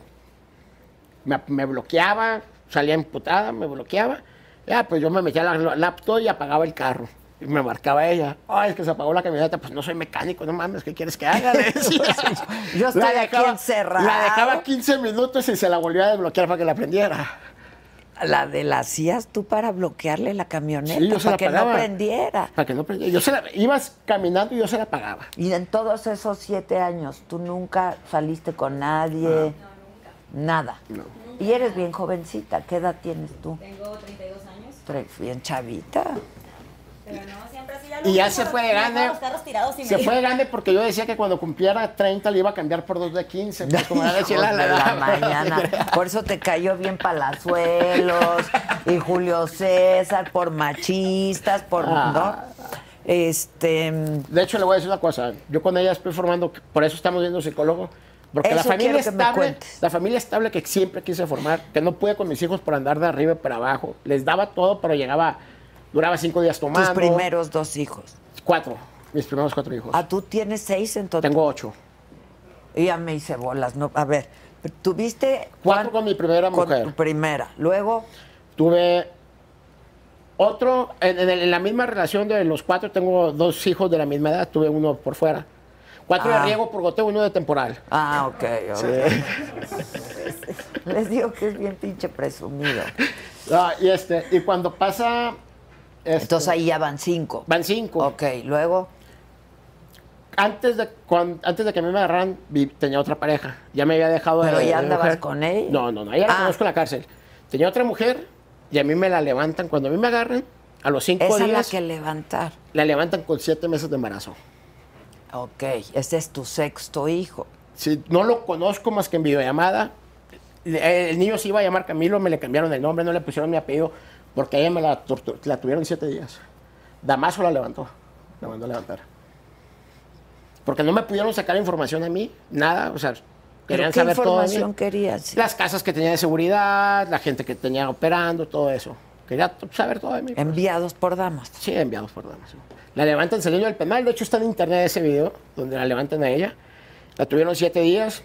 me, me bloqueaba, salía emputada, me bloqueaba. Ya, pues yo me metía a la laptop y apagaba el carro. Y me marcaba ella. Ay, es que se apagó la camioneta. Pues no soy mecánico, no mames, ¿qué quieres que haga? Yo estoy La aquí encerrado. La dejaba 15 minutos y se la volvía a desbloquear para que la prendiera. La de la hacías tú para bloquearle la camioneta, Sí, yo se para la que no prendiera. Para que no prendiera. Yo se la, ibas caminando y yo se la apagaba. Y en todos esos siete años, ¿tú nunca saliste con nadie? Nada. Y eres bien jovencita. ¿Qué edad tienes tú? Tengo 32 años, Bien chavita. Pero no, siempre así ya Y ya se fue de grande. Se fue de grande porque yo decía que cuando cumpliera 30 le iba a cambiar por dos de 15. Pues como era Hijos decir la, de la, la la- mañana. Por eso te cayó bien Palazuelos y Julio César, por machistas, por. Ah. ¿no? Este. De hecho, le voy a decir una cosa. Yo con ella estoy formando, por eso estamos viendo psicólogo, Porque la familia estable, la familia estable que siempre quise formar, que no pude con mis hijos por andar de arriba y para abajo. Les daba todo, pero llegaba, duraba cinco días tomando. Tus primeros dos hijos. Cuatro, mis primeros cuatro hijos. Ah, tú tienes seis en total. Tengo ocho. Y ya me hice bolas. No, a ver, tuviste. Cuatro con mi primera Con mujer. tu primera. Luego, Tuve otro, en, en la misma relación de los cuatro, tengo dos hijos de la misma edad, tuve uno por fuera. Cuatro Ah. de riego por goteo, uno de temporal. Ah, ok. ok. Les digo que es bien pinche presumido. Ah, y, este, y cuando pasa... este, Entonces ahí ya van cinco. Van cinco. Ok, luego. Antes de, antes de que a mí me agarraran, vi- tenía otra pareja. Ya me había dejado de ¿Pero ya de andabas mujer. con ella? No, no, no. Ella la Ah. conozco en la cárcel. Tenía otra mujer y a mí me la levantan. Cuando a mí me agarran, a los cinco Esa es la días, que levantar. la levantan con siete meses de embarazo. Ok, ese es tu sexto hijo. Si no lo conozco más que en videollamada, el niño se iba a llamar Camilo, me le cambiaron el nombre, no le pusieron mi apellido, porque ella me la, la tuvieron siete días. Damaso la levantó, la mandó a levantar. Porque no me pudieron sacar información a mí, nada, o sea, ¿Pero querían qué saber todo. información querías? Las casas que tenía de seguridad, la gente que tenía operando, todo eso. Quería saber todo de mí. Enviados por damas. Sí, enviados por damas. sí. La levantan saliendo del penal. De hecho, está en internet ese video donde la levantan a ella. La tuvieron siete días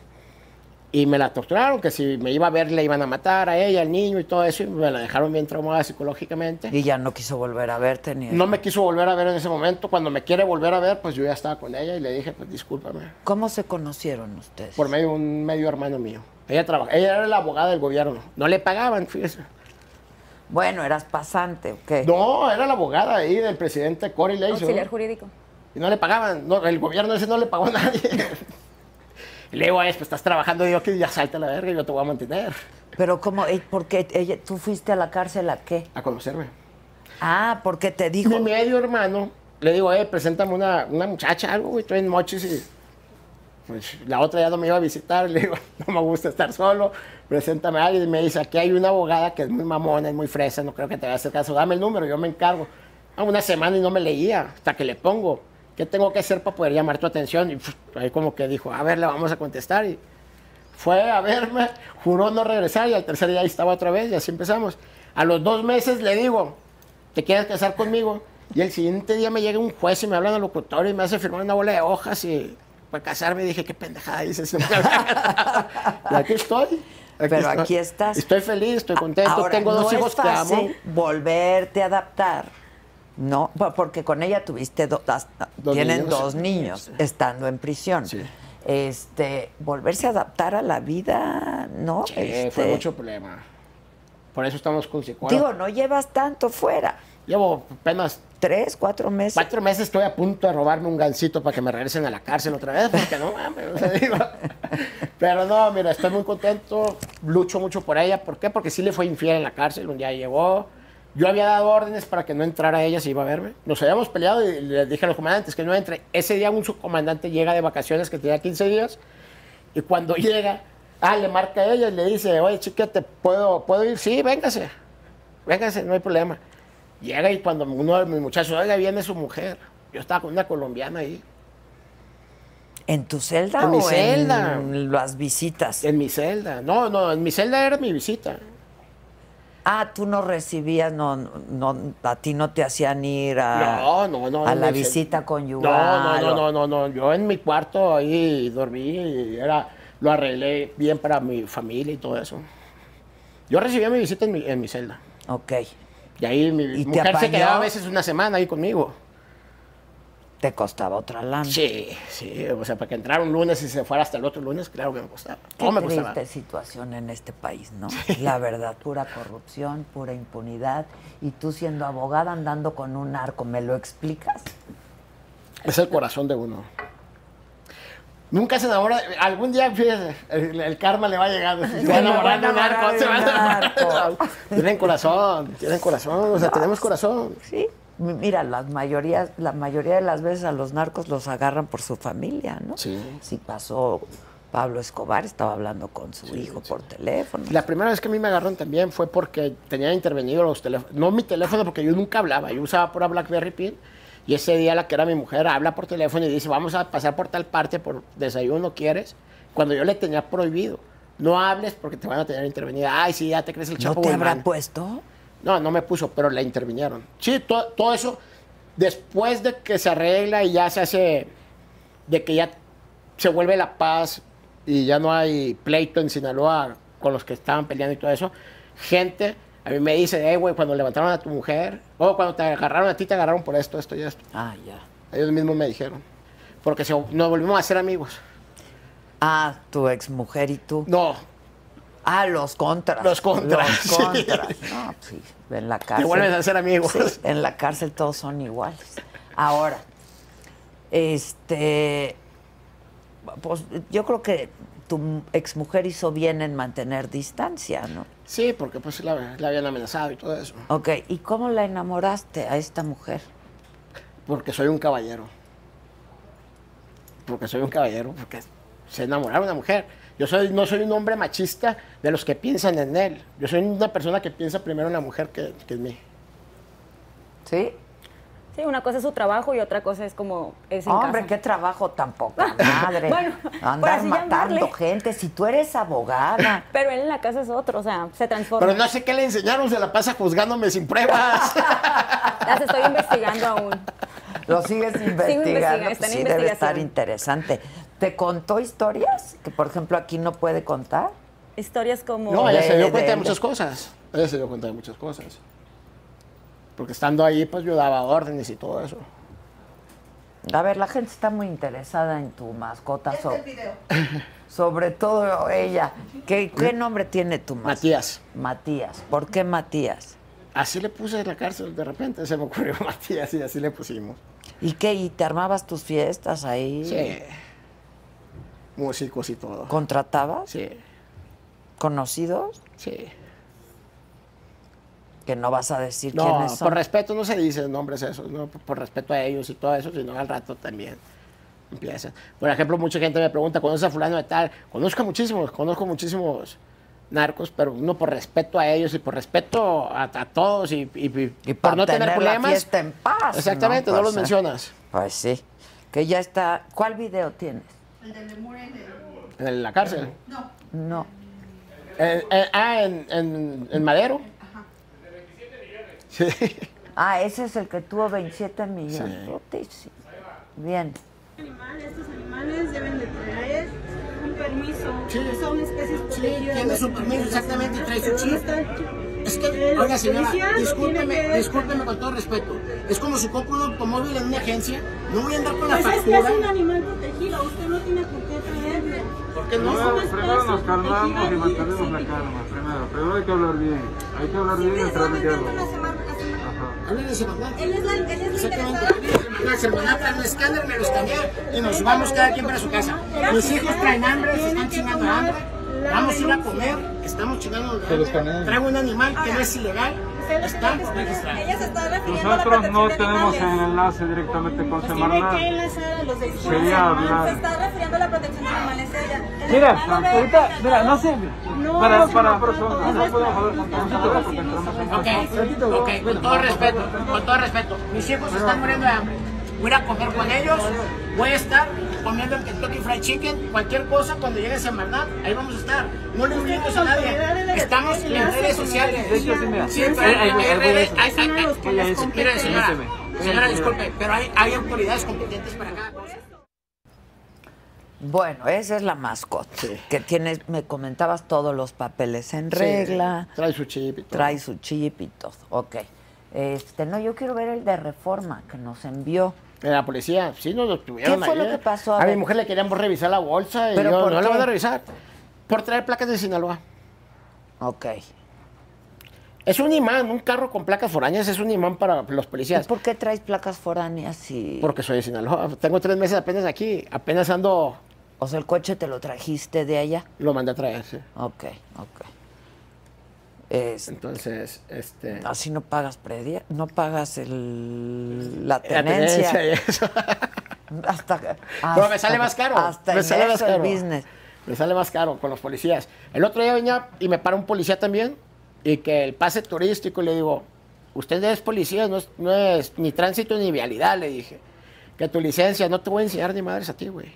y me la torturaron, que si me iba a ver le iban a matar a ella, al niño y todo eso. Y me la dejaron bien traumada psicológicamente. Y ya no quiso volver a verte ni. No me quiso volver a ver en ese momento. Cuando me quiere volver a ver, pues yo ya estaba con ella y le dije, pues discúlpame. ¿Cómo se conocieron ustedes? Por medio de un medio hermano mío. Ella, trabaja, ella era la abogada del gobierno. No le pagaban, fíjese. Bueno, eras pasante, ¿ok? No, era la abogada ahí del presidente Cory Lazo. Auxiliar jurídico. Y no le pagaban. No, el gobierno ese no le pagó a nadie. Y le digo pues estás trabajando, yo que ya salta la verga, yo te voy a mantener. Pero ¿cómo? ¿Por qué ella, tú fuiste a la cárcel a qué? A conocerme. Ah, porque te dijo. Mi medio hermano, le digo, eh, preséntame una, una muchacha, algo, güey, estoy en mochis y... Pues la otra ya no me iba a visitar, le digo, no me gusta estar solo, preséntame a alguien. Y me dice, aquí hay una abogada que es muy mamona, es muy fresa, no creo que te vaya a hacer caso, dame el número, yo me encargo. A una semana y no me leía, hasta que le pongo, ¿qué tengo que hacer para poder llamar tu atención? Y pf, ahí como que dijo, a ver, le vamos a contestar. Y fue a verme, juró no regresar y al tercer día ahí estaba otra vez y así empezamos. A los dos meses le digo, ¿te quieres casar conmigo? Y el siguiente día me llega un juez y me habla en el locutorio y me hace firmar una bola de hojas y para casarme dije, qué pendejada dices. y aquí estoy. aquí Pero estoy. aquí estás. Estoy feliz, estoy contento, Ahora, tengo dos no hijos es que amo. fácil volverte a adaptar. No, Po- porque con ella tuviste do- Dos tienen niños. dos niños estando en prisión. Sí. Este, volverse a adaptar a la vida, ¿no? Sí, Este, fue mucho problema. Por eso estamos con. Digo, no llevas tanto fuera. Llevo apenas Tres, cuatro meses. Cuatro meses estoy a punto de robarme un gancito para que me regresen a la cárcel otra vez, porque no mames. Pero no, mira, estoy muy contento, lucho mucho por ella. ¿Por qué? Porque sí le fue infiel en la cárcel, un día llegó. Yo había dado órdenes para que no entrara ella si iba a verme. Nos habíamos peleado y le dije a los comandantes que no entre. Ese día un subcomandante llega de vacaciones que tenía 15 días y cuando llega, ah, le marca a ella y le dice, oye, chiquete, ¿puedo, ¿puedo ir? Sí, véngase, véngase, no hay problema. Llega y cuando uno de mis muchachos, oiga, viene su mujer. Yo estaba con una colombiana ahí, ¿En tu celda En mi celda. en las visitas? en mi celda. No, no, en mi celda era mi visita. Ah, tú no recibías, no, no, a ti no te hacían ir a, No, no, no. a en la visita conyugal. No, no, no, no, no, no. Yo en mi cuarto ahí dormí y era, lo arreglé bien para mi familia y todo eso. Yo recibía mi visita en mi, en mi celda. Ok. Y ahí mi ¿Y mujer se quedaba a veces una semana ahí conmigo. Te costaba otra lana. Sí, sí. O sea, para que entrara un lunes y se fuera hasta el otro lunes, claro que me costaba. Qué me triste costaba. situación en este país, ¿no? La verdad, pura corrupción, pura impunidad. Y tú siendo abogada andando con un arco, ¿me lo explicas? Es el corazón de uno. Nunca se enamora. Algún día, fíjese, el, el karma le va a llegar. Se va a enamorar de un arco. se va a enamorar. Tienen corazón, tienen corazón. O sea, tenemos corazón. Sí. Mira, las mayorías, la mayoría de las veces a los narcos los agarran por su familia, ¿no? Sí. Si pasó Pablo Escobar, estaba hablando con su hijo por teléfono. La primera vez que a mí me agarraron también fue porque tenía intervenido los teléfonos. No mi teléfono, porque yo nunca hablaba. Yo usaba pura Blackberry Pin. Y ese día la que era mi mujer habla por teléfono y dice, vamos a pasar por tal parte por desayuno, ¿quieres? cuando yo le tenía prohibido. No hables porque te van a tener intervenida. Ay, sí, ya te crees el ¿No chapo te habrá puesto? No, no me puso, pero la intervinieron. Sí, to- todo eso, después de que se arregla y ya se hace, de que ya se vuelve la paz y ya no hay pleito en Sinaloa con los que estaban peleando y todo eso, gente a mí me dice, hey, güey, cuando levantaron a tu mujer, o cuando te agarraron a ti, te agarraron por esto, esto y esto. Ah, ya. Ellos mismos me dijeron. Porque se- nos volvimos a ser amigos. Ah, tu exmujer y tú. No, Ah, los contras. Los contras, Los sí. contras. No, sí, en la cárcel. te vuelves a ser amigos. Sí, en la cárcel todos son iguales. Ahora, este, pues yo creo que tu exmujer hizo bien en mantener distancia, ¿no? Sí, porque pues la, la habían amenazado y todo eso. Ok, ¿y cómo la enamoraste a esta mujer? Porque soy un caballero. Porque soy un caballero, porque se enamoraron de una mujer. Yo soy, no soy un hombre machista de los que piensan en él. Yo soy una persona que piensa primero en la mujer que, que en mí. ¿Sí? Sí, una cosa es su trabajo y otra cosa es como es en Hombre, casa. qué trabajo tan poca madre. Bueno, por Andar así matando llamarle. gente. Si tú eres abogada. Pero él en la casa es otro, o sea, se transforma. Pero no sé qué le enseñaron, se la pasa juzgándome sin pruebas. Las estoy investigando aún. Lo sigues investigando. investigando, está en sí, debe estar interesante. ¿Te contó historias que, por ejemplo, aquí no puede contar? Historias como... No, ella de- se dio de- cuenta de de- muchas cosas. Ella se dio cuenta de muchas cosas. Porque estando ahí, pues yo daba órdenes y todo eso. A ver, la gente está muy interesada en tu mascota. so- sobre todo ella. ¿Qué, qué nombre tiene tu mascota? Matías. Matías. ¿Por qué Matías? Así le puse en la cárcel, de repente se me ocurrió Matías y así le pusimos. ¿Y qué? ¿Y te armabas tus fiestas ahí? Sí. Músicos y todo. ¿Contratabas? Sí, ¿Conocidos? sí. Que no vas a decir No, quiénes son. por respeto no se dicen nombres esos, ¿no? Por, por respeto a ellos y todo eso, sino al rato también empieza. Por ejemplo, mucha gente me pregunta, ¿conoces a fulano de tal? Conozco a muchísimos, conozco muchísimos narcos, pero uno por respeto a ellos y por respeto a, a todos y, y- y Y por no tener problemas. en paz, Exactamente, ¿no? no, Pues, los eh. mencionas. Pues sí. Que ya está. ¿Cuál video tienes? En la cárcel. No. En- en- ah, en, en- en Madero. Sí. Ah, ese es el que tuvo 27 millones. Sí. Bien. animal, estos animales deben de traer un permiso. Sí. Son especies Sí, protegidas. tiene su permiso, exactamente, trae su chip. No Es que, Eh, oiga los señora, discúlpeme, discúlpeme con todo respeto. Es como si compro un automóvil en una agencia, no voy a andar con la Pues es que factura. es un animal protegido, usted no tiene por qué traerlo. ¿Por qué no? Una Primero, nos calmamos y mantenemos la calma. Primero, primero hay que hablar bien. Hay que hablar bien y entrar en diálogo. Hablen de Semanal. Él es la, él es la Exactamente, de Semanal. Semanal trae un escáner, me lo escanea y nos vamos cada quien para su casa. Mis hijos traen hambre, se están chingando hambre. Vamos a ir a comer, estamos chingando. Traigo un animal que no es ilegal, está registrado. Ella se está refiriendo a la Nosotros no tenemos el enlace directamente con Pues tiene que Semarnat. enlazar a los de Sería hablar. Se está refiriendo a la protección de animales ella. El Mira, ahorita, mira, no sé. No, para, para, una persona, no podemos hablar con nosotros porque entramos en Ok, ok, con todo respeto, con todo respeto. Mis hijos están muriendo de hambre. Voy a ir a comer con ellos, voy a estar comiendo en Kentucky Fried Chicken, cualquier cosa cuando llegue a Semarnat, ahí vamos a estar. No le obligues a nadie. Estamos en redes sociales. Hecho, sí, mira. Señora, señora, disculpe, pero hay, hay autoridades competentes para cosa. Bueno, esa es la mascota. Sí. Que tienes, me comentabas todos los papeles en Sí, regla. trae su chip y todo. Trae su chip y todo. Ok. Este, no, yo quiero ver el de reforma que nos envió. De la policía, sí nos lo tuvieron ¿Qué fue lo que pasó? A A, mi mujer le querían revisar la bolsa y ¿Pero yo por no la qué? van a revisar. Por traer placas de Sinaloa. Ok. Es un imán, un carro con placas foráneas es un imán para los ¿Y policías. por qué traes placas foráneas y Porque soy de Sinaloa. Tengo tres meses apenas aquí. Apenas ando, o sea, el coche te lo trajiste de allá? lo mandé a traer. sí. Ok, ok. Es- Entonces, este. así no pagas predia, no pagas el, la la tenencia. tenencia y eso. Hasta, No, me sale más caro. Hasta me en sale más eso el caro. business. Me sale más caro con los policías. El otro día venía y me para un policía también y que el pase turístico y le digo, usted es policía, no es, no es ni tránsito ni vialidad, le dije. Que tu licencia, no te voy a enseñar ni madres a ti, güey.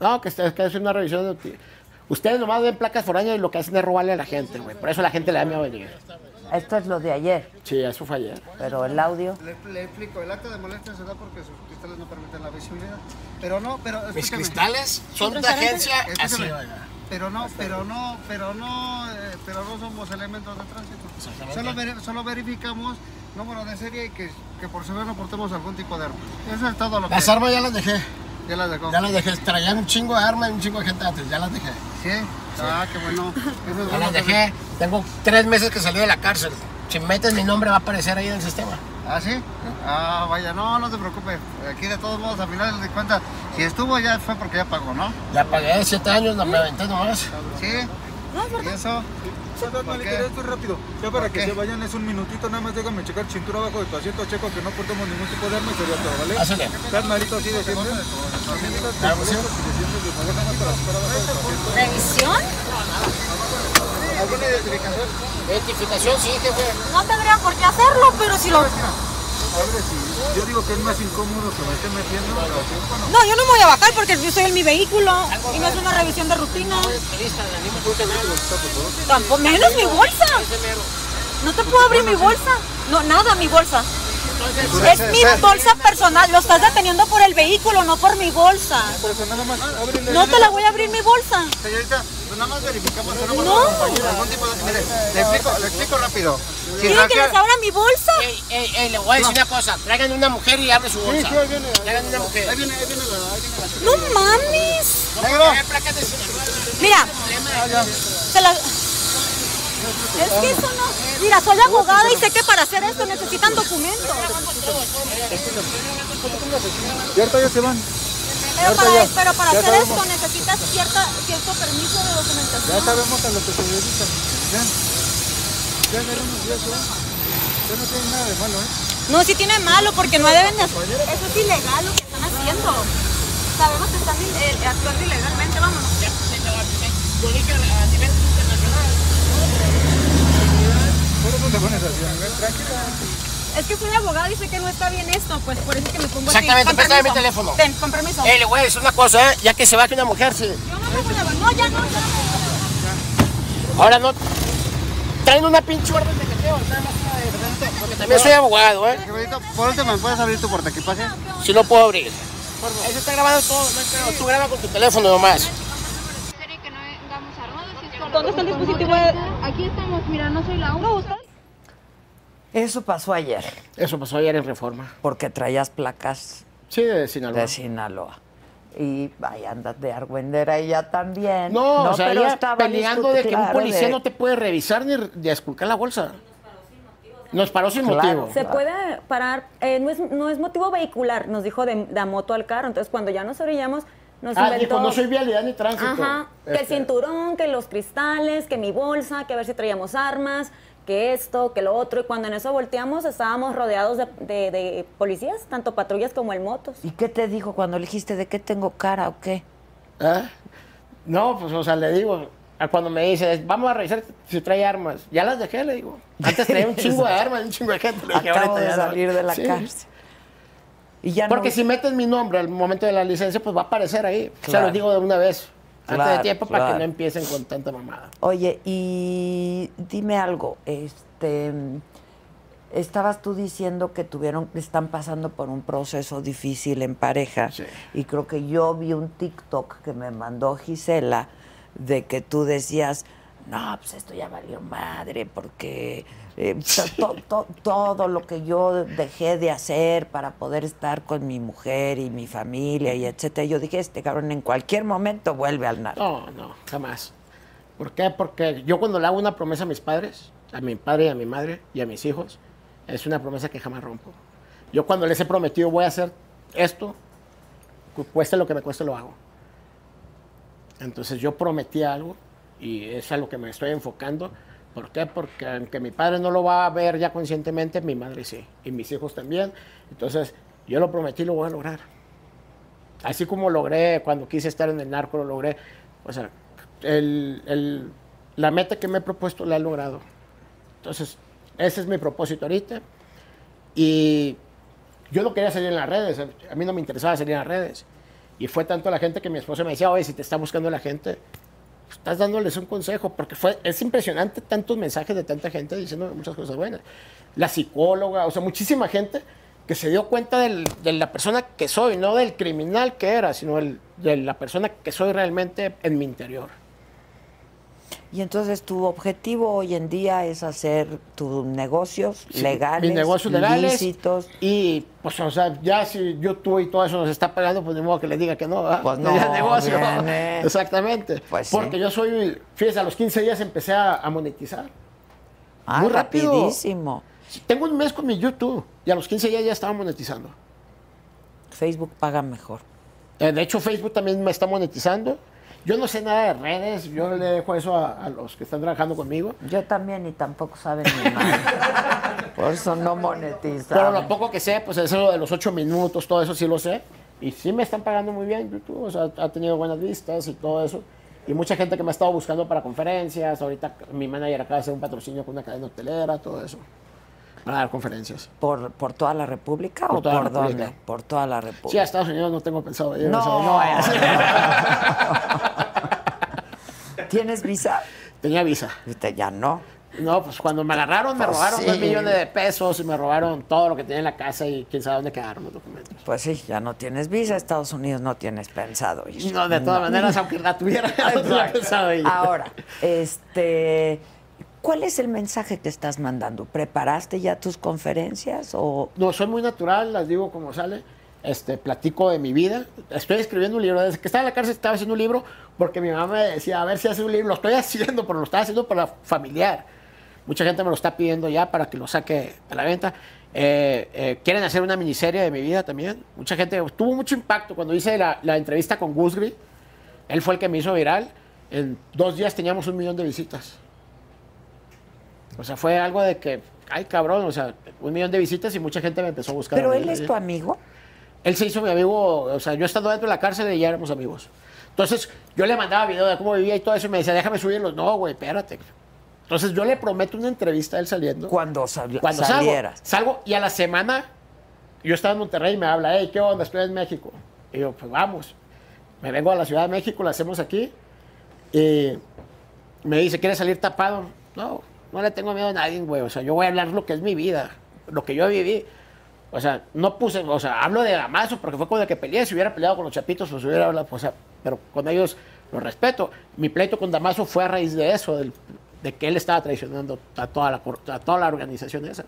No, que que hacen una revisión. de Ustedes nomás ven placas foráneas y lo que hacen es robarle a la gente, güey. Por eso la gente le da miedo venir. Esto es lo de ayer, Sí, eso fue ayer. pero el audio. Le, le explico, el acta de molestia se da porque sus cristales no permiten la visibilidad. Pero no, pero Mis escúchame. cristales son de agencia así, Escúchame. Pero no, pero no, pero no, eh, pero no somos elementos de tránsito. Solo, veri- solo verificamos número de serie y que, que por seguro no portemos algún tipo de arma. Eso es todo lo que... Las armas ya las dejé. Ya las dejó. Ya las dejé. Traían un chingo de armas y un chingo de gente antes. Ya las dejé. ¿Sí? Ah, qué bueno. Eso es Ya bueno las dejé. Tengo tres meses que salí de la cárcel. Si metes mi nombre va a aparecer ahí en el sistema. ¿Ah, sí? Ah, vaya, no, no te preocupes. Aquí de todos modos, al final de cuentas, si estuvo ya fue porque ya pagó, ¿no? Ya pagué siete años, no me aventé nomás. ¿Sí? ¿Y eso? Solo ¿Por Malita, qué? esto es rápido. Ya para ¿Por que qué? se vayan es un minutito, nada más déjame checar cintura abajo de tu asiento, checo que no portemos ningún tipo de arma y sería todo, ¿vale? Házale. ¿Estás malito así de siempre? ¿Revisión? ¿Alguna identificación? Identificación, sí, jefe. No tendría por qué hacerlo, pero si lo... Yo digo que es más incómodo que me esté metiendo. No, yo no me voy a bajar porque yo estoy en mi vehículo y no es una revisión de rutina. Tampoco, menos mi bolsa. No te puedo abrir mi bolsa. No, nada, mi bolsa. Es mi bolsa personal. Lo estás deteniendo por el vehículo, no por mi bolsa. Ábrele. No te la voy a abrir mi bolsa. Señorita, pues nada más verificamos no algún tipo de... Mire, le explico, le explico rápido. Si ¿Quieren que les abra mi bolsa? Ey, ey, ey, le voy a decir una cosa. Traigan una mujer y abre su bolsa. sí, ahí viene. Traigan una mujer. Ahí viene, ahí viene la... Ahí viene la... No mames. Mira, se la- Es que eso no. Mira, soy abogada y sé que para hacer esto necesitan documentos. Y ahorita ya se van. Pero para, ya- pero para ya hacer sabemos. esto necesitas cierta, cierto permiso de Ya documentación. sabemos a lo que se dedican. Ya, ya unos días se van. Ya no tienen nada de malo, ¿eh? No, sí tiene malo porque no deben de hacer. Eso es ilegal lo que están haciendo. Sabemos que están eh, actuando ilegalmente, vámonos. Lo Es que soy abogada y sé que no está bien esto, pues por eso es que me pongo Exactamente, así. Préstame mi teléfono. Ten, con permiso. Ey, le voy a decir una cosa, ¿eh? Ya que se baje una mujer, sí. Yo no me voy a No, ya no, ya no. Ahora no. Traen una pinche orden de cateo. nada más Porque también soy abogado, ¿eh? Por último, ¿me puedes abrir tu portaequipaje? Sí lo puedo abrir. Eso está grabando todo, no. Tú graba con tu teléfono nomás. ¿Dónde está el dispositivo? Aquí estamos, mira, no soy la única. Eso pasó ayer, Eso pasó ayer en Reforma. porque traías placas Sí, de Sinaloa. de Sinaloa. Y vaya, andas de argüendera ella también. No, o sea, pero ella estaba peleando de que un claro, policía de- no te puede revisar ni de esculcar la bolsa. Nos paró sin Claro. motivo. Se puede parar, eh, no, es, no es motivo vehicular, nos dijo de, de a moto al carro. Entonces, cuando ya nos orillamos, nos Ah, inventó. dijo, no soy vialidad ni tránsito. Ajá, que el Este, cinturón, que los cristales, que mi bolsa, que a ver si traíamos armas, que esto, que lo otro. Y cuando en eso volteamos, estábamos rodeados de, de- de policías, tanto patrullas como el motos. ¿Y qué te dijo cuando le dijiste de qué tengo cara o qué? ¿Ah? No, pues, o sea, le digo, cuando me dice, vamos a revisar si trae armas. Ya las dejé, le digo. Antes traía un chingo de armas, un chingo de gente. Le dije, Acabo de salir de la Sí. cárcel. Y ya Porque no... si metes mi nombre al momento de la licencia, pues va a aparecer ahí. Se Claro. lo digo de una vez. Antes Claro, de tiempo, para que no empiecen con tanta mamada. Oye, y dime algo, este estabas tú diciendo que tuvieron, están pasando por un proceso difícil en pareja. Sí. Y creo que yo vi un TikTok que me mandó Gisela de que tú decías, no, pues esto ya valió madre, porque eh, to- to- todo lo que yo dejé de hacer para poder estar con mi mujer y mi familia y etcétera. Yo dije, este cabrón en cualquier momento vuelve al narco. No, no, jamás. ¿Por qué? Porque yo cuando le hago una promesa a mis padres, a mi padre y a mi madre y a mis hijos, es una promesa que jamás rompo. Yo cuando les he prometido voy a hacer esto, cu- cueste lo que me cueste, lo hago. Entonces yo prometí algo y es a lo que me estoy enfocando. ¿Por qué? Porque aunque mi padre no lo va a ver ya conscientemente, mi madre sí, y mis hijos también. Entonces yo lo prometí y lo voy a lograr. Así como logré cuando quise estar en el narco, lo logré. O sea, el- el- la meta que me he propuesto la he logrado. Entonces, ese es mi propósito ahorita. Y yo no quería salir en las redes, a mí no me interesaba salir en las redes. Y fue tanto la gente que mi esposa me decía, oye, si te está buscando la gente, estás dándoles un consejo, porque fue, es impresionante tantos mensajes de tanta gente diciendo muchas cosas buenas. La psicóloga, o sea, muchísima gente que se dio cuenta del- de la persona que soy, no del criminal que era, sino el- de la persona que soy realmente en mi interior. Y entonces tu objetivo hoy en día es hacer tus negocios Sí, legales, mis negocios legales lícitos. y pues o sea ya si YouTube y todo eso nos está pagando pues de modo que le diga que no ¿verdad? Pues no, negocio viene. exactamente Pues sí. porque yo soy fíjese a los 15 días empecé a, a monetizar Ah, muy rápido. rapidísimo. tengo un mes con mi YouTube y a los 15 días ya estaba monetizando Facebook paga mejor. Eh, de hecho Facebook también me está monetizando yo no sé nada de redes yo le dejo eso a, a los que están trabajando conmigo Yo también y tampoco saben ni nada. Por eso no monetizan. Pero lo poco que sé, pues eso de los ocho minutos, todo eso sí lo sé. Y sí me están pagando muy bien YouTube, o sea, ha tenido buenas vistas y todo eso. Y mucha gente que me ha estado buscando para conferencias. Ahorita mi manager acaba de hacer un patrocinio con una cadena hotelera, todo eso. Para dar conferencias. ¿Por, por toda la República Por o por República. dónde? Por toda la Sí, a República. Estados Unidos no tengo pensado ir. No. no ser. ¿Tienes visa? Tenía visa. Ya no. No, pues cuando me agarraron, me Pues robaron sí. dos millones de pesos y me robaron todo lo que tenía en la casa y quién sabe dónde quedaron los documentos. Pues sí, ya no tienes visa. Estados Unidos no tienes pensado ir. No, de todas maneras, aunque la tuviera, no tenía pensado ir. Ahora, este, ¿cuál es el mensaje que estás mandando? ¿Preparaste ya tus conferencias o No, soy muy natural, las digo como sale. Este, platico de mi vida. Estoy escribiendo un libro. Desde que estaba en la cárcel estaba haciendo un libro porque mi mamá me decía, a ver si hace un libro. Lo estoy haciendo, pero lo estaba haciendo para familiar. Mucha gente me lo está pidiendo ya para que lo saque a la venta. Eh, eh, quieren hacer una miniserie de mi vida también. Mucha gente tuvo mucho impacto cuando hice la, la entrevista con Gusgri. Él fue el que me hizo viral. En dos días teníamos un millón de visitas. O sea, fue algo de que, ay cabrón, o sea, un millón de visitas y mucha gente me empezó a buscar. pero a él es tu amigo? Él se hizo mi amigo, o sea, yo estando dentro de la cárcel y ya éramos amigos. Entonces, yo le mandaba video de cómo vivía y todo eso y me decía, déjame subirlos. No, güey, espérate. Entonces, yo le prometo una entrevista a él saliendo. Cuando, sal- Cuando salieras. salgo, salgo y a la semana, yo estaba en Monterrey y me habla, hey, ¿qué onda? Estoy en México. Y yo, pues vamos. Me vengo a la Ciudad de México, la hacemos aquí. Y me dice, ¿quieres salir tapado? No, no le tengo miedo a nadie, güey. O sea, yo voy a hablar lo que es mi vida, lo que yo viví. O sea, no puse, o sea, hablo de Damaso porque fue con el que peleé. Si hubiera peleado con los chapitos, pues hubiera hablado, o sea, pero con ellos los respeto. Mi pleito con Damaso fue a raíz de eso, del- de que él estaba traicionando a toda la, a toda la organización esa.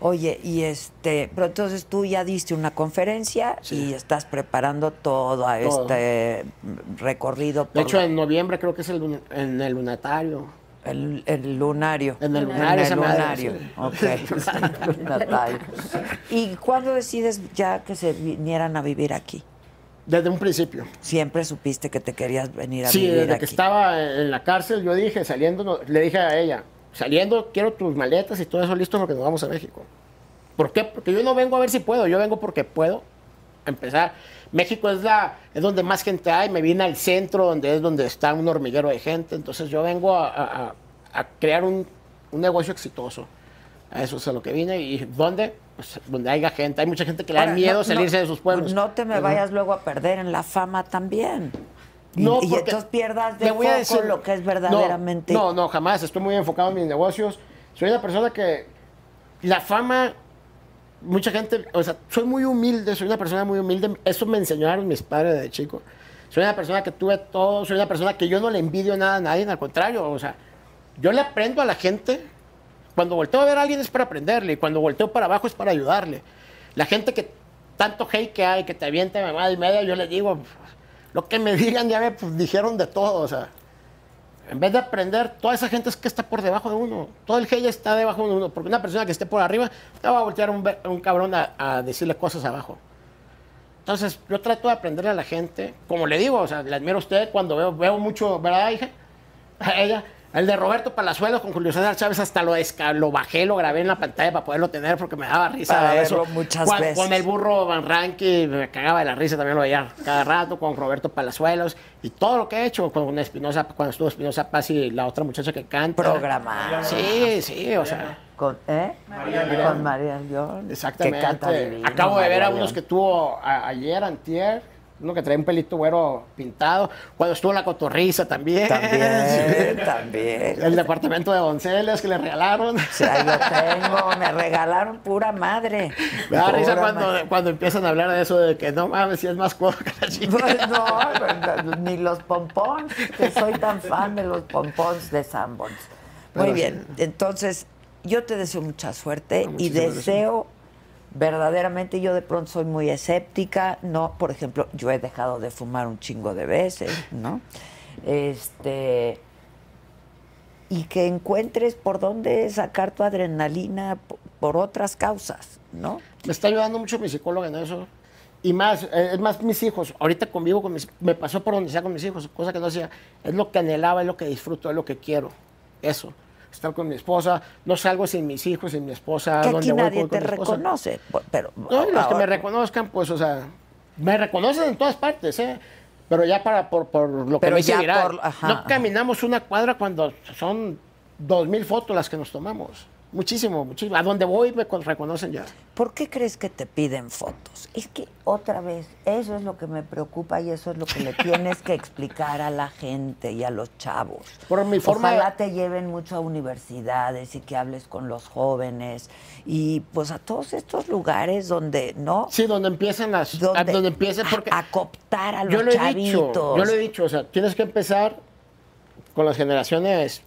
Oye, y este, pero entonces tú ya diste una conferencia y estás preparando todo a Todo. este recorrido por De hecho, la- en noviembre creo que es el, en el lunatario. El, el lunario. En el En lunario, el esa madre, lunario. sí. Ok. Lunatario. ¿Y cuándo decides ya que se vinieran a vivir aquí? Desde un principio. Siempre supiste que te querías venir a Sí, vivir desde aquí. que estaba en la cárcel, yo dije, saliendo, le dije a ella, saliendo quiero tus maletas y todo eso listo porque nos vamos a México. ¿Por qué? Porque yo no vengo a ver si puedo, yo vengo porque puedo empezar. México es, la, es donde más gente hay, me vine al centro, donde es donde está un hormiguero de gente, entonces yo vengo a, a- a- crear un, un negocio exitoso. A eso es a lo que vine. ¿Y dónde? Pues donde haya gente. Hay mucha gente que le da Ahora, miedo no- salirse no- de sus pueblos. No te me vayas luego a perder en la fama también. Y, No, y porque entonces pierdas de voy a decir lo que es no, verdaderamente. No, no, jamás. Estoy muy enfocado en mis negocios. Soy una persona que la fama, mucha gente, o sea, soy muy humilde, soy una persona muy humilde. Eso me enseñaron mis padres de chico. Soy una persona que tuve todo, soy una persona que yo no le envidio nada a nadie, al contrario, o sea, yo le aprendo a la gente. Cuando volteo a ver a alguien es para aprenderle, y cuando volteo para abajo es para ayudarle. La gente que tanto hate que hay, que te avienta mamada y media, yo le digo, lo que me digan ya me pues, dijeron de todo, o sea, en vez de aprender, toda esa gente es que está por debajo de uno. Todo el hate está debajo de uno, porque una persona que esté por arriba te va a voltear un, un cabrón a, a decirle cosas abajo. Entonces, yo trato de aprenderle a la gente, como le digo, o sea, le admiro a usted cuando veo, veo mucho, ¿verdad, hija? A ella. El de Roberto Palazuelos con Julio César Chávez hasta lo, lo bajé, lo grabé en la pantalla para poderlo tener porque me daba risa Para de eso. muchas Cuan- veces. Con el burro Van Ranqui, me cagaba de la risa, también lo veía cada rato, con Roberto Palazuelos y todo lo que he hecho con Espinosa, cuando estuvo Espinosa Paz y la otra muchacha que canta. Programado. Sí, sí, o sea. Con, ¿eh? Con María León. Exactamente. Que canta divino, Acabo de ver María a unos León. que tuvo a- ayer, antier, Uno que trae un pelito güero pintado. Cuando estuvo en la cotorriza también. También, Sí. también. El departamento de Donceles que le regalaron. O sea, yo tengo, me regalaron pura madre. Me da risa cuando, cuando empiezan a hablar de eso de que no mames, si es más codo que la chica. Pues no, ni los pompons, que soy tan fan de los pompons de Sanborns. Muy Pero bien, entonces yo te deseo mucha suerte y deseo verdaderamente, yo de pronto soy muy escéptica, no, por ejemplo, yo he dejado de fumar un chingo de veces, ¿no? Este y que encuentres por dónde sacar tu adrenalina por otras causas, ¿no? Me está ayudando mucho mi psicóloga en eso. Y más, eh, es más mis hijos. Ahorita convivo con mis Me pasó por donde sea con mis hijos, cosa que no hacía. Es lo que anhelaba, es lo que disfruto, es lo que quiero. Eso. Estar con mi esposa. No salgo sin mis hijos, sin mi esposa. Que donde aquí voy, nadie voy con te mi reconoce, pero No, los que me reconozcan, pues, o sea, me reconocen en todas partes, ¿eh? Pero ya para, por, por lo que Pero hice ya viral. por- ajá, no ajá. caminamos una cuadra cuando son dos mil fotos las que nos tomamos. Muchísimo, muchísimo. A donde voy me con- reconocen ya. ¿Por qué crees que te piden fotos? Es que otra vez, eso es lo que me preocupa y eso es lo que le tienes que explicar a la gente y a los chavos. Por mi forma de- Ojalá te lleven mucho a universidades y que hables con los jóvenes y pues a todos estos lugares donde, ¿no? Sí, donde empiezan las... a Donde- donde empiezan, porque... A, a cooptar a los yo lo he dicho, yo lo he dicho, o sea, tienes que empezar con las generaciones...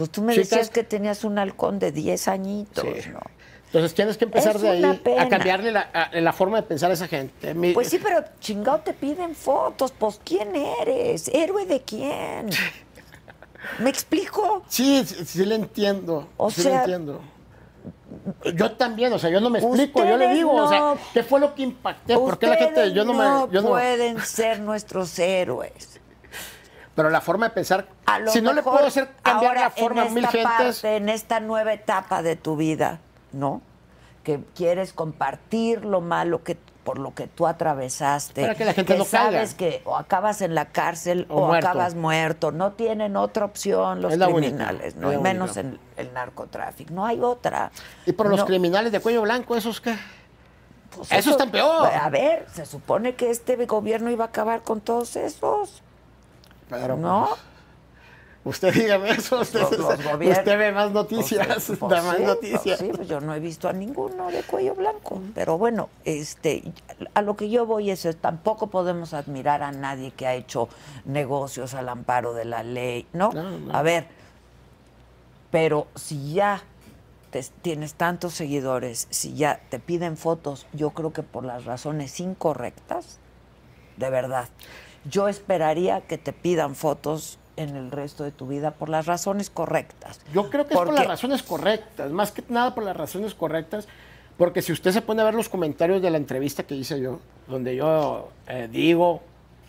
Pues tú me chicas. decías que tenías un halcón de 10 añitos, Sí. ¿no? Entonces tienes que empezar Es de ahí pena. a cambiarle la, a- la forma de pensar a esa gente. Mi- Pues sí, pero chingado te piden fotos. Pues ¿quién eres? ¿Héroe de quién? ¿Me explico? Sí, sí, sí le entiendo. O sí sea- le entiendo. Yo también, o sea, yo no me explico, yo le digo, o sea, no- ¿qué fue lo que impacté? ¿Por qué la gente, yo no, no me, yo no, pueden ser nuestros héroes. Pero la forma de pensar, A lo si no le puedo hacer cambiar ahora la forma a en mil esta gentes, parte, en esta nueva etapa de tu vida, ¿no? Que quieres compartir lo malo que por lo que tú atravesaste, Para que la gente no sabes caiga. que o acabas en la cárcel O acabas muerto, no tienen otra opción los única, criminales, no y menos en el narcotráfico, no hay otra. y por los criminales de cuello blanco, esos que, pues eso está peor. A ver, se supone que este gobierno iba a acabar con todos esos, Pero, ¿no? Usted dígame eso, usted, Los- los gobiernos- usted ve más noticias, Pues, pues, da más sí, noticias. pues, sí, pues yo no he visto a ninguno de cuello blanco. Pero bueno, este, a lo que yo voy es, tampoco podemos admirar a nadie que ha hecho negocios al amparo de la ley, ¿no? No, no. A ver, pero si ya te- tienes tantos seguidores, si ya te piden fotos, yo creo que por las razones incorrectas, de verdad, yo esperaría que te pidan fotos en el resto de tu vida por las razones correctas. Yo creo que es por las razones correctas, más que nada por las razones correctas, porque si usted se pone a ver los comentarios de la entrevista que hice yo, donde yo eh, digo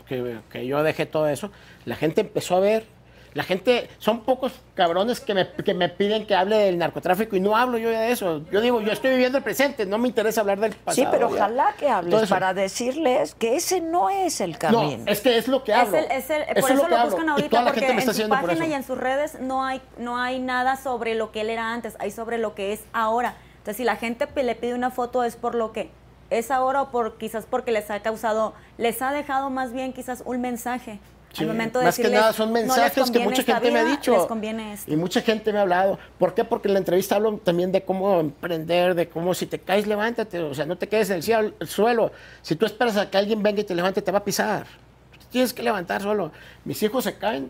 que, que yo dejé todo eso, la gente empezó a ver, la gente, son pocos cabrones que me, que me piden que hable del narcotráfico y no hablo yo de eso. Yo digo, yo estoy viviendo el presente, no me interesa hablar del pasado. Sí, pero ya. ojalá que hables para decirles que ese no es el No, camino. es que es lo que Es hablo. el, es el- Eso por es eso lo que lo buscan Y ahorita, toda la porque gente me en su por página eso. y en sus redes no hay, no hay nada sobre lo que él era antes, hay sobre lo que es ahora. Entonces, si la gente le pide una foto es por lo que es ahora o por quizás porque les ha causado, les ha dejado más bien quizás un mensaje. Sí, Al momento de más que nada son "No les mensajes que mucha gente me ha dicho. Les conviene esto. Y mucha gente me ha hablado. ¿Por qué? Porque en la entrevista hablo también de cómo emprender, de cómo si te caes, levántate. O sea, no te quedes en el, cielo- el suelo. Si tú esperas a que alguien venga y te levante, te va a pisar. Tienes que levantar solo. Mis hijos se caen,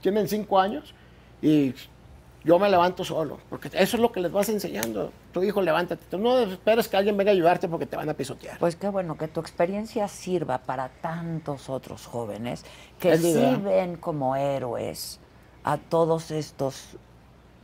tienen cinco años y yo me levanto solo. Porque eso es lo que les vas enseñando. Tu hijo, levántate. Tú no esperes que alguien venga a ayudarte porque te van a pisotear. Pues qué bueno que tu experiencia sirva para tantos otros jóvenes que sí ven como héroes a todos estos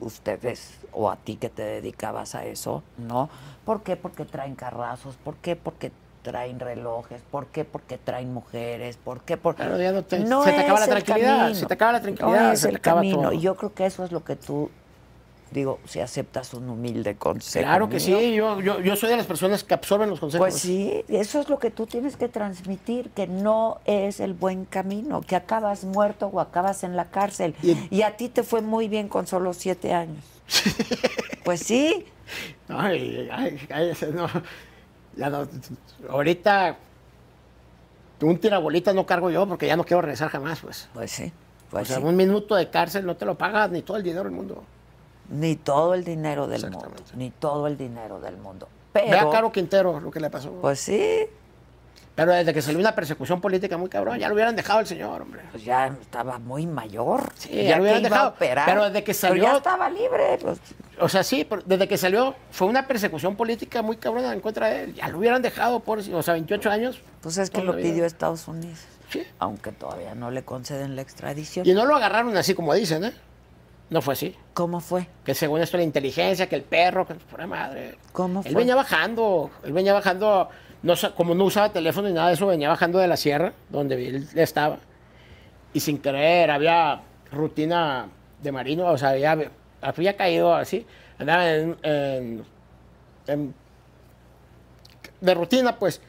ustedes o a ti que te dedicabas a eso, ¿no? ¿Por qué? Porque traen carrazos, ¿por qué? Porque traen relojes, ¿por qué? Porque traen mujeres, ¿por qué? Porque Claro, ya no te- se te acaba la tranquilidad, camino. se te acaba la tranquilidad, No es se te el acaba camino. todo. Y yo creo que eso es lo que tú, digo, si aceptas un humilde consejo. Claro que mío, sí. Yo, yo, yo soy de las personas que absorben los consejos. pues sí, eso es lo que tú tienes que transmitir, que no es el buen camino, que acabas muerto o acabas en la cárcel. Y- Y, a ti te fue muy bien con solo siete años. pues sí, Ay, ay, ay, no. No. Ahorita un tirabolita no cargo yo porque ya no quiero regresar jamás, pues. Pues sí. O Pues sea, sí. un minuto de cárcel no te lo pagas ni todo el dinero del mundo. Ni todo el dinero del mundo. Ni todo el dinero del mundo. Ve a Pero, Caro Quintero lo que le pasó. pues sí, Pero desde que salió una persecución política muy cabrón, ya lo hubieran dejado el señor, hombre. pues ya estaba muy mayor. Sí, ya ya lo hubieran dejado. Pero desde que Pero salió- ya estaba libre. Pues, O sea, sí, pero desde que salió fue una persecución política muy cabrona en contra de él. Ya lo hubieran dejado por, o sea, 28 años. pues es que lo pidió Estados Unidos. Sí. Aunque todavía no le conceden la extradición. Y no lo agarraron así como dicen, ¿eh? No fue así. ¿Cómo fue? Que según esto la inteligencia, que el perro, que por madre. ¿Cómo Él fue? venía bajando, él venía bajando, no, como no usaba teléfono ni nada de eso, venía bajando de la sierra, donde él estaba. Y sin querer, había rutina de marino, o sea, había, había caído así, andaba en, en- en- de rutina, pues.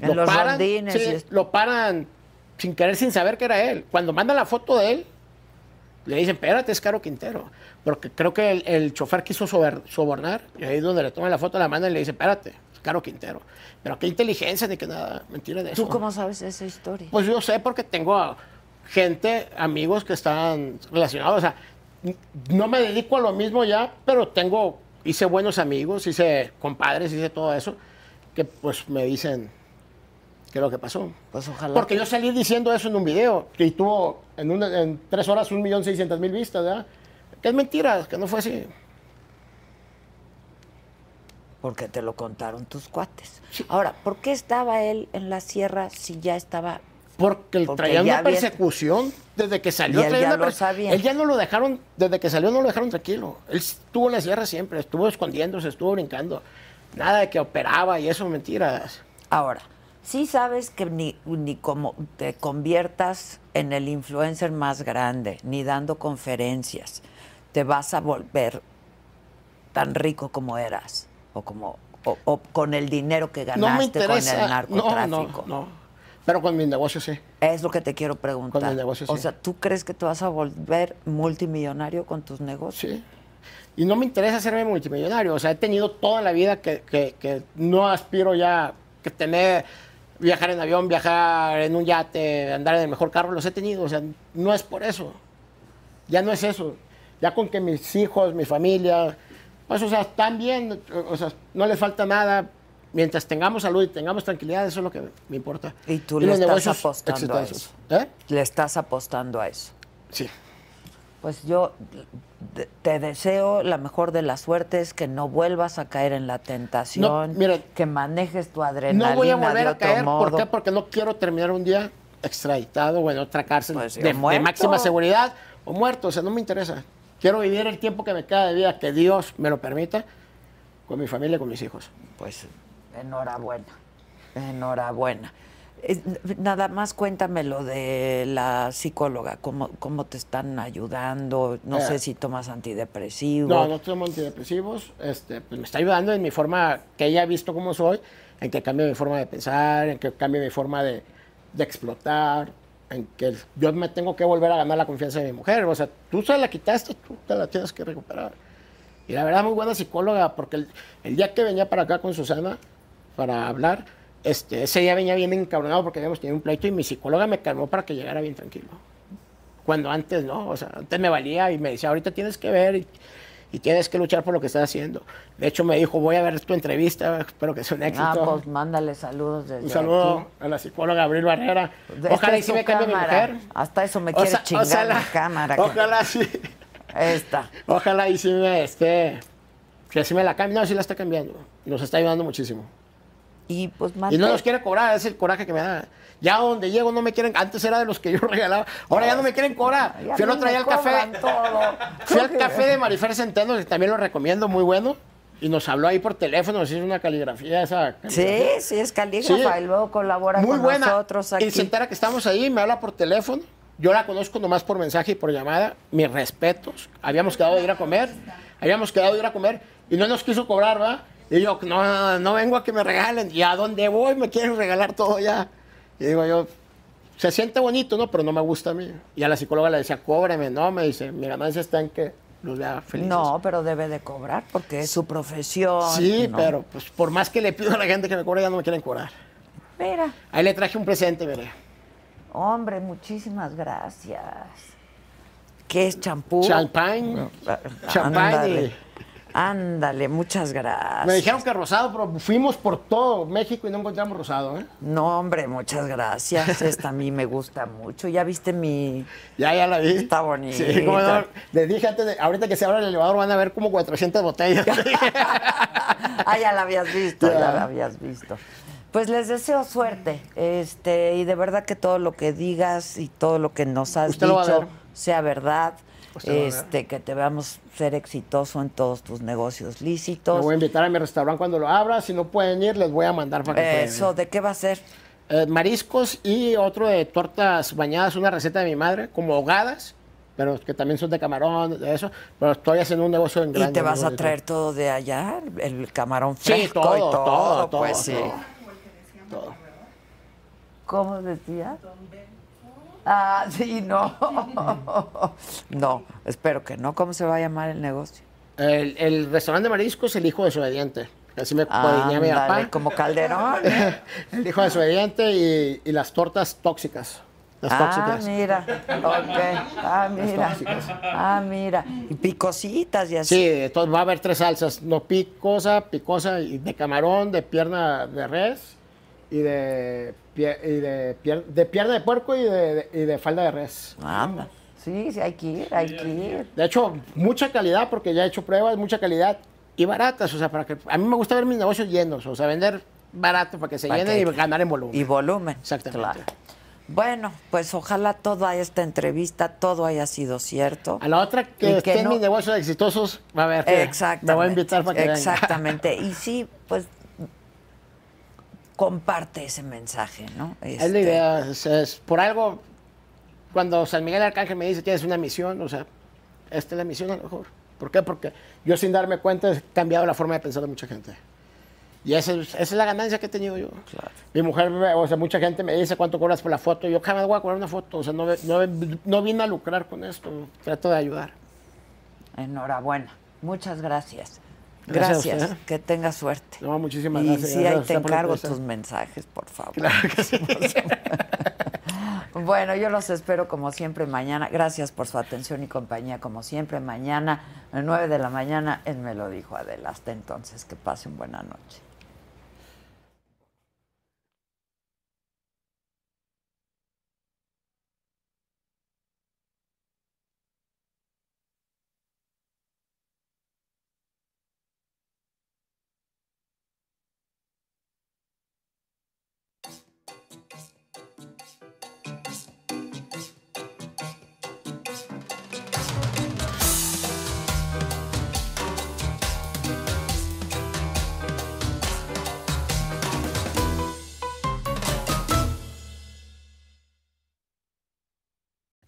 En los rondines sí, y esto. lo paran sin querer, sin saber que era él. Cuando mandan la foto de él, le dicen, espérate, es Caro Quintero. Porque creo que el, el chofer quiso sober- sobornar, y ahí es donde le toman la foto, la mandan y le dicen, espérate, es Caro Quintero. Pero qué inteligencia ni que nada, mentira de eso. ¿Tú cómo sabes esa historia? Pues yo sé porque tengo gente, amigos que están relacionados. O sea, no me dedico a lo mismo ya, pero tengo, hice buenos amigos, hice compadres, hice todo eso, que pues me dicen qué es lo que pasó. Pues ojalá. Porque yo salí diciendo eso en un video que tuvo en, una- en tres horas un millón seiscientas mil vistas, ¿verdad? Que es mentira, que no fue así. Porque te lo contaron tus cuates. Ahora, ¿por qué estaba él en la sierra si ya estaba Porque, él Porque traía una había- persecución desde que salió. Y él ya una lo perse- sabía. Él ya no lo dejaron, desde que salió no lo dejaron tranquilo. Él estuvo en la sierra siempre, estuvo escondiéndose, estuvo brincando. Nada de que operaba y eso, mentiras. Ahora, sí sabes que ni, ni como te conviertas en el influencer más grande, ni dando conferencias, te vas a volver tan rico como eras, o como o, o con el dinero que No me ganaste con el narcotráfico. No, no, no. Pero con mis negocios sí. Es lo que te quiero preguntar. Con el negocio, O sí. sea, ¿tú crees que te vas a volver multimillonario con tus negocios? Sí. Y no me interesa hacerme multimillonario. O sea, he tenido toda la vida que, que- que no aspiro ya que tener, viajar en avión, viajar en un yate, andar en el mejor carro. Los he tenido. O sea, no es por eso. Ya no es eso. Ya con que mis hijos, mi familia, pues, o sea, están bien. O sea, no les falta nada. Mientras tengamos salud y tengamos tranquilidad, eso es lo que me importa. Y tú Y le estás negocios apostando a eso. ¿Eh? Le estás apostando a eso. Sí. Pues yo te deseo la mejor de las suertes, que no vuelvas a caer en la tentación, No, mira, que manejes tu adrenalina No voy a volver a caer. modo. ¿Por qué? Porque no quiero terminar un día extraditado o en otra cárcel Pues, de, máxima seguridad o muerto. O sea, no me interesa. Quiero vivir el tiempo que me queda de vida, que Dios me lo permita, con mi familia y con mis hijos. Pues enhorabuena, enhorabuena. Nada más cuéntame lo de la psicóloga, cómo, cómo te están ayudando, no Eh. sé si tomas antidepresivos. No, no tomo antidepresivos. Este, pues me está ayudando en mi forma, que ella ha visto cómo soy, en que cambie mi forma de pensar, en que cambie mi forma de, de explotar, en que yo me tengo que volver a ganar la confianza de mi mujer. O sea, tú se la quitaste, tú te la tienes que recuperar. Y la verdad, muy buena psicóloga, porque el, día que venía para acá con Susana para hablar, este, ese día venía bien encabronado porque habíamos tenido un pleito y mi psicóloga me calmó para que llegara bien tranquilo. Cuando antes no, o sea, antes me valía y me decía, ahorita tienes que ver y tienes que luchar por lo que estás haciendo. De hecho, me dijo, voy a ver tu entrevista, espero que sea un éxito. Ah, pues mándale saludos desde un saludo aquí. a la psicóloga Abril Barrera. Esta Ojalá y sí me cambie mi cámara. mujer. Hasta eso me O quiere sea, chingar ojalá- mi cámara. que- Ojalá sí. Esta. Ojalá y sí me esté. Que sí me la cambie. No, sí la está cambiando. Nos está ayudando muchísimo. Y pues Y no nos quiere cobrar, es el coraje que me da. Ya donde llego no me quieren. Antes era de los que yo regalaba. Ahora ya no me quieren cobrar. Ya Fui el a mí otro día al café. Fui al café de Marifer Centeno, que también lo recomiendo, muy bueno. Y nos habló ahí por teléfono, nos hizo una caligrafía esa. Sí, sí, es calígrafa Sí. y luego colabora Muy con buena. nosotros aquí. Y se entera que estamos ahí, me habla por teléfono. Yo la conozco nomás por mensaje y por llamada. Mis respetos. Habíamos quedado de ir a comer. Habíamos quedado de ir a comer y no nos quiso cobrar, ¿va? Y yo, no, no vengo a que me regalen. Y a dónde voy me quieren regalar todo ya. Y digo yo, se siente bonito, ¿no? Pero no me gusta a mí. Y a la psicóloga le decía, cóbreme, ¿no? Me dice, mi ganancia está en que los vea felices. No, pero debe de cobrar porque es su profesión. Sí, ¿no? pero pues por más que le pido a la gente que me cobre, ya no me quieren cobrar. Mira. Ahí le traje un presente, mire. Hombre, muchísimas gracias. ¿Qué es champú? Champagne. Champagne. Ándale. Muchas gracias. Me dijeron que rosado, pero fuimos por todo México y no encontramos rosado, ¿eh? No, hombre, muchas gracias. Esta a mí me gusta mucho. ¿Ya viste mi...? Ya, ya la vi. Está bonita. Sí, cómo no. Les dije antes, de, ahorita que se abra el elevador van a ver como 400 botellas. ah, ya la habías visto, ya. ya la habías visto. Pues les deseo suerte, este, y de verdad que todo lo que digas y todo lo que nos has dicho sea verdad. Este, que te veamos ser exitoso en todos tus negocios lícitos. Me voy a invitar a mi restaurante cuando lo abra. Si no pueden ir, les voy a mandar para que Eso, ¿de qué va a ser? Eh, mariscos y otro de tortas bañadas, una receta de mi madre, como ahogadas, pero que también son de camarón, de eso. Pero estoy haciendo un negocio en grande. ¿Y te vas a traer todo de allá? ¿El camarón fresco sí, todo, y todo? todo, pues todo, sí. todo. ¿Cómo decía? Ah, sí, no. No, espero que no. ¿Cómo se va a llamar el negocio? El, el restaurante de mariscos, el hijo desobediente. Así me ponía mi papá. Como Calderón. el hijo desobediente y, y las tortas tóxicas. Las ah, tóxicas. mira. Ok. Ah, mira. Ah, mira. Y picositas y así. Sí, entonces va a haber tres salsas. No picosa, picosa y de camarón, de pierna de res y de, pie, y de, pier, de pierna de puerco y de, de, y de falda de res. Anda. Sí, sí, hay que ir, hay que ir. De hecho, mucha calidad, porque ya he hecho pruebas, mucha calidad y baratas. O sea, para que a mí me gusta ver mis negocios llenos, o sea, vender barato para que se Para llenen que- y ganar en volumen. Y volumen. Exactamente. Claro. Bueno, pues ojalá toda esta entrevista, todo haya sido cierto. A la otra que, que estén no- mis negocios exitosos, va a ver Exactamente. me voy a invitar para que venga. Exactamente. Y sí, pues comparte ese mensaje, ¿no? Es la Este, idea, es, es- por algo, cuando San Miguel Arcángel me dice tienes una misión, o sea, esta es la misión a lo mejor. ¿Por qué? Porque yo sin darme cuenta he cambiado la forma de pensar de mucha gente. Y esa es, esa es la ganancia que he tenido yo. Mi mujer, o sea, mucha gente me dice cuánto cobras por la foto. Yo jamás voy a cobrar una foto. O sea, no, no, no vine a lucrar con esto. Trato de ayudar. Enhorabuena. Muchas gracias. Gracias usted. Que tengas suerte. No, muchísimas y gracias. sí, ahí te encargo tus mensajes, por favor. Claro que sí. Bueno, yo los espero como siempre mañana. Gracias por su atención y compañía como siempre mañana, a 9 de la mañana en Me lo dijo Adela. Hasta entonces, que pasen buena noche.